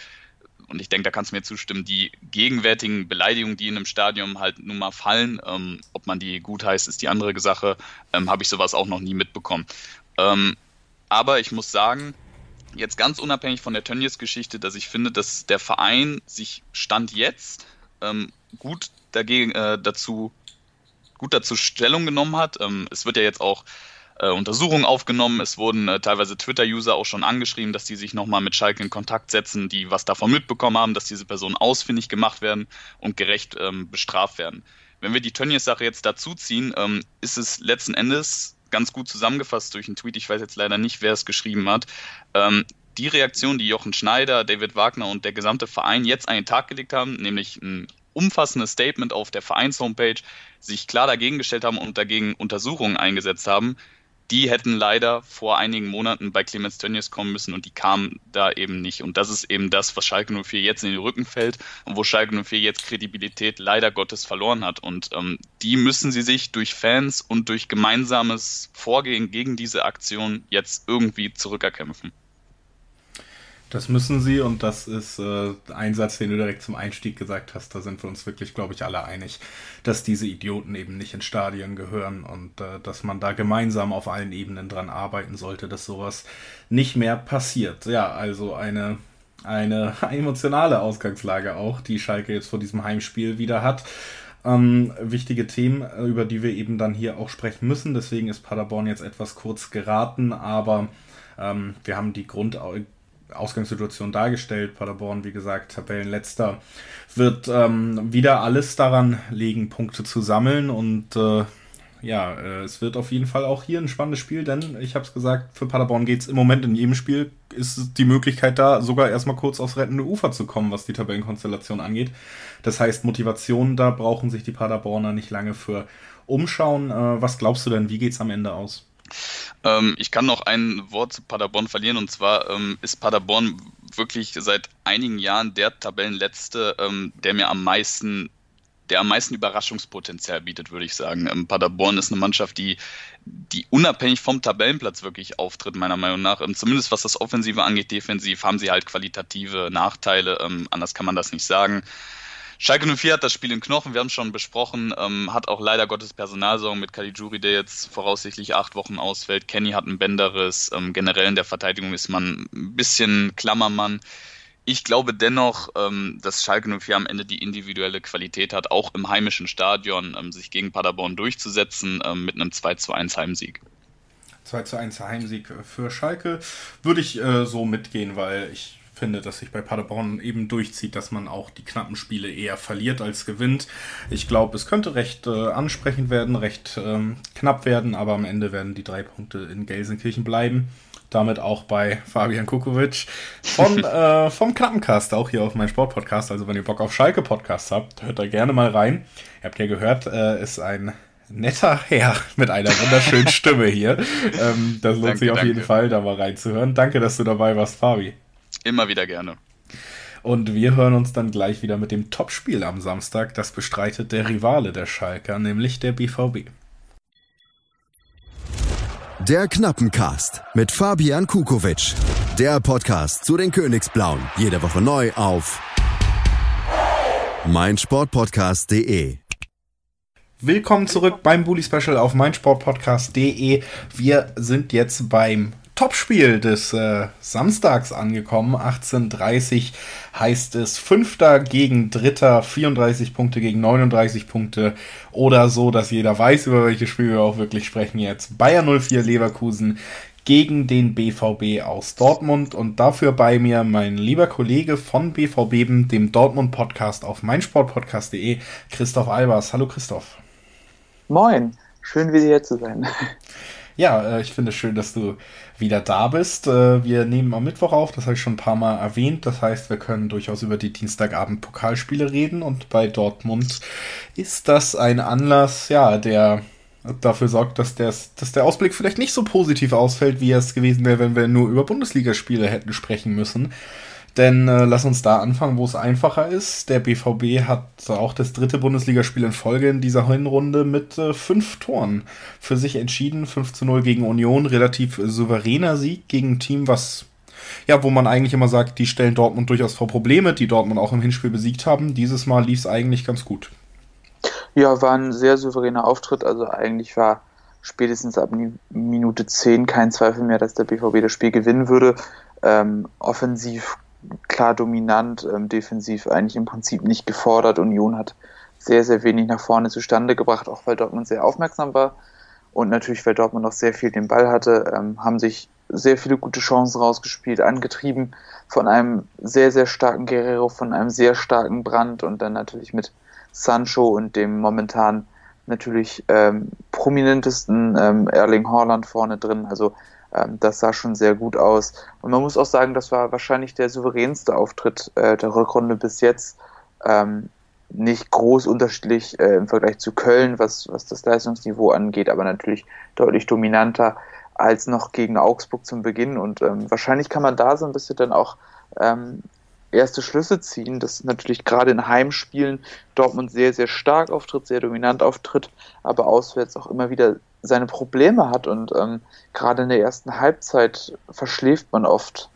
S14: und ich denke, da kannst du mir zustimmen, die gegenwärtigen Beleidigungen, die in einem Stadion halt nun mal fallen, ähm, ob man die gut heißt, ist die andere Sache, ähm, habe ich sowas auch noch nie mitbekommen. Ähm, aber ich muss sagen, jetzt ganz unabhängig von der Tönnies-Geschichte, dass ich finde, dass der Verein sich Stand jetzt ähm, gut dagegen äh, dazu gut dazu Stellung genommen hat. Ähm, es wird ja jetzt auch äh, Untersuchungen aufgenommen. Es wurden äh, teilweise Twitter-User auch schon angeschrieben, dass die sich nochmal mit Schalke in Kontakt setzen, die was davon mitbekommen haben, dass diese Personen ausfindig gemacht werden und gerecht ähm, bestraft werden. Wenn wir die Tönnies-Sache jetzt dazuziehen, ähm, ist es letzten Endes ganz gut zusammengefasst durch einen Tweet, ich weiß jetzt leider nicht, wer es geschrieben hat, ähm, die Reaktion, die Jochen Schneider, David Wagner und der gesamte Verein jetzt an den Tag gelegt haben, nämlich ein umfassendes Statement auf der Vereins-Homepage, sich klar dagegen gestellt haben und dagegen Untersuchungen eingesetzt haben, die hätten leider vor einigen Monaten bei Clemens Tönnies kommen müssen und die kamen da eben nicht. Und das ist eben das, was Schalke 04 jetzt in den Rücken fällt und wo Schalke 04 jetzt Kredibilität leider Gottes verloren hat. Und ähm, die müssen sie sich durch Fans und durch gemeinsames Vorgehen gegen diese Aktion jetzt irgendwie zurückerkämpfen.
S2: Das müssen sie und das ist äh, ein Satz, den du direkt zum Einstieg gesagt hast. Da sind wir uns wirklich, glaube ich, alle einig, dass diese Idioten eben nicht in Stadien gehören und äh, dass man da gemeinsam auf allen Ebenen dran arbeiten sollte, dass sowas nicht mehr passiert. Ja, also eine, eine emotionale Ausgangslage auch, die Schalke jetzt vor diesem Heimspiel wieder hat. Ähm, wichtige Themen, über die wir eben dann hier auch sprechen müssen. Deswegen ist Paderborn jetzt etwas kurz geraten, aber ähm, wir haben die Grund Ausgangssituation dargestellt. Paderborn, wie gesagt, Tabellenletzter, wird ähm, wieder alles daran legen, Punkte zu sammeln und äh, ja, äh, es wird auf jeden Fall auch hier ein spannendes Spiel, denn ich habe es gesagt, für Paderborn geht es im Moment in jedem Spiel, ist die Möglichkeit da, sogar erstmal kurz aufs rettende Ufer zu kommen, was die Tabellenkonstellation angeht. Das heißt, Motivation, da brauchen sich die Paderborner nicht lange für umschauen. Äh, was glaubst du denn, wie geht es am Ende aus?
S14: Ähm, ich kann noch ein Wort zu Paderborn verlieren und zwar ähm, ist Paderborn wirklich seit einigen Jahren der Tabellenletzte, ähm, der mir am meisten der am meisten Überraschungspotenzial bietet, würde ich sagen. Ähm, Paderborn ist eine Mannschaft, die, die unabhängig vom Tabellenplatz wirklich auftritt, meiner Meinung nach. Ähm, zumindest was das Offensive angeht, defensiv haben sie halt qualitative Nachteile. Ähm, anders kann man das nicht sagen. Schalke 04 hat das Spiel in Knochen, wir haben es schon besprochen, ähm, hat auch leider Gottes Personalsorgen mit Caligiuri, der jetzt voraussichtlich acht Wochen ausfällt. Kenny hat ein Bänderriss, ähm, generell in der Verteidigung ist man ein bisschen Klammermann. Ich glaube dennoch, ähm, dass Schalke 04 am Ende die individuelle Qualität hat, auch im heimischen Stadion ähm, sich gegen Paderborn durchzusetzen ähm, mit einem 2 zu 1 Heimsieg.
S2: 2 zu 1 Heimsieg für Schalke würde ich äh, so mitgehen, weil ich finde, dass sich bei Paderborn eben durchzieht, dass man auch die knappen Spiele eher verliert als gewinnt. Ich glaube, es könnte recht äh, ansprechend werden, recht ähm, knapp werden, aber am Ende werden die drei Punkte in Gelsenkirchen bleiben damit auch bei Fabian Kukovic von, äh, vom Knappencast, auch hier auf meinem Sportpodcast. Also wenn ihr Bock auf Schalke-Podcasts habt, hört da gerne mal rein. Ihr habt ja gehört, äh, ist ein netter Herr mit einer wunderschönen Stimme hier. Ähm, das lohnt danke, sich auf danke. jeden Fall, da mal reinzuhören. Danke, dass du dabei warst, Fabi.
S14: Immer wieder gerne.
S2: Und wir hören uns dann gleich wieder mit dem Topspiel am Samstag. Das bestreitet der Rivale der Schalker, nämlich der BVB.
S1: Der Knappencast mit Fabian Kukowitsch. Der Podcast zu den Königsblauen. Jede Woche neu auf meinsportpodcast.de.
S2: Willkommen zurück beim Bully Special auf meinsportpodcast.de. Wir sind jetzt beim Topspiel des äh, Samstags angekommen. 18:30 heißt es Fünfter gegen Dritter, 34 Punkte gegen 39 Punkte oder so, dass jeder weiß, über welches Spiel wir auch wirklich sprechen jetzt. Bayern 04 Leverkusen gegen den BVB aus Dortmund und dafür bei mir mein lieber Kollege von BVB, dem Dortmund Podcast auf meinsportpodcast.de, Christoph Albers. Hallo Christoph.
S15: Moin, schön wieder hier zu sein.
S2: Ja, äh, ich finde es schön, dass du wieder da bist. Äh, wir nehmen am Mittwoch auf, das habe ich schon ein paar Mal erwähnt. Das heißt, wir können durchaus über die Dienstagabend Pokalspiele reden und bei Dortmund ist das ein Anlass, ja, der dafür sorgt, dass der, dass der Ausblick vielleicht nicht so positiv ausfällt, wie es gewesen wäre, wenn wir nur über Bundesligaspiele hätten sprechen müssen. Denn äh, lass uns da anfangen, wo es einfacher ist. Der BVB hat auch das dritte Bundesligaspiel in Folge in dieser Hinrunde mit äh, fünf Toren für sich entschieden. 5 zu 0 gegen Union, relativ souveräner Sieg gegen ein Team, was ja, wo man eigentlich immer sagt, die stellen Dortmund durchaus vor Probleme, die Dortmund auch im Hinspiel besiegt haben. Dieses Mal lief es eigentlich ganz gut.
S15: Ja, war ein sehr souveräner Auftritt. Also eigentlich war spätestens ab Minute 10 kein Zweifel mehr, dass der BVB das Spiel gewinnen würde. Ähm, offensiv klar dominant, ähm, defensiv eigentlich im Prinzip nicht gefordert. Union hat sehr, sehr wenig nach vorne zustande gebracht, auch weil Dortmund sehr aufmerksam war und natürlich, weil Dortmund noch sehr viel den Ball hatte, ähm, haben sich sehr viele gute Chancen rausgespielt, angetrieben von einem sehr, sehr starken Guerrero, von einem sehr starken Brand und dann natürlich mit Sancho und dem momentan natürlich ähm, prominentesten ähm, Erling Haaland vorne drin. Also das sah schon sehr gut aus. Und man muss auch sagen, das war wahrscheinlich der souveränste Auftritt äh, der Rückrunde bis jetzt. Ähm, nicht groß unterschiedlich äh, im Vergleich zu Köln, was, was das Leistungsniveau angeht, aber natürlich deutlich dominanter als noch gegen Augsburg zum Beginn. Und ähm, wahrscheinlich kann man da so ein bisschen dann auch ähm, erste Schlüsse ziehen, dass natürlich gerade in Heimspielen Dortmund sehr, sehr stark auftritt, sehr dominant auftritt, aber auswärts auch immer wieder seine Probleme hat und ähm, gerade in der ersten Halbzeit verschläft man oft,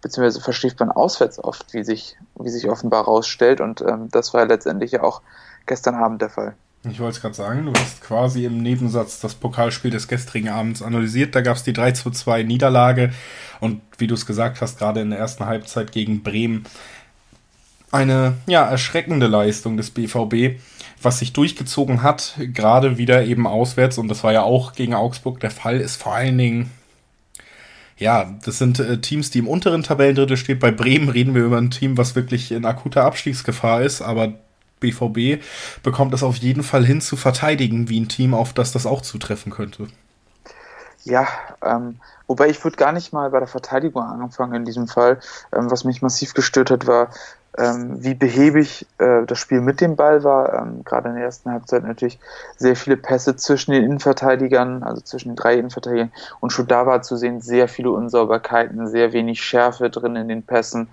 S15: beziehungsweise verschläft man auswärts oft, wie sich, wie sich offenbar herausstellt und ähm, das war letztendlich ja auch gestern Abend der Fall.
S2: Ich wollte es gerade sagen, du hast quasi im Nebensatz das Pokalspiel des gestrigen Abends analysiert. Da gab es die 3 zu 2 Niederlage und wie du es gesagt hast, gerade in der ersten Halbzeit gegen Bremen eine ja, erschreckende Leistung des BVB was sich durchgezogen hat, gerade wieder eben auswärts, und das war ja auch gegen Augsburg der Fall, ist vor allen Dingen, ja, das sind äh, Teams, die im unteren Tabellendrittel stehen. Bei Bremen reden wir über ein Team, was wirklich in akuter Abstiegsgefahr ist, aber BVB bekommt es auf jeden Fall hin zu verteidigen, wie ein Team, auf das das auch zutreffen könnte.
S15: Ja, ähm, wobei ich würde gar nicht mal bei der Verteidigung anfangen in diesem Fall. Ähm, was mich massiv gestört hat, war ähm, wie behäbig äh, das Spiel mit dem Ball war. Ähm, Gerade in der ersten Halbzeit natürlich sehr viele Pässe zwischen den Innenverteidigern, also zwischen den drei Innenverteidigern. Und schon da war zu sehen sehr viele Unsauberkeiten, sehr wenig Schärfe drin in den Pässen.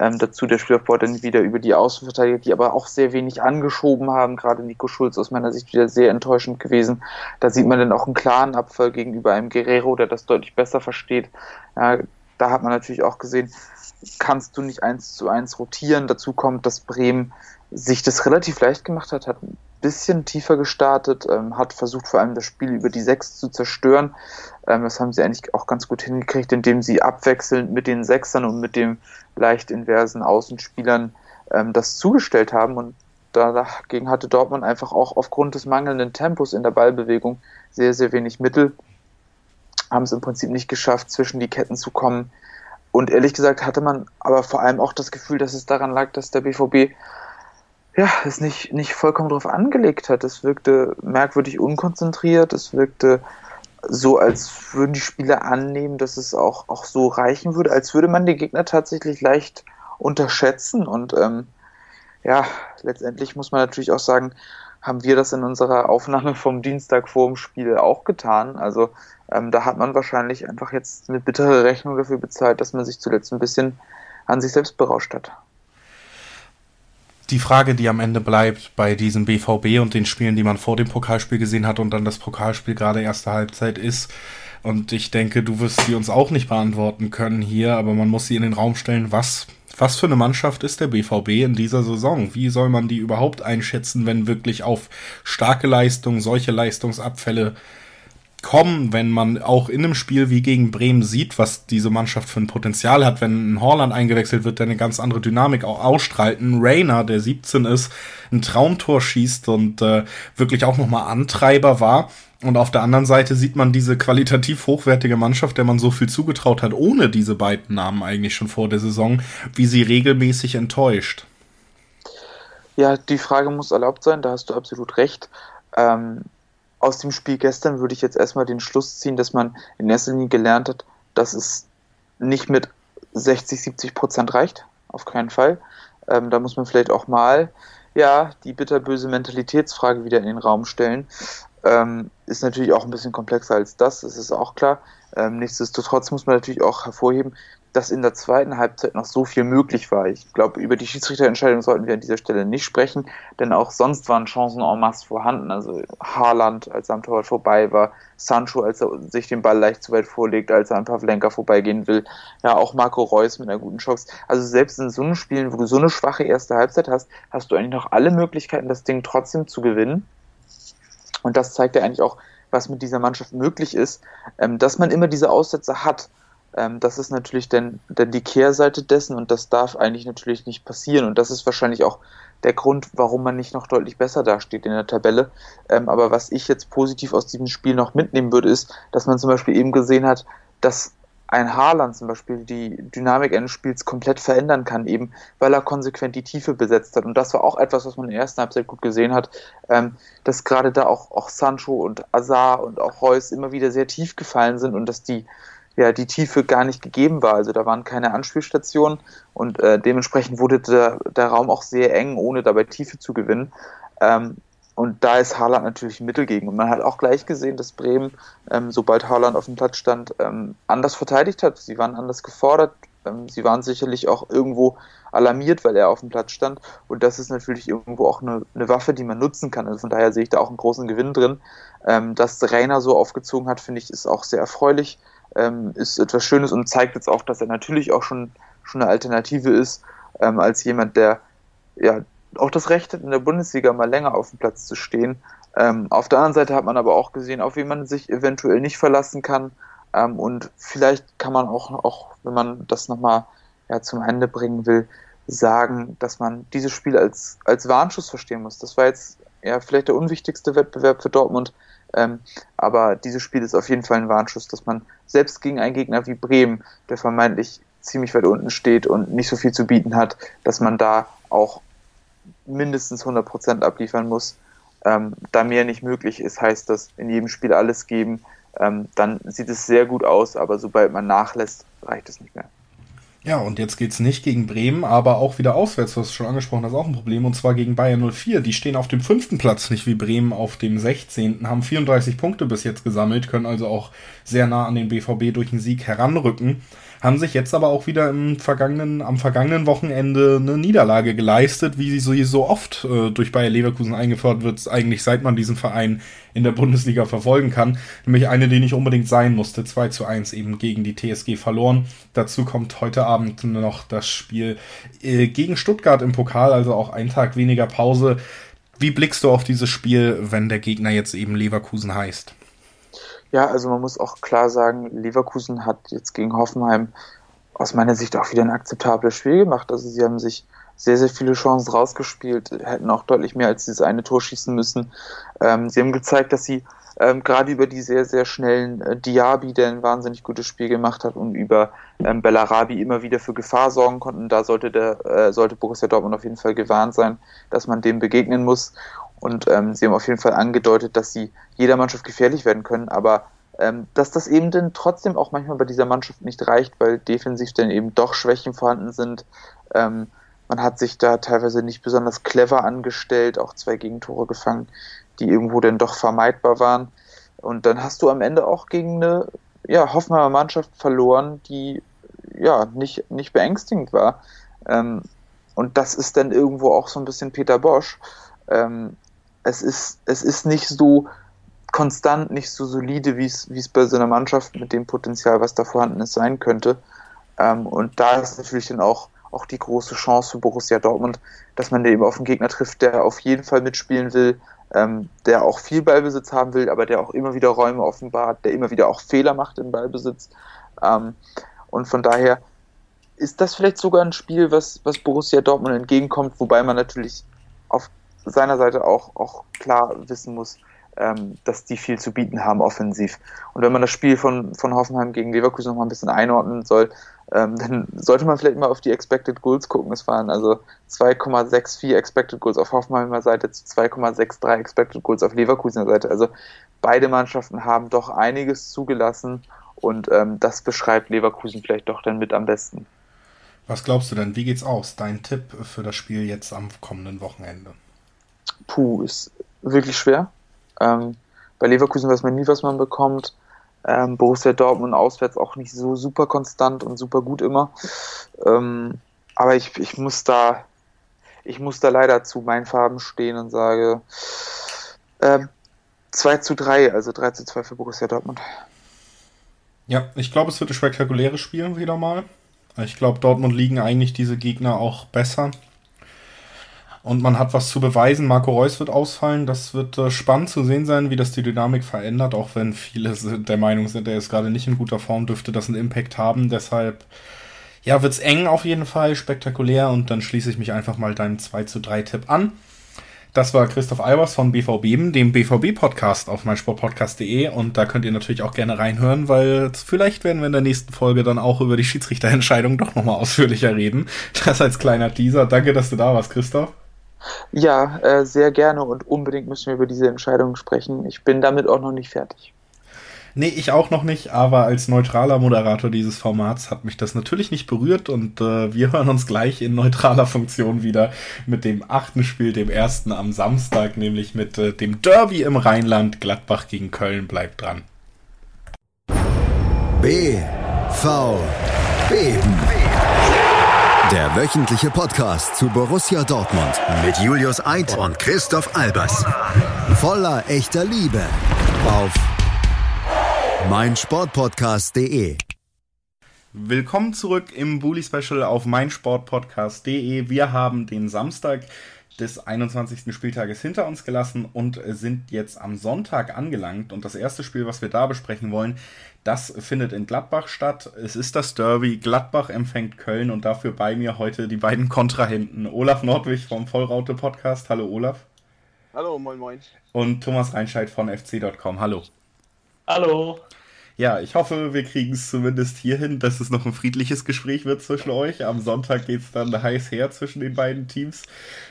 S15: Ähm, dazu der Spielaufbau dann wieder über die Außenverteidiger, die aber auch sehr wenig angeschoben haben. Gerade Nico Schulz aus meiner Sicht wieder sehr enttäuschend gewesen. Da sieht man dann auch einen klaren Abfall gegenüber einem Guerrero, der das deutlich besser versteht. Ja, da hat man natürlich auch gesehen, kannst du nicht eins zu eins rotieren. Dazu kommt, dass Bremen sich das relativ leicht gemacht hat, hat bisschen tiefer gestartet, ähm, hat versucht vor allem das Spiel über die Sechs zu zerstören. Ähm, das haben sie eigentlich auch ganz gut hingekriegt, indem sie abwechselnd mit den Sechsern und mit dem leicht inversen Außenspielern ähm, das zugestellt haben. Und dagegen hatte Dortmund einfach auch aufgrund des mangelnden Tempos in der Ballbewegung sehr, sehr wenig Mittel. Haben es im Prinzip nicht geschafft, zwischen die Ketten zu kommen. Und ehrlich gesagt hatte man aber vor allem auch das Gefühl, dass es daran lag, dass der BVB ja, es nicht, nicht vollkommen drauf angelegt hat. Es wirkte merkwürdig unkonzentriert, es wirkte so, als würden die Spieler annehmen, dass es auch, auch so reichen würde, als würde man den Gegner tatsächlich leicht unterschätzen. Und ähm, ja, letztendlich muss man natürlich auch sagen, haben wir das in unserer Aufnahme vom Dienstag vor dem Spiel auch getan. Also ähm, da hat man wahrscheinlich einfach jetzt eine bittere Rechnung dafür bezahlt, dass man sich zuletzt ein bisschen an sich selbst berauscht hat
S2: die Frage, die am Ende bleibt bei diesem BVB und den Spielen, die man vor dem Pokalspiel gesehen hat und dann das Pokalspiel gerade erste Halbzeit ist, und ich denke, du wirst sie uns auch nicht beantworten können hier, aber man muss sie in den Raum stellen, was, was für eine Mannschaft ist der BVB in dieser Saison? Wie soll man die überhaupt einschätzen, wenn wirklich auf starke Leistungen solche Leistungsabfälle kommen, wenn man auch in einem Spiel wie gegen Bremen sieht, was diese Mannschaft für ein Potenzial hat, wenn ein Horland eingewechselt wird, der eine ganz andere Dynamik auch ausstrahlt, ein Rainer, der 17 ist, ein Traumtor schießt und äh, wirklich auch nochmal Antreiber war. Und auf der anderen Seite sieht man diese qualitativ hochwertige Mannschaft, der man so viel zugetraut hat, ohne diese beiden Namen eigentlich schon vor der Saison, wie sie regelmäßig enttäuscht.
S15: Ja, die Frage muss erlaubt sein, da hast du absolut recht. Ähm, aus dem Spiel gestern würde ich jetzt erstmal den Schluss ziehen, dass man in erster Linie gelernt hat, dass es nicht mit 60, 70 Prozent reicht. Auf keinen Fall. Ähm, da muss man vielleicht auch mal ja die bitterböse Mentalitätsfrage wieder in den Raum stellen. Ähm, ist natürlich auch ein bisschen komplexer als das, das ist auch klar. Ähm, nichtsdestotrotz muss man natürlich auch hervorheben, dass in der zweiten Halbzeit noch so viel möglich war. Ich glaube, über die Schiedsrichterentscheidung sollten wir an dieser Stelle nicht sprechen, denn auch sonst waren Chancen en masse vorhanden. Also Haaland, als er am Torwart vorbei war, Sancho, als er sich den Ball leicht zu weit vorlegt, als er an Pavlenka vorbeigehen will, ja, auch Marco Reus mit einer guten Chance. Also selbst in so einem Spielen, wo du so eine schwache erste Halbzeit hast, hast du eigentlich noch alle Möglichkeiten, das Ding trotzdem zu gewinnen. Und das zeigt ja eigentlich auch, was mit dieser Mannschaft möglich ist, ähm, dass man immer diese Aussätze hat ähm, das ist natürlich dann, dann die Kehrseite dessen und das darf eigentlich natürlich nicht passieren. Und das ist wahrscheinlich auch der Grund, warum man nicht noch deutlich besser dasteht in der Tabelle. Ähm, aber was ich jetzt positiv aus diesem Spiel noch mitnehmen würde, ist, dass man zum Beispiel eben gesehen hat, dass ein Haaland zum Beispiel die Dynamik eines Spiels komplett verändern kann, eben weil er konsequent die Tiefe besetzt hat. Und das war auch etwas, was man in der ersten Halbzeit gut gesehen hat, ähm, dass gerade da auch, auch Sancho und Azar und auch Reus immer wieder sehr tief gefallen sind und dass die ja die Tiefe gar nicht gegeben war. Also da waren keine Anspielstationen und äh, dementsprechend wurde der, der Raum auch sehr eng, ohne dabei Tiefe zu gewinnen. Ähm, und da ist Haaland natürlich ein Mittel gegen. Und man hat auch gleich gesehen, dass Bremen, ähm, sobald Haaland auf dem Platz stand, ähm, anders verteidigt hat. Sie waren anders gefordert. Ähm, sie waren sicherlich auch irgendwo alarmiert, weil er auf dem Platz stand. Und das ist natürlich irgendwo auch eine, eine Waffe, die man nutzen kann. Also von daher sehe ich da auch einen großen Gewinn drin. Ähm, dass Rainer so aufgezogen hat, finde ich, ist auch sehr erfreulich ähm, ist etwas Schönes und zeigt jetzt auch, dass er natürlich auch schon, schon eine Alternative ist, ähm, als jemand, der ja auch das Recht hat, in der Bundesliga mal länger auf dem Platz zu stehen. Ähm, auf der anderen Seite hat man aber auch gesehen, auf wen man sich eventuell nicht verlassen kann. Ähm, und vielleicht kann man auch, auch wenn man das nochmal ja, zum Ende bringen will, sagen, dass man dieses Spiel als, als Warnschuss verstehen muss. Das war jetzt ja vielleicht der unwichtigste Wettbewerb für Dortmund, ähm, aber dieses Spiel ist auf jeden Fall ein Warnschuss, dass man selbst gegen einen Gegner wie Bremen, der vermeintlich ziemlich weit unten steht und nicht so viel zu bieten hat, dass man da auch mindestens 100% abliefern muss. Ähm, da mehr nicht möglich ist, heißt das in jedem Spiel alles geben. Ähm, dann sieht es sehr gut aus, aber sobald man nachlässt, reicht es nicht mehr.
S2: Ja, und jetzt geht's nicht gegen Bremen, aber auch wieder auswärts, du hast schon angesprochen, das ist auch ein Problem, und zwar gegen Bayern 04. Die stehen auf dem fünften Platz, nicht wie Bremen auf dem 16., haben 34 Punkte bis jetzt gesammelt, können also auch sehr nah an den BVB durch den Sieg heranrücken haben sich jetzt aber auch wieder im vergangenen, am vergangenen Wochenende eine Niederlage geleistet, wie sie so oft äh, durch Bayer Leverkusen eingeführt wird, eigentlich seit man diesen Verein in der Bundesliga verfolgen kann. Nämlich eine, die nicht unbedingt sein musste. 2 zu 1 eben gegen die TSG verloren. Dazu kommt heute Abend noch das Spiel äh, gegen Stuttgart im Pokal, also auch ein Tag weniger Pause Wie blickst du auf dieses Spiel, wenn der Gegner jetzt eben Leverkusen heißt?
S15: Ja, also man muss auch klar sagen, Leverkusen hat jetzt gegen Hoffenheim aus meiner Sicht auch wieder ein akzeptables Spiel gemacht. Also sie haben sich sehr, sehr viele Chancen rausgespielt, hätten auch deutlich mehr als dieses eine Tor schießen müssen. Ähm, sie haben gezeigt, dass sie ähm, gerade über die sehr, sehr schnellen äh, Diaby, der ein wahnsinnig gutes Spiel gemacht hat, und über ähm, Bellarabi immer wieder für Gefahr sorgen konnten. Da sollte, der, äh, sollte Borussia Dortmund auf jeden Fall gewarnt sein, dass man dem begegnen muss. Und ähm, sie haben auf jeden Fall angedeutet, dass sie jeder Mannschaft gefährlich werden können, aber ähm, dass das eben dann trotzdem auch manchmal bei dieser Mannschaft nicht reicht, weil defensiv dann eben doch Schwächen vorhanden sind. Ähm, man hat sich da teilweise nicht besonders clever angestellt, auch zwei Gegentore gefangen, die irgendwo dann doch vermeidbar waren. Und dann hast du am Ende auch gegen eine ja, Hoffenheimer Mannschaft verloren, die ja nicht, nicht beängstigend war. Ähm, und das ist dann irgendwo auch so ein bisschen Peter Bosch. Ähm, es, ist, es ist nicht so konstant, nicht so solide, wie es, wie es bei so einer Mannschaft mit dem Potenzial, was da vorhanden ist, sein könnte. Ähm, und da ist natürlich dann auch auch die große Chance für Borussia Dortmund, dass man eben auf einen Gegner trifft, der auf jeden Fall mitspielen will, ähm, der auch viel Ballbesitz haben will, aber der auch immer wieder Räume offenbart, der immer wieder auch Fehler macht im Ballbesitz. Ähm, und von daher ist das vielleicht sogar ein Spiel, was, was Borussia Dortmund entgegenkommt, wobei man natürlich auf seiner Seite auch, auch klar wissen muss, ähm, dass die viel zu bieten haben offensiv. Und wenn man das Spiel von, von Hoffenheim gegen Leverkusen noch mal ein bisschen einordnen soll, ähm, dann sollte man vielleicht mal auf die Expected Goals gucken. Es waren also 2,64 Expected Goals auf Hoffenheimer Seite zu 2,63 Expected Goals auf Leverkusener Seite. Also beide Mannschaften haben doch einiges zugelassen und ähm, das beschreibt Leverkusen vielleicht doch dann mit am besten.
S2: Was glaubst du denn? Wie geht's aus? Dein Tipp für das Spiel jetzt am kommenden Wochenende?
S15: Puh, ist wirklich schwer. Ähm, bei Leverkusen weiß man nie, was man bekommt. Ähm, Borussia Dortmund auswärts auch nicht so super konstant und super gut immer. Ähm, aber ich, ich muss da, ich muss da leider zu meinen Farben stehen und sage äh, 2 zu 3, also 3 zu 2 für Borussia Dortmund.
S2: Ja, ich glaube, es wird ein spektakuläres Spiel wieder mal. Ich glaube, Dortmund liegen eigentlich diese Gegner auch besser. Und man hat was zu beweisen. Marco Reus wird ausfallen. Das wird äh, spannend zu sehen sein, wie das die Dynamik verändert. Auch wenn viele der Meinung sind, er ist gerade nicht in guter Form, dürfte das einen Impact haben. Deshalb, ja, wird es eng auf jeden Fall, spektakulär. Und dann schließe ich mich einfach mal deinem 2 zu 3 Tipp an. Das war Christoph Albers von BVB, dem BVB-Podcast auf meinsportpodcast.de und da könnt ihr natürlich auch gerne reinhören, weil vielleicht werden wir in der nächsten Folge dann auch über die Schiedsrichterentscheidung doch nochmal ausführlicher reden. Das als kleiner Teaser. Danke, dass du da warst, Christoph.
S15: Ja, äh, sehr gerne und unbedingt müssen wir über diese Entscheidung sprechen. Ich bin damit auch noch nicht fertig.
S2: Nee, ich auch noch nicht, aber als neutraler Moderator dieses Formats hat mich das natürlich nicht berührt und äh, wir hören uns gleich in neutraler Funktion wieder mit dem achten Spiel, dem ersten am Samstag, nämlich mit äh, dem Derby im Rheinland. Gladbach gegen Köln bleibt dran.
S1: B, V, Beben. Der wöchentliche Podcast zu Borussia Dortmund mit Julius Eid und Christoph Albers. Voller echter Liebe auf meinsportpodcast.de.
S2: Willkommen zurück im Bully Special auf meinsportpodcast.de. Wir haben den Samstag des 21. Spieltages hinter uns gelassen und sind jetzt am Sonntag angelangt. Und das erste Spiel, was wir da besprechen wollen, das findet in Gladbach statt. Es ist das Derby. Gladbach empfängt Köln und dafür bei mir heute die beiden Kontrahenten. Olaf Nordwig vom Vollraute Podcast. Hallo Olaf.
S16: Hallo, moin moin.
S2: Und Thomas Reinscheid von fc.com. Hallo.
S16: Hallo.
S2: Ja, ich hoffe, wir kriegen es zumindest hierhin, dass es noch ein friedliches Gespräch wird zwischen euch. Am Sonntag geht es dann heiß her zwischen den beiden Teams,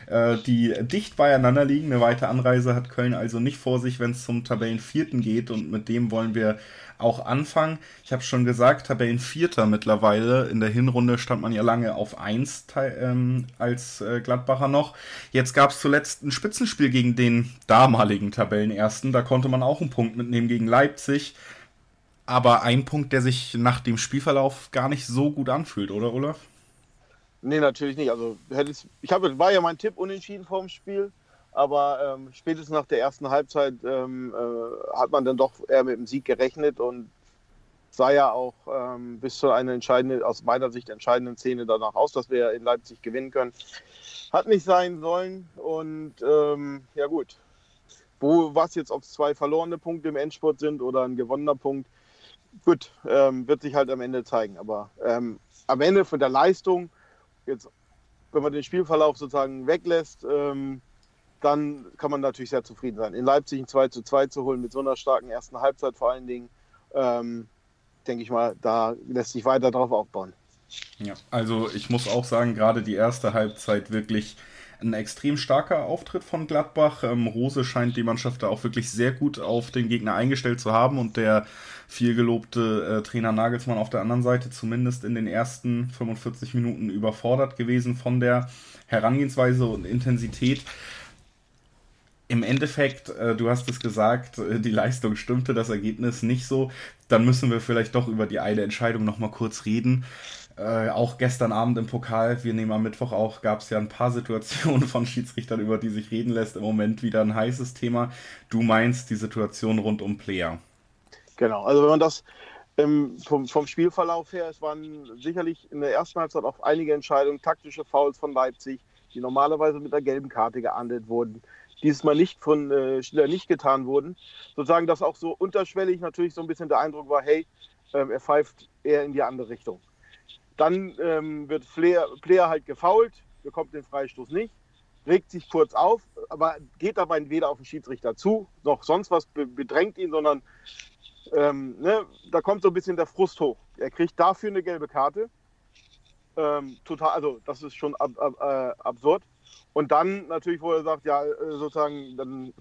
S2: äh, die dicht beieinander liegen. Eine weite Anreise hat Köln also nicht vor sich, wenn es zum Tabellenvierten geht. Und mit dem wollen wir auch anfangen. Ich habe schon gesagt, Tabellenvierter mittlerweile. In der Hinrunde stand man ja lange auf 1 ähm, als äh, Gladbacher noch. Jetzt gab es zuletzt ein Spitzenspiel gegen den damaligen Tabellenersten. Da konnte man auch einen Punkt mitnehmen gegen Leipzig aber ein Punkt, der sich nach dem Spielverlauf gar nicht so gut anfühlt, oder Olaf?
S16: Nee, natürlich nicht. Also ich habe, war ja mein Tipp unentschieden vorm Spiel, aber ähm, spätestens nach der ersten Halbzeit ähm, äh, hat man dann doch eher mit dem Sieg gerechnet und sah ja auch ähm, bis zu einer entscheidenden, aus meiner Sicht entscheidenden Szene danach aus, dass wir in Leipzig gewinnen können. hat nicht sein sollen. Und ähm, ja gut, wo was jetzt, ob es zwei verlorene Punkte im Endspurt sind oder ein gewonnener Punkt, gut, ähm, wird sich halt am Ende zeigen. Aber ähm, am Ende von der Leistung, jetzt, wenn man den Spielverlauf sozusagen weglässt, ähm, dann kann man natürlich sehr zufrieden sein. In Leipzig ein 2 zu 2 zu holen mit so einer starken ersten Halbzeit vor allen Dingen, ähm, denke ich mal, da lässt sich weiter drauf aufbauen.
S2: Ja, also ich muss auch sagen, gerade die erste Halbzeit wirklich ein extrem starker Auftritt von Gladbach. Ähm, Rose scheint die Mannschaft da auch wirklich sehr gut auf den Gegner eingestellt zu haben und der viel gelobte äh, Trainer Nagelsmann auf der anderen Seite zumindest in den ersten 45 Minuten überfordert gewesen von der Herangehensweise und Intensität. Im Endeffekt, äh, du hast es gesagt, äh, die Leistung stimmte, das Ergebnis nicht so. Dann müssen wir vielleicht doch über die eine Entscheidung nochmal kurz reden. Äh, auch gestern Abend im Pokal, wir nehmen am Mittwoch auch, gab es ja ein paar Situationen von Schiedsrichtern, über die sich reden lässt. Im Moment wieder ein heißes Thema. Du meinst die Situation rund um Player.
S16: Genau, also wenn man das ähm, vom, vom Spielverlauf her, es waren sicherlich in der ersten Halbzeit auch einige Entscheidungen, taktische Fouls von Leipzig, die normalerweise mit einer gelben Karte geahndet wurden, dieses Mal nicht von äh, Schiller nicht getan wurden. Sozusagen, dass auch so unterschwellig natürlich so ein bisschen der Eindruck war, hey, ähm, er pfeift eher in die andere Richtung. Dann ähm, wird Flair, Player halt gefault, bekommt den Freistoß nicht, regt sich kurz auf, aber geht dabei weder auf den Schiedsrichter zu, noch sonst was bedrängt ihn, sondern ähm, ne, da kommt so ein bisschen der Frust hoch. Er kriegt dafür eine gelbe Karte. Ähm, total, also das ist schon ab, ab, äh, absurd. Und dann natürlich, wo er sagt, ja, äh, sozusagen, dann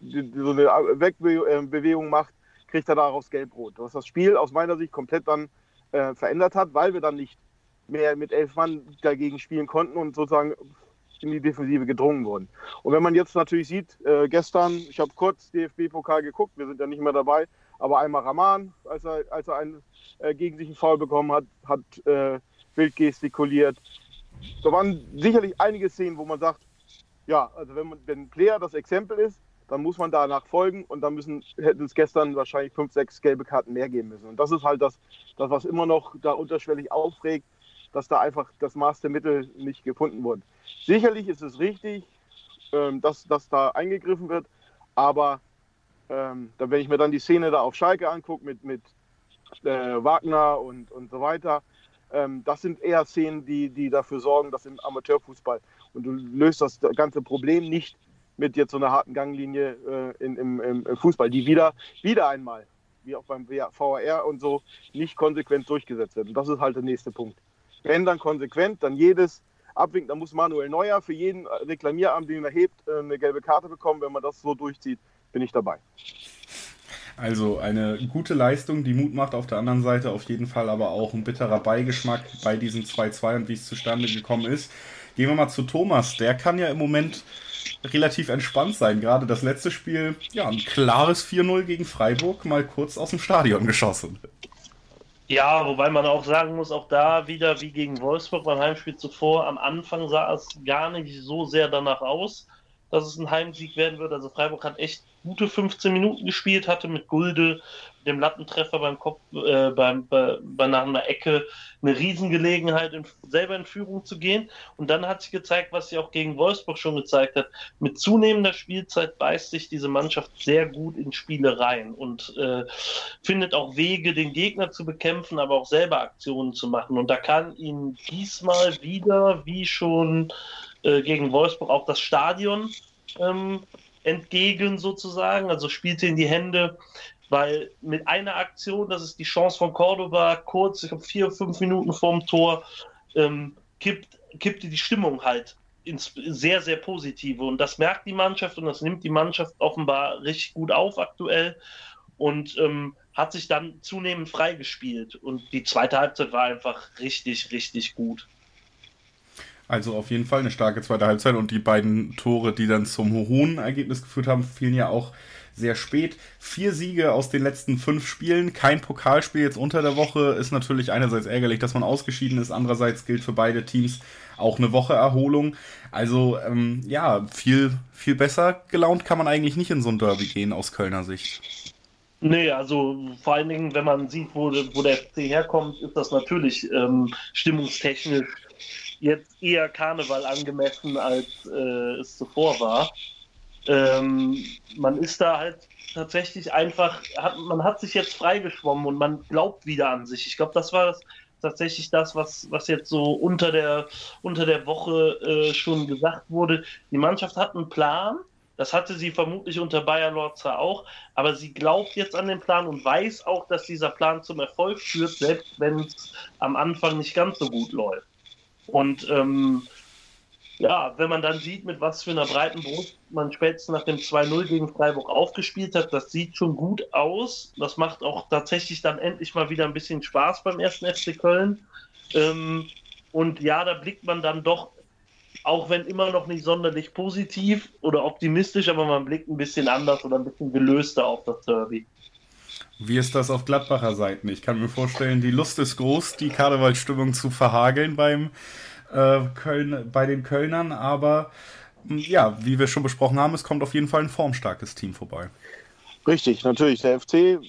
S16: die, die, so eine Wegbewegung macht, kriegt er daraus gelb-rot. Was das Spiel aus meiner Sicht komplett dann äh, verändert hat, weil wir dann nicht mehr mit elf Mann dagegen spielen konnten und sozusagen in die Defensive gedrungen wurden. Und wenn man jetzt natürlich sieht, äh, gestern, ich habe kurz DFB-Pokal geguckt, wir sind ja nicht mehr dabei, aber einmal Raman, als er, als er einen, äh, gegen sich einen Foul bekommen hat, hat äh, wild gestikuliert. Da waren sicherlich einige Szenen, wo man sagt, ja, also wenn man wenn Player das Exempel ist, dann muss man danach folgen und dann müssen, hätten es gestern wahrscheinlich fünf, sechs gelbe Karten mehr geben müssen. Und das ist halt das, das was immer noch da unterschwellig aufregt, dass da einfach das Maß der Mittel nicht gefunden wurde. Sicherlich ist es richtig, ähm, dass, dass da eingegriffen wird, aber ähm, dann, wenn ich mir dann die Szene da auf Schalke angucke mit, mit äh, Wagner und, und so weiter, ähm, das sind eher Szenen, die, die dafür sorgen, dass im Amateurfußball und du löst das ganze Problem nicht mit jetzt so einer harten Ganglinie äh, in, im, im, Fußball, die wieder, wieder einmal, wie auch beim VAR und so, nicht konsequent durchgesetzt wird. Und das ist halt der nächste Punkt. Wenn dann konsequent, dann jedes abwinken, dann muss Manuel Neuer für jeden Reklamieramt, den er hebt, äh, eine gelbe Karte bekommen. Wenn man das so durchzieht, bin ich dabei.
S2: Also eine gute Leistung, die Mut macht auf der anderen Seite auf jeden Fall aber auch ein bitterer Beigeschmack bei diesem 2-2 und wie es zustande gekommen ist. Gehen wir mal zu Thomas. Der kann ja im Moment relativ entspannt sein. Gerade das letzte Spiel, ja, ein klares 4-0 gegen Freiburg, mal kurz aus dem Stadion geschossen.
S17: Ja, wobei man auch sagen muss, auch da wieder wie gegen Wolfsburg beim Heimspiel zuvor, am Anfang sah es gar nicht so sehr danach aus, dass es ein Heimsieg werden wird. Also Freiburg hat echt gute 15 Minuten gespielt, hatte mit Gulde, dem Lattentreffer beim Kopf, äh, beim, bei, bei nach einer Ecke eine Riesengelegenheit, in, selber in Führung zu gehen. Und dann hat sich gezeigt, was sie auch gegen Wolfsburg schon gezeigt hat. Mit zunehmender Spielzeit beißt sich diese Mannschaft sehr gut in Spiele rein und äh, findet auch Wege, den Gegner zu bekämpfen, aber auch selber Aktionen zu machen. Und da kann ihnen diesmal wieder, wie schon äh, gegen Wolfsburg, auch das Stadion ähm, entgegen sozusagen, also spielte in die Hände, weil mit einer Aktion, das ist die Chance von Cordoba, kurz, ich glaube vier, fünf Minuten vorm Tor, ähm, kippt, kippte die Stimmung halt ins sehr, sehr positive. Und das merkt die Mannschaft und das nimmt die Mannschaft offenbar richtig gut auf aktuell und ähm, hat sich dann zunehmend freigespielt. Und die zweite Halbzeit war einfach richtig, richtig gut.
S2: Also auf jeden Fall eine starke zweite Halbzeit und die beiden Tore, die dann zum hohen Ergebnis geführt haben, fielen ja auch sehr spät. Vier Siege aus den letzten fünf Spielen, kein Pokalspiel jetzt unter der Woche, ist natürlich einerseits ärgerlich, dass man ausgeschieden ist, andererseits gilt für beide Teams auch eine Woche Erholung. Also ähm, ja, viel, viel besser gelaunt kann man eigentlich nicht in so ein Derby gehen aus Kölner Sicht.
S17: Nee, also vor allen Dingen, wenn man sieht, wo, wo der FC herkommt, ist das natürlich ähm, stimmungstechnisch jetzt eher Karneval angemessen, als äh, es zuvor war. Ähm, man ist da halt tatsächlich einfach, hat, man hat sich jetzt freigeschwommen und man glaubt wieder an sich. Ich glaube, das war das, tatsächlich das, was, was jetzt so unter der, unter der Woche äh, schon gesagt wurde. Die Mannschaft hat einen Plan. Das hatte sie vermutlich unter Bayer Lorza auch, aber sie glaubt jetzt an den Plan und weiß auch, dass dieser Plan zum Erfolg führt, selbst wenn es am Anfang nicht ganz so gut läuft. Und ähm, ja, wenn man dann sieht, mit was für einer breiten Brust man spätestens nach dem 2-0 gegen Freiburg aufgespielt hat, das sieht schon gut aus. Das macht auch tatsächlich dann endlich mal wieder ein bisschen Spaß beim ersten FC Köln. Ähm, und ja, da blickt man dann doch, auch wenn immer noch nicht sonderlich positiv oder optimistisch, aber man blickt ein bisschen anders oder ein bisschen gelöster auf das Derby.
S2: Wie ist das auf Gladbacher Seiten? Ich kann mir vorstellen, die Lust ist groß, die Karnevalstimmung zu verhageln beim äh, Köln, bei den Kölnern, aber ja, wie wir schon besprochen haben, es kommt auf jeden Fall ein formstarkes Team vorbei.
S16: Richtig, natürlich. Der FC,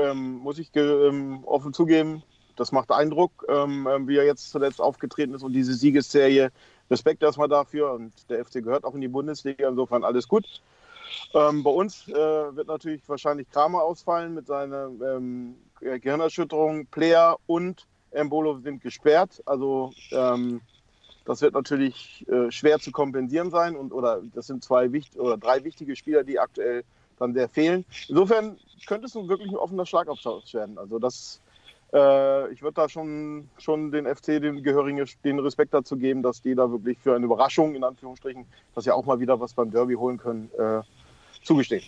S16: ähm, muss ich ähm, offen zugeben, das macht Eindruck, ähm, ähm, wie er jetzt zuletzt aufgetreten ist und diese Siegesserie. Respekt erstmal dafür und der FC gehört auch in die Bundesliga, insofern alles gut. Ähm, bei uns äh, wird natürlich wahrscheinlich Kramer ausfallen mit seiner ähm, Gehirnerschütterung. Player und Embolo sind gesperrt. Also ähm, das wird natürlich äh, schwer zu kompensieren sein und oder das sind zwei wichtig oder drei wichtige Spieler, die aktuell dann sehr fehlen. Insofern könnte es nun wirklich ein offener Schlagabtausch werden. Also das, äh, ich würde da schon, schon den FC den gehörigen den Respekt dazu geben, dass die da wirklich für eine Überraschung in Anführungsstrichen, dass sie auch mal wieder was beim Derby holen können, äh, zugestehen.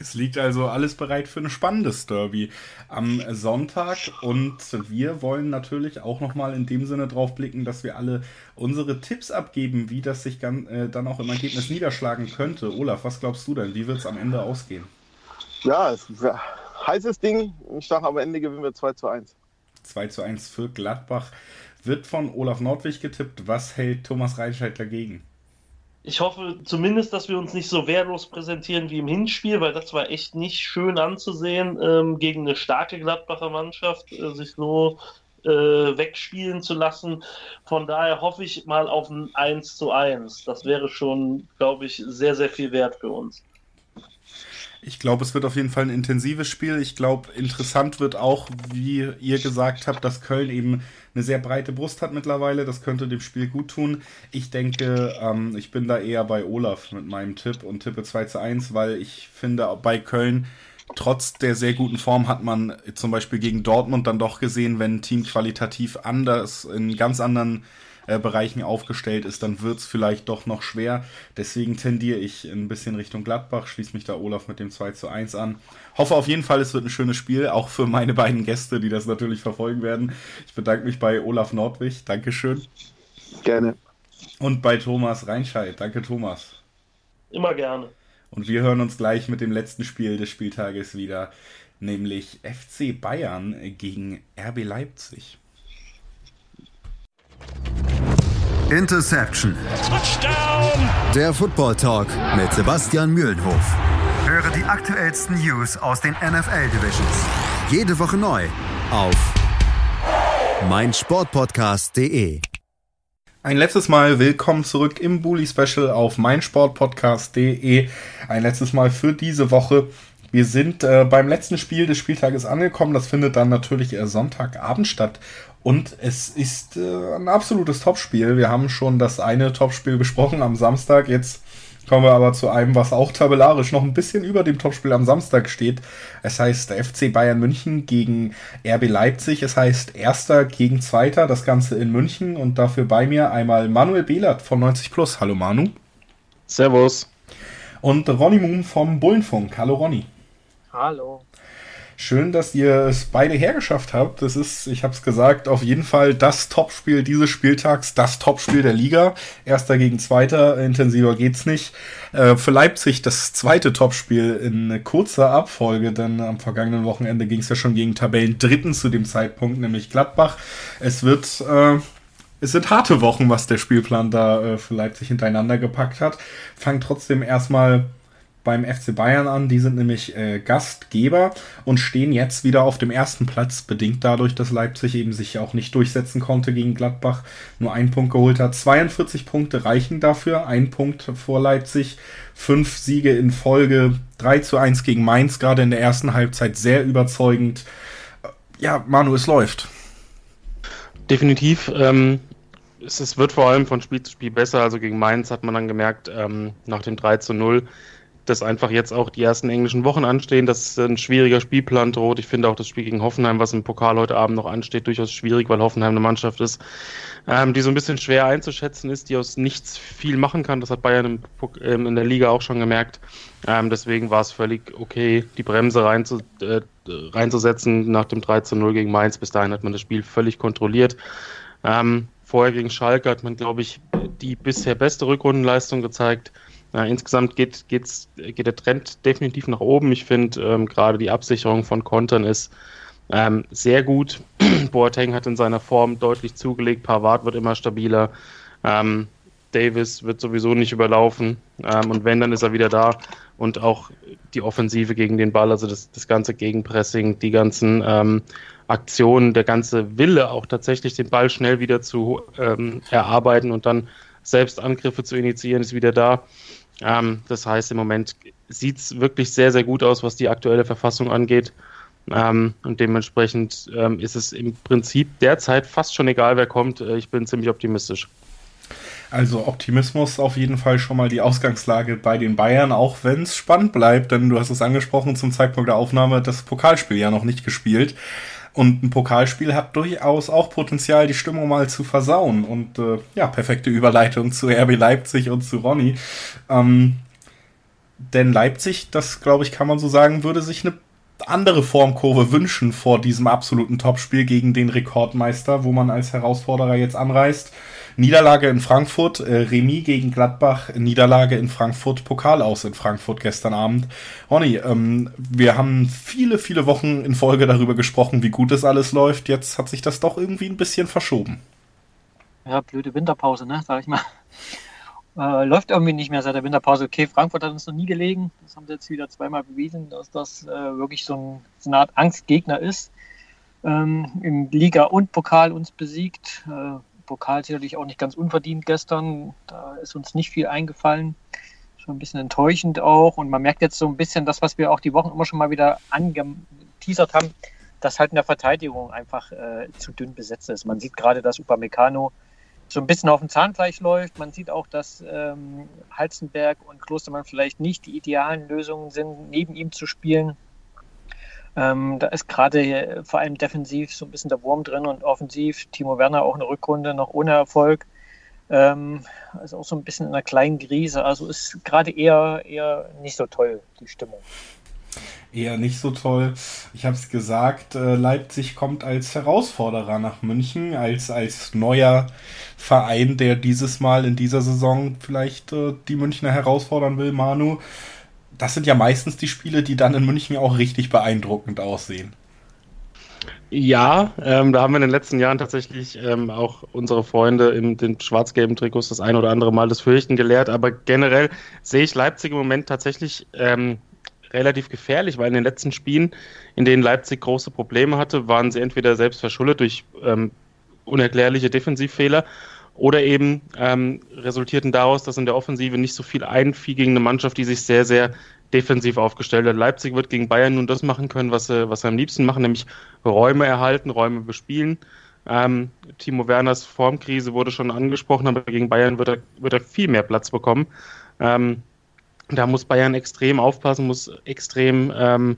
S2: Es liegt also alles bereit für ein spannendes Derby am Sonntag und wir wollen natürlich auch nochmal in dem Sinne drauf blicken, dass wir alle unsere Tipps abgeben, wie das sich dann, äh, dann auch im Ergebnis niederschlagen könnte. Olaf, was glaubst du denn? Wie wird es am Ende ausgehen?
S16: Ja, es ist ein heißes Ding. Ich sage, am Ende gewinnen wir 2 zu 1.
S2: 2 zu 1 für Gladbach wird von Olaf Nordwig getippt. Was hält Thomas Reinscheid dagegen?
S17: Ich hoffe zumindest, dass wir uns nicht so wehrlos präsentieren wie im Hinspiel, weil das war echt nicht schön anzusehen, ähm, gegen eine starke Gladbacher Mannschaft äh, sich so äh, wegspielen zu lassen. Von daher hoffe ich mal auf ein 1 zu 1. Das wäre schon, glaube ich, sehr, sehr viel wert für uns.
S2: Ich glaube, es wird auf jeden Fall ein intensives Spiel. Ich glaube, interessant wird auch, wie ihr gesagt habt, dass Köln eben eine sehr breite Brust hat mittlerweile. Das könnte dem Spiel gut tun. Ich denke, ähm, ich bin da eher bei Olaf mit meinem Tipp und tippe 2 zu 1, weil ich finde, bei Köln trotz der sehr guten Form hat man zum Beispiel gegen Dortmund dann doch gesehen, wenn ein Team qualitativ anders in ganz anderen äh, Bereichen aufgestellt ist, dann wird es vielleicht doch noch schwer. Deswegen tendiere ich ein bisschen Richtung Gladbach, schließe mich da Olaf mit dem 2 zu 1 an. Hoffe auf jeden Fall, es wird ein schönes Spiel, auch für meine beiden Gäste, die das natürlich verfolgen werden. Ich bedanke mich bei Olaf Nordwig. Dankeschön.
S16: Gerne.
S2: Und bei Thomas Reinscheid. Danke, Thomas.
S17: Immer gerne.
S2: Und wir hören uns gleich mit dem letzten Spiel des Spieltages wieder, nämlich FC Bayern gegen RB Leipzig.
S1: Interception. Touchdown. Der Football Talk mit Sebastian Mühlenhof. Höre die aktuellsten News aus den NFL Divisions. Jede Woche neu auf meinsportpodcast.de.
S2: Ein letztes Mal willkommen zurück im Bully Special auf meinsportpodcast.de. Ein letztes Mal für diese Woche. Wir sind äh, beim letzten Spiel des Spieltages angekommen. Das findet dann natürlich äh, Sonntagabend statt. Und es ist äh, ein absolutes Topspiel. Wir haben schon das eine Topspiel besprochen am Samstag. Jetzt kommen wir aber zu einem, was auch tabellarisch noch ein bisschen über dem Topspiel am Samstag steht. Es heißt FC Bayern München gegen RB Leipzig. Es heißt Erster gegen Zweiter. Das Ganze in München. Und dafür bei mir einmal Manuel Behlert von 90 Plus. Hallo Manu.
S18: Servus.
S2: Und Ronny Moon vom Bullenfunk. Hallo Ronny.
S19: Hallo.
S2: Schön, dass ihr es beide hergeschafft habt. Das ist, ich habe es gesagt, auf jeden Fall das Topspiel dieses Spieltags, das Topspiel der Liga. Erster gegen Zweiter, intensiver geht's nicht. Äh, für Leipzig das zweite Topspiel in kurzer Abfolge, denn am vergangenen Wochenende ging es ja schon gegen Tabellen Dritten zu dem Zeitpunkt, nämlich Gladbach. Es wird äh, es sind harte Wochen, was der Spielplan da äh, für Leipzig hintereinander gepackt hat. Fangt trotzdem erstmal beim FC Bayern an. Die sind nämlich äh, Gastgeber und stehen jetzt wieder auf dem ersten Platz, bedingt dadurch, dass Leipzig eben sich auch nicht durchsetzen konnte gegen Gladbach, nur einen Punkt geholt hat. 42 Punkte reichen dafür, ein Punkt vor Leipzig, fünf Siege in Folge, 3 zu 1 gegen Mainz, gerade in der ersten Halbzeit sehr überzeugend. Ja, Manu, es läuft.
S18: Definitiv. Ähm, es, es, wird vor allem von Spiel zu Spiel besser. Also gegen Mainz hat man dann gemerkt, ähm, nach dem 3 zu 0, dass einfach jetzt auch die ersten englischen Wochen anstehen, dass ein schwieriger Spielplan droht. Ich finde auch das Spiel gegen Hoffenheim, was im Pokal heute Abend noch ansteht, durchaus schwierig, weil Hoffenheim eine Mannschaft ist, ähm, die so ein bisschen schwer einzuschätzen ist, die aus nichts viel machen kann. Das hat Bayern im, ähm, in der Liga auch schon gemerkt. Ähm, deswegen war es völlig okay, die Bremse reinzu, äh, reinzusetzen nach dem 3 zu 0 gegen Mainz. Bis dahin hat man das Spiel völlig kontrolliert. Ähm, vorher gegen Schalke hat man, glaube ich, die bisher beste Rückrundenleistung gezeigt. Ja, insgesamt geht, geht's, geht der Trend definitiv nach oben. Ich finde, ähm, gerade die Absicherung von Kontern ist ähm, sehr gut. Boateng hat in seiner Form deutlich zugelegt. Pavard wird immer stabiler. Ähm, Davis wird sowieso nicht überlaufen. Ähm, und wenn, dann ist er wieder da. Und auch die Offensive gegen den Ball, also das, das ganze Gegenpressing, die ganzen ähm, Aktionen, der ganze Wille, auch tatsächlich den Ball schnell wieder zu ähm, erarbeiten und dann selbst Angriffe zu initiieren, ist wieder da. Ähm, das heißt, im Moment sieht es wirklich sehr, sehr gut aus, was die aktuelle Verfassung angeht. Ähm, und dementsprechend ähm, ist es im Prinzip derzeit fast schon egal, wer kommt. Äh, ich bin ziemlich optimistisch.
S2: Also Optimismus auf jeden Fall schon mal die Ausgangslage bei den Bayern, auch wenn es spannend bleibt, denn du hast es angesprochen, zum Zeitpunkt der Aufnahme das Pokalspiel ja noch nicht gespielt. Und ein Pokalspiel hat durchaus auch Potenzial, die Stimmung mal zu versauen. Und äh, ja, perfekte Überleitung zu RB Leipzig und zu Ronny. Ähm, denn Leipzig, das glaube ich, kann man so sagen, würde sich eine andere Formkurve wünschen vor diesem absoluten Topspiel gegen den Rekordmeister, wo man als Herausforderer jetzt anreist. Niederlage in Frankfurt, äh, Remis gegen Gladbach, Niederlage in Frankfurt, Pokal aus in Frankfurt gestern Abend. Ronny, ähm, wir haben viele, viele Wochen in Folge darüber gesprochen, wie gut es alles läuft. Jetzt hat sich das doch irgendwie ein bisschen verschoben.
S19: Ja, blöde Winterpause, ne, sag ich mal. Äh, läuft irgendwie nicht mehr seit der Winterpause. Okay, Frankfurt hat uns noch nie gelegen. Das haben sie jetzt wieder zweimal bewiesen, dass das äh, wirklich so, ein, so, eine Art Angstgegner ist. Ähm, Im Liga und Pokal uns besiegt. Äh, Pokal sicherlich auch nicht ganz unverdient gestern. Da ist uns nicht viel eingefallen. Schon ein bisschen enttäuschend auch. Und man merkt jetzt so ein bisschen das, was wir auch die Wochen immer schon mal wieder angeteasert haben, dass halt in der Verteidigung einfach äh, zu dünn besetzt ist. Man sieht gerade, dass Upamecano so ein bisschen auf dem Zahnfleisch läuft. Man sieht auch, dass ähm, Halzenberg und Klostermann vielleicht nicht die idealen Lösungen sind, neben ihm zu spielen. Ähm, da ist gerade vor allem defensiv so ein bisschen der Wurm drin und offensiv Timo Werner auch eine Rückrunde noch ohne Erfolg. Ähm, also auch so ein bisschen in einer kleinen Krise. Also ist gerade eher, eher nicht so toll, die Stimmung.
S2: Eher nicht so toll. Ich habe es gesagt, äh, Leipzig kommt als Herausforderer nach München, als, als neuer Verein, der dieses Mal in dieser Saison vielleicht äh, die Münchner herausfordern will, Manu das sind ja meistens die Spiele, die dann in München auch richtig beeindruckend aussehen.
S18: Ja, ähm, da haben wir in den letzten Jahren tatsächlich ähm, auch unsere Freunde in den schwarz-gelben Trikots das ein oder andere Mal das Fürchten gelehrt. Aber generell sehe ich Leipzig im Moment tatsächlich ähm, relativ gefährlich, weil in den letzten Spielen, in denen Leipzig große Probleme hatte, waren sie entweder selbst verschuldet durch ähm, unerklärliche Defensivfehler oder eben ähm, resultierten daraus, dass in der Offensive nicht so viel einfiel gegen eine Mannschaft, die sich sehr, sehr defensiv aufgestellt hat. Leipzig wird gegen Bayern nun das machen können, was sie, was sie am liebsten machen, nämlich Räume erhalten, Räume bespielen. Ähm, Timo Werners Formkrise wurde schon angesprochen, aber gegen Bayern wird er, wird er viel mehr Platz bekommen. Ähm, da muss Bayern extrem aufpassen, muss extrem ähm,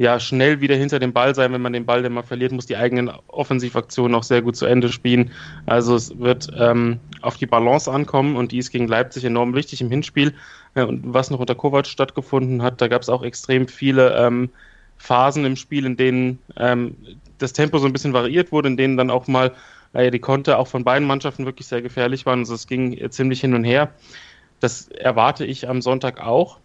S18: ja, schnell wieder hinter dem Ball sein. Wenn man den Ball dann mal verliert, muss die eigenen Offensivaktionen auch sehr gut zu Ende spielen. Also es wird ähm, auf die Balance ankommen und die ist gegen Leipzig enorm wichtig im Hinspiel. Äh, und was noch unter Kovac stattgefunden hat, da gab es auch extrem viele ähm, Phasen im Spiel, in denen ähm, das Tempo so ein bisschen variiert wurde, in denen dann auch mal äh, die Konter auch von beiden Mannschaften wirklich sehr gefährlich waren. Also es ging ziemlich hin und her. Das erwarte ich am Sonntag auch.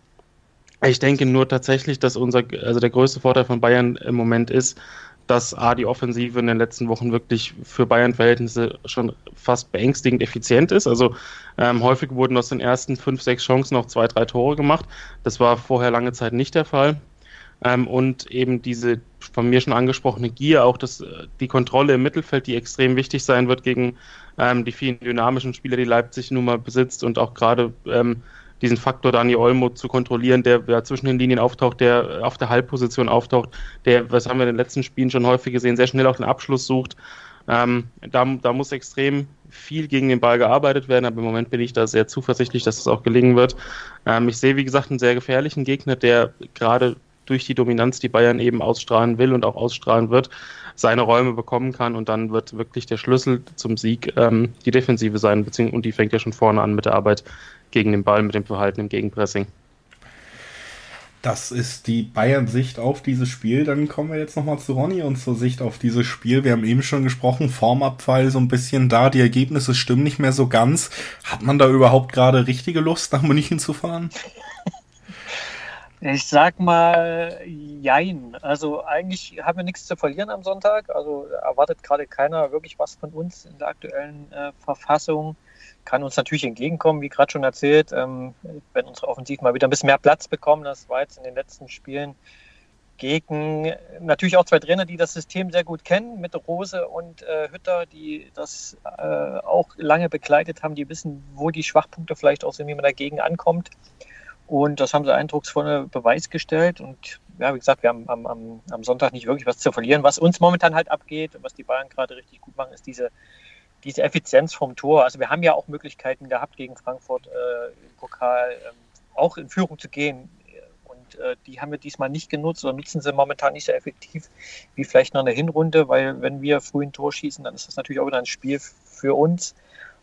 S18: Ich denke nur tatsächlich, dass unser, also der größte Vorteil von Bayern im Moment ist, dass A, die Offensive in den letzten Wochen wirklich für Bayern-Verhältnisse schon fast beängstigend effizient ist. Also ähm, häufig wurden aus den ersten fünf, sechs Chancen noch zwei, drei Tore gemacht. Das war vorher lange Zeit nicht der Fall. Ähm, und eben diese von mir schon angesprochene Gier, auch das, die Kontrolle im Mittelfeld, die extrem wichtig sein wird gegen ähm, die vielen dynamischen Spieler, die Leipzig nun mal besitzt und auch gerade ähm, diesen Faktor Dani Olmo zu kontrollieren, der ja, zwischen den Linien auftaucht, der auf der Halbposition auftaucht, der, was haben wir in den letzten Spielen schon häufig gesehen, sehr schnell auch den Abschluss sucht. Ähm, da, da muss extrem viel gegen den Ball gearbeitet werden, aber im Moment bin ich da sehr zuversichtlich, dass es auch gelingen wird. Ähm, ich sehe, wie gesagt, einen sehr gefährlichen Gegner, der gerade durch die Dominanz, die Bayern eben ausstrahlen will und auch ausstrahlen wird, seine Räume bekommen kann und dann wird wirklich der Schlüssel zum Sieg ähm, die Defensive sein, und die fängt ja schon vorne an mit der Arbeit gegen den Ball, mit dem Verhalten im Gegenpressing.
S2: Das ist die Bayern-Sicht auf dieses Spiel. Dann kommen wir jetzt nochmal zu Ronny und zur Sicht auf dieses Spiel. Wir haben eben schon gesprochen, Formabfall so ein bisschen da, die Ergebnisse stimmen nicht mehr so ganz. Hat man da überhaupt gerade richtige Lust, nach München zu fahren?
S19: Ich sag mal, jein. Also eigentlich haben wir nichts zu verlieren am Sonntag. Also erwartet gerade keiner wirklich was von uns in der aktuellen äh, Verfassung. Kann uns natürlich entgegenkommen, wie gerade schon erzählt, ähm, wenn unsere Offensiv mal wieder ein bisschen mehr Platz bekommen. Das war jetzt in den letzten Spielen gegen natürlich auch zwei Trainer, die das System sehr gut kennen, mit Rose und äh, Hütter, die das äh, auch lange begleitet haben, die wissen, wo die Schwachpunkte vielleicht auch sind, wie man dagegen ankommt. Und das haben sie eindrucksvoll Beweis gestellt. Und ja, wie gesagt, wir haben am, am, am, Sonntag nicht wirklich was zu verlieren. Was uns momentan halt abgeht und was die Bayern gerade richtig gut machen, ist diese, diese Effizienz vom Tor. Also wir haben ja auch Möglichkeiten gehabt, gegen Frankfurt äh, im Pokal äh, auch in Führung zu gehen. Und äh, die haben wir diesmal nicht genutzt oder nutzen sie momentan nicht so effektiv wie vielleicht noch in der Hinrunde, weil wenn wir früh ein Tor schießen, dann ist das natürlich auch wieder ein Spiel für uns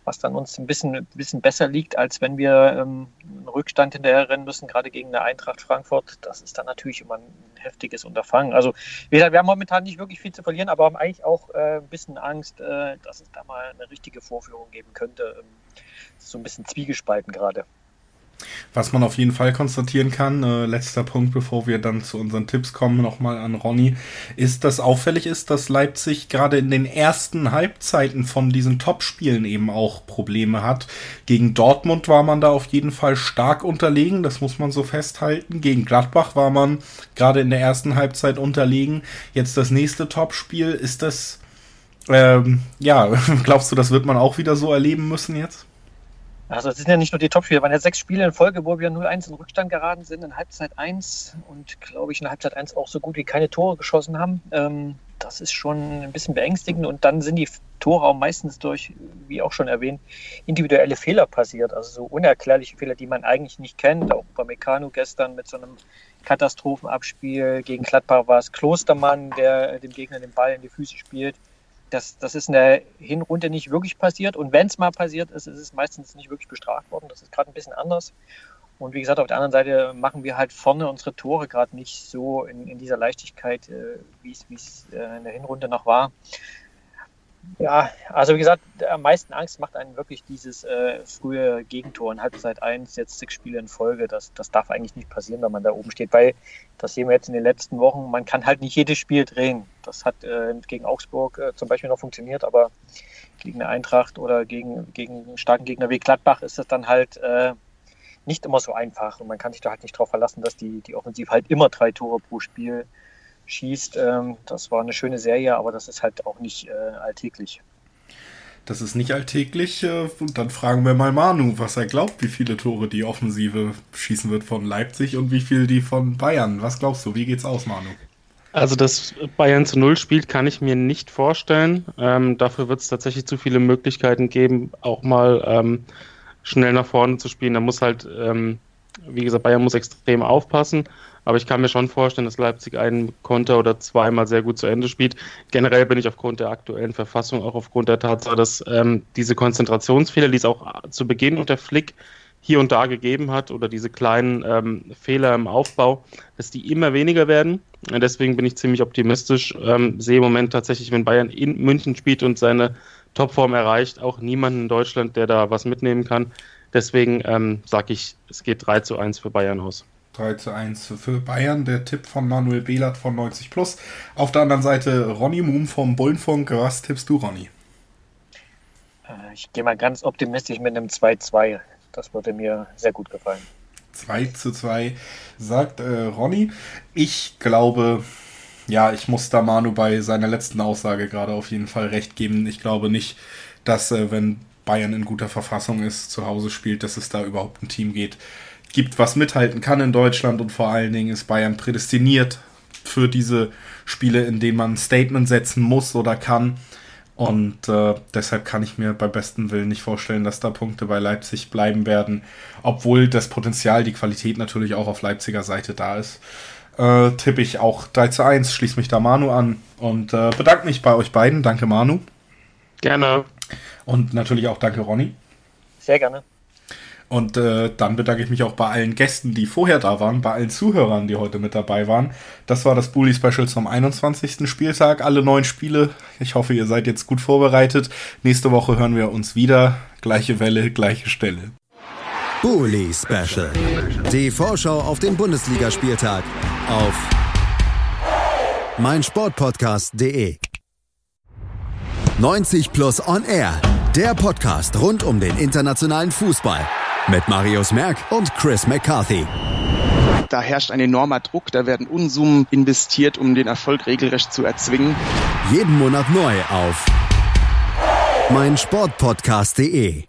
S19: was dann uns ein bisschen, ein bisschen besser liegt, als wenn wir ähm, einen Rückstand hinterher rennen müssen, gerade gegen eine Eintracht Frankfurt. Das ist dann natürlich immer ein heftiges Unterfangen. Also, wie gesagt, wir haben momentan nicht wirklich viel zu verlieren, aber haben eigentlich auch äh, ein bisschen Angst, äh, dass es da mal eine richtige Vorführung geben könnte. Ähm, so ein bisschen zwiegespalten gerade.
S2: Was man auf jeden Fall konstatieren kann, äh, letzter Punkt, bevor wir dann zu unseren Tipps kommen, nochmal an Ronny, ist, dass auffällig ist, dass Leipzig gerade in den ersten Halbzeiten von diesen Topspielen eben auch Probleme hat. Gegen Dortmund war man da auf jeden Fall stark unterlegen, das muss man so festhalten. Gegen Gladbach war man gerade in der ersten Halbzeit unterlegen. Jetzt das nächste Topspiel, ist das, ähm, ja, glaubst du, das wird man auch wieder so erleben müssen jetzt?
S19: Also es sind ja nicht nur die Topspiele, es waren ja sechs Spiele in Folge, wo wir 0-1 in Rückstand geraten sind, in Halbzeit 1 und glaube ich in Halbzeit 1 auch so gut wie keine Tore geschossen haben. Ähm, das ist schon ein bisschen beängstigend und dann sind die Tore auch meistens durch, wie auch schon erwähnt, individuelle Fehler passiert, also so unerklärliche Fehler, die man eigentlich nicht kennt. Auch bei Meccano gestern mit so einem Katastrophenabspiel gegen Gladbach war es Klostermann, der dem Gegner den Ball in die Füße spielt das, das ist in der Hinrunde nicht wirklich passiert. Und wenn es mal passiert ist, ist es meistens nicht wirklich bestraft worden. Das ist gerade ein bisschen anders. Und wie gesagt, auf der anderen Seite machen wir halt vorne unsere Tore gerade nicht so in, in dieser Leichtigkeit, äh, wie es äh, in der Hinrunde noch war. Ja, also wie gesagt, am meisten Angst macht einen wirklich dieses äh, frühe Gegentor in Halbzeit 1, jetzt sechs Spiele in Folge. Das, das darf eigentlich nicht passieren, wenn man da oben steht, weil das sehen wir jetzt in den letzten Wochen. Man kann halt nicht jedes Spiel drehen. Das hat äh, gegen Augsburg äh, zum Beispiel noch funktioniert, aber gegen eine Eintracht oder gegen, gegen einen starken Gegner wie Gladbach ist das dann halt äh, nicht immer so einfach. Und man kann sich da halt nicht darauf verlassen, dass die, die Offensiv halt immer drei Tore pro Spiel schießt. Ähm, das war eine schöne Serie, aber das ist halt auch nicht äh, alltäglich.
S2: Das ist nicht alltäglich. Äh, und dann fragen wir mal Manu, was er glaubt, wie viele Tore die Offensive schießen wird von Leipzig und wie viel die von Bayern. Was glaubst du? Wie geht's aus, Manu?
S18: Also, dass Bayern zu Null spielt, kann ich mir nicht vorstellen. Ähm, dafür wird es tatsächlich zu viele Möglichkeiten geben, auch mal ähm, schnell nach vorne zu spielen. Da muss halt, ähm, wie gesagt, Bayern muss extrem aufpassen. Aber ich kann mir schon vorstellen, dass Leipzig einen Konter oder zweimal sehr gut zu Ende spielt. Generell bin ich aufgrund der aktuellen Verfassung, auch aufgrund der Tatsache, dass ähm, diese Konzentrationsfehler, die es auch zu Beginn unter Flick hier und da gegeben hat, oder diese kleinen ähm, Fehler im Aufbau, dass die immer weniger werden. Deswegen bin ich ziemlich optimistisch. Ähm, sehe im Moment tatsächlich, wenn Bayern in München spielt und seine Topform erreicht, auch niemanden in Deutschland, der da was mitnehmen kann. Deswegen ähm, sage ich, es geht 3 zu 1 für Bayern aus.
S2: 3 zu 1 für Bayern. Der Tipp von Manuel Behlert von 90 Plus. Auf der anderen Seite Ronny Moom vom Bullenfunk. Was tippst du, Ronny?
S19: Äh, Ich gehe mal ganz optimistisch mit einem 2-2. Das würde mir sehr gut gefallen.
S2: 2 zu 2, sagt äh, Ronny. Ich glaube, ja, ich muss da Manu bei seiner letzten Aussage gerade auf jeden Fall recht geben. Ich glaube nicht, dass äh, wenn Bayern in guter Verfassung ist, zu Hause spielt, dass es da überhaupt ein Team geht, gibt, was mithalten kann in Deutschland und vor allen Dingen ist Bayern prädestiniert für diese Spiele, in denen man ein Statement setzen muss oder kann. Und äh, deshalb kann ich mir bei bestem Willen nicht vorstellen, dass da Punkte bei Leipzig bleiben werden, obwohl das Potenzial, die Qualität natürlich auch auf Leipziger Seite da ist. Äh, tippe ich auch 3 zu 1, schließe mich da Manu an und äh, bedanke mich bei euch beiden. Danke Manu.
S18: Gerne.
S2: Und natürlich auch danke Ronny.
S19: Sehr gerne.
S2: Und äh, dann bedanke ich mich auch bei allen Gästen, die vorher da waren, bei allen Zuhörern, die heute mit dabei waren. Das war das Bully Special zum 21. Spieltag. Alle neun Spiele. Ich hoffe, ihr seid jetzt gut vorbereitet. Nächste Woche hören wir uns wieder. Gleiche Welle, gleiche Stelle.
S1: Bully Special. Die Vorschau auf den Bundesligaspieltag auf meinsportpodcast.de. 90 Plus On Air. Der Podcast rund um den internationalen Fußball. Mit Marius Merck und Chris McCarthy.
S20: Da herrscht ein enormer Druck, da werden Unsummen investiert, um den Erfolg regelrecht zu erzwingen.
S1: Jeden Monat neu auf meinsportpodcast.de.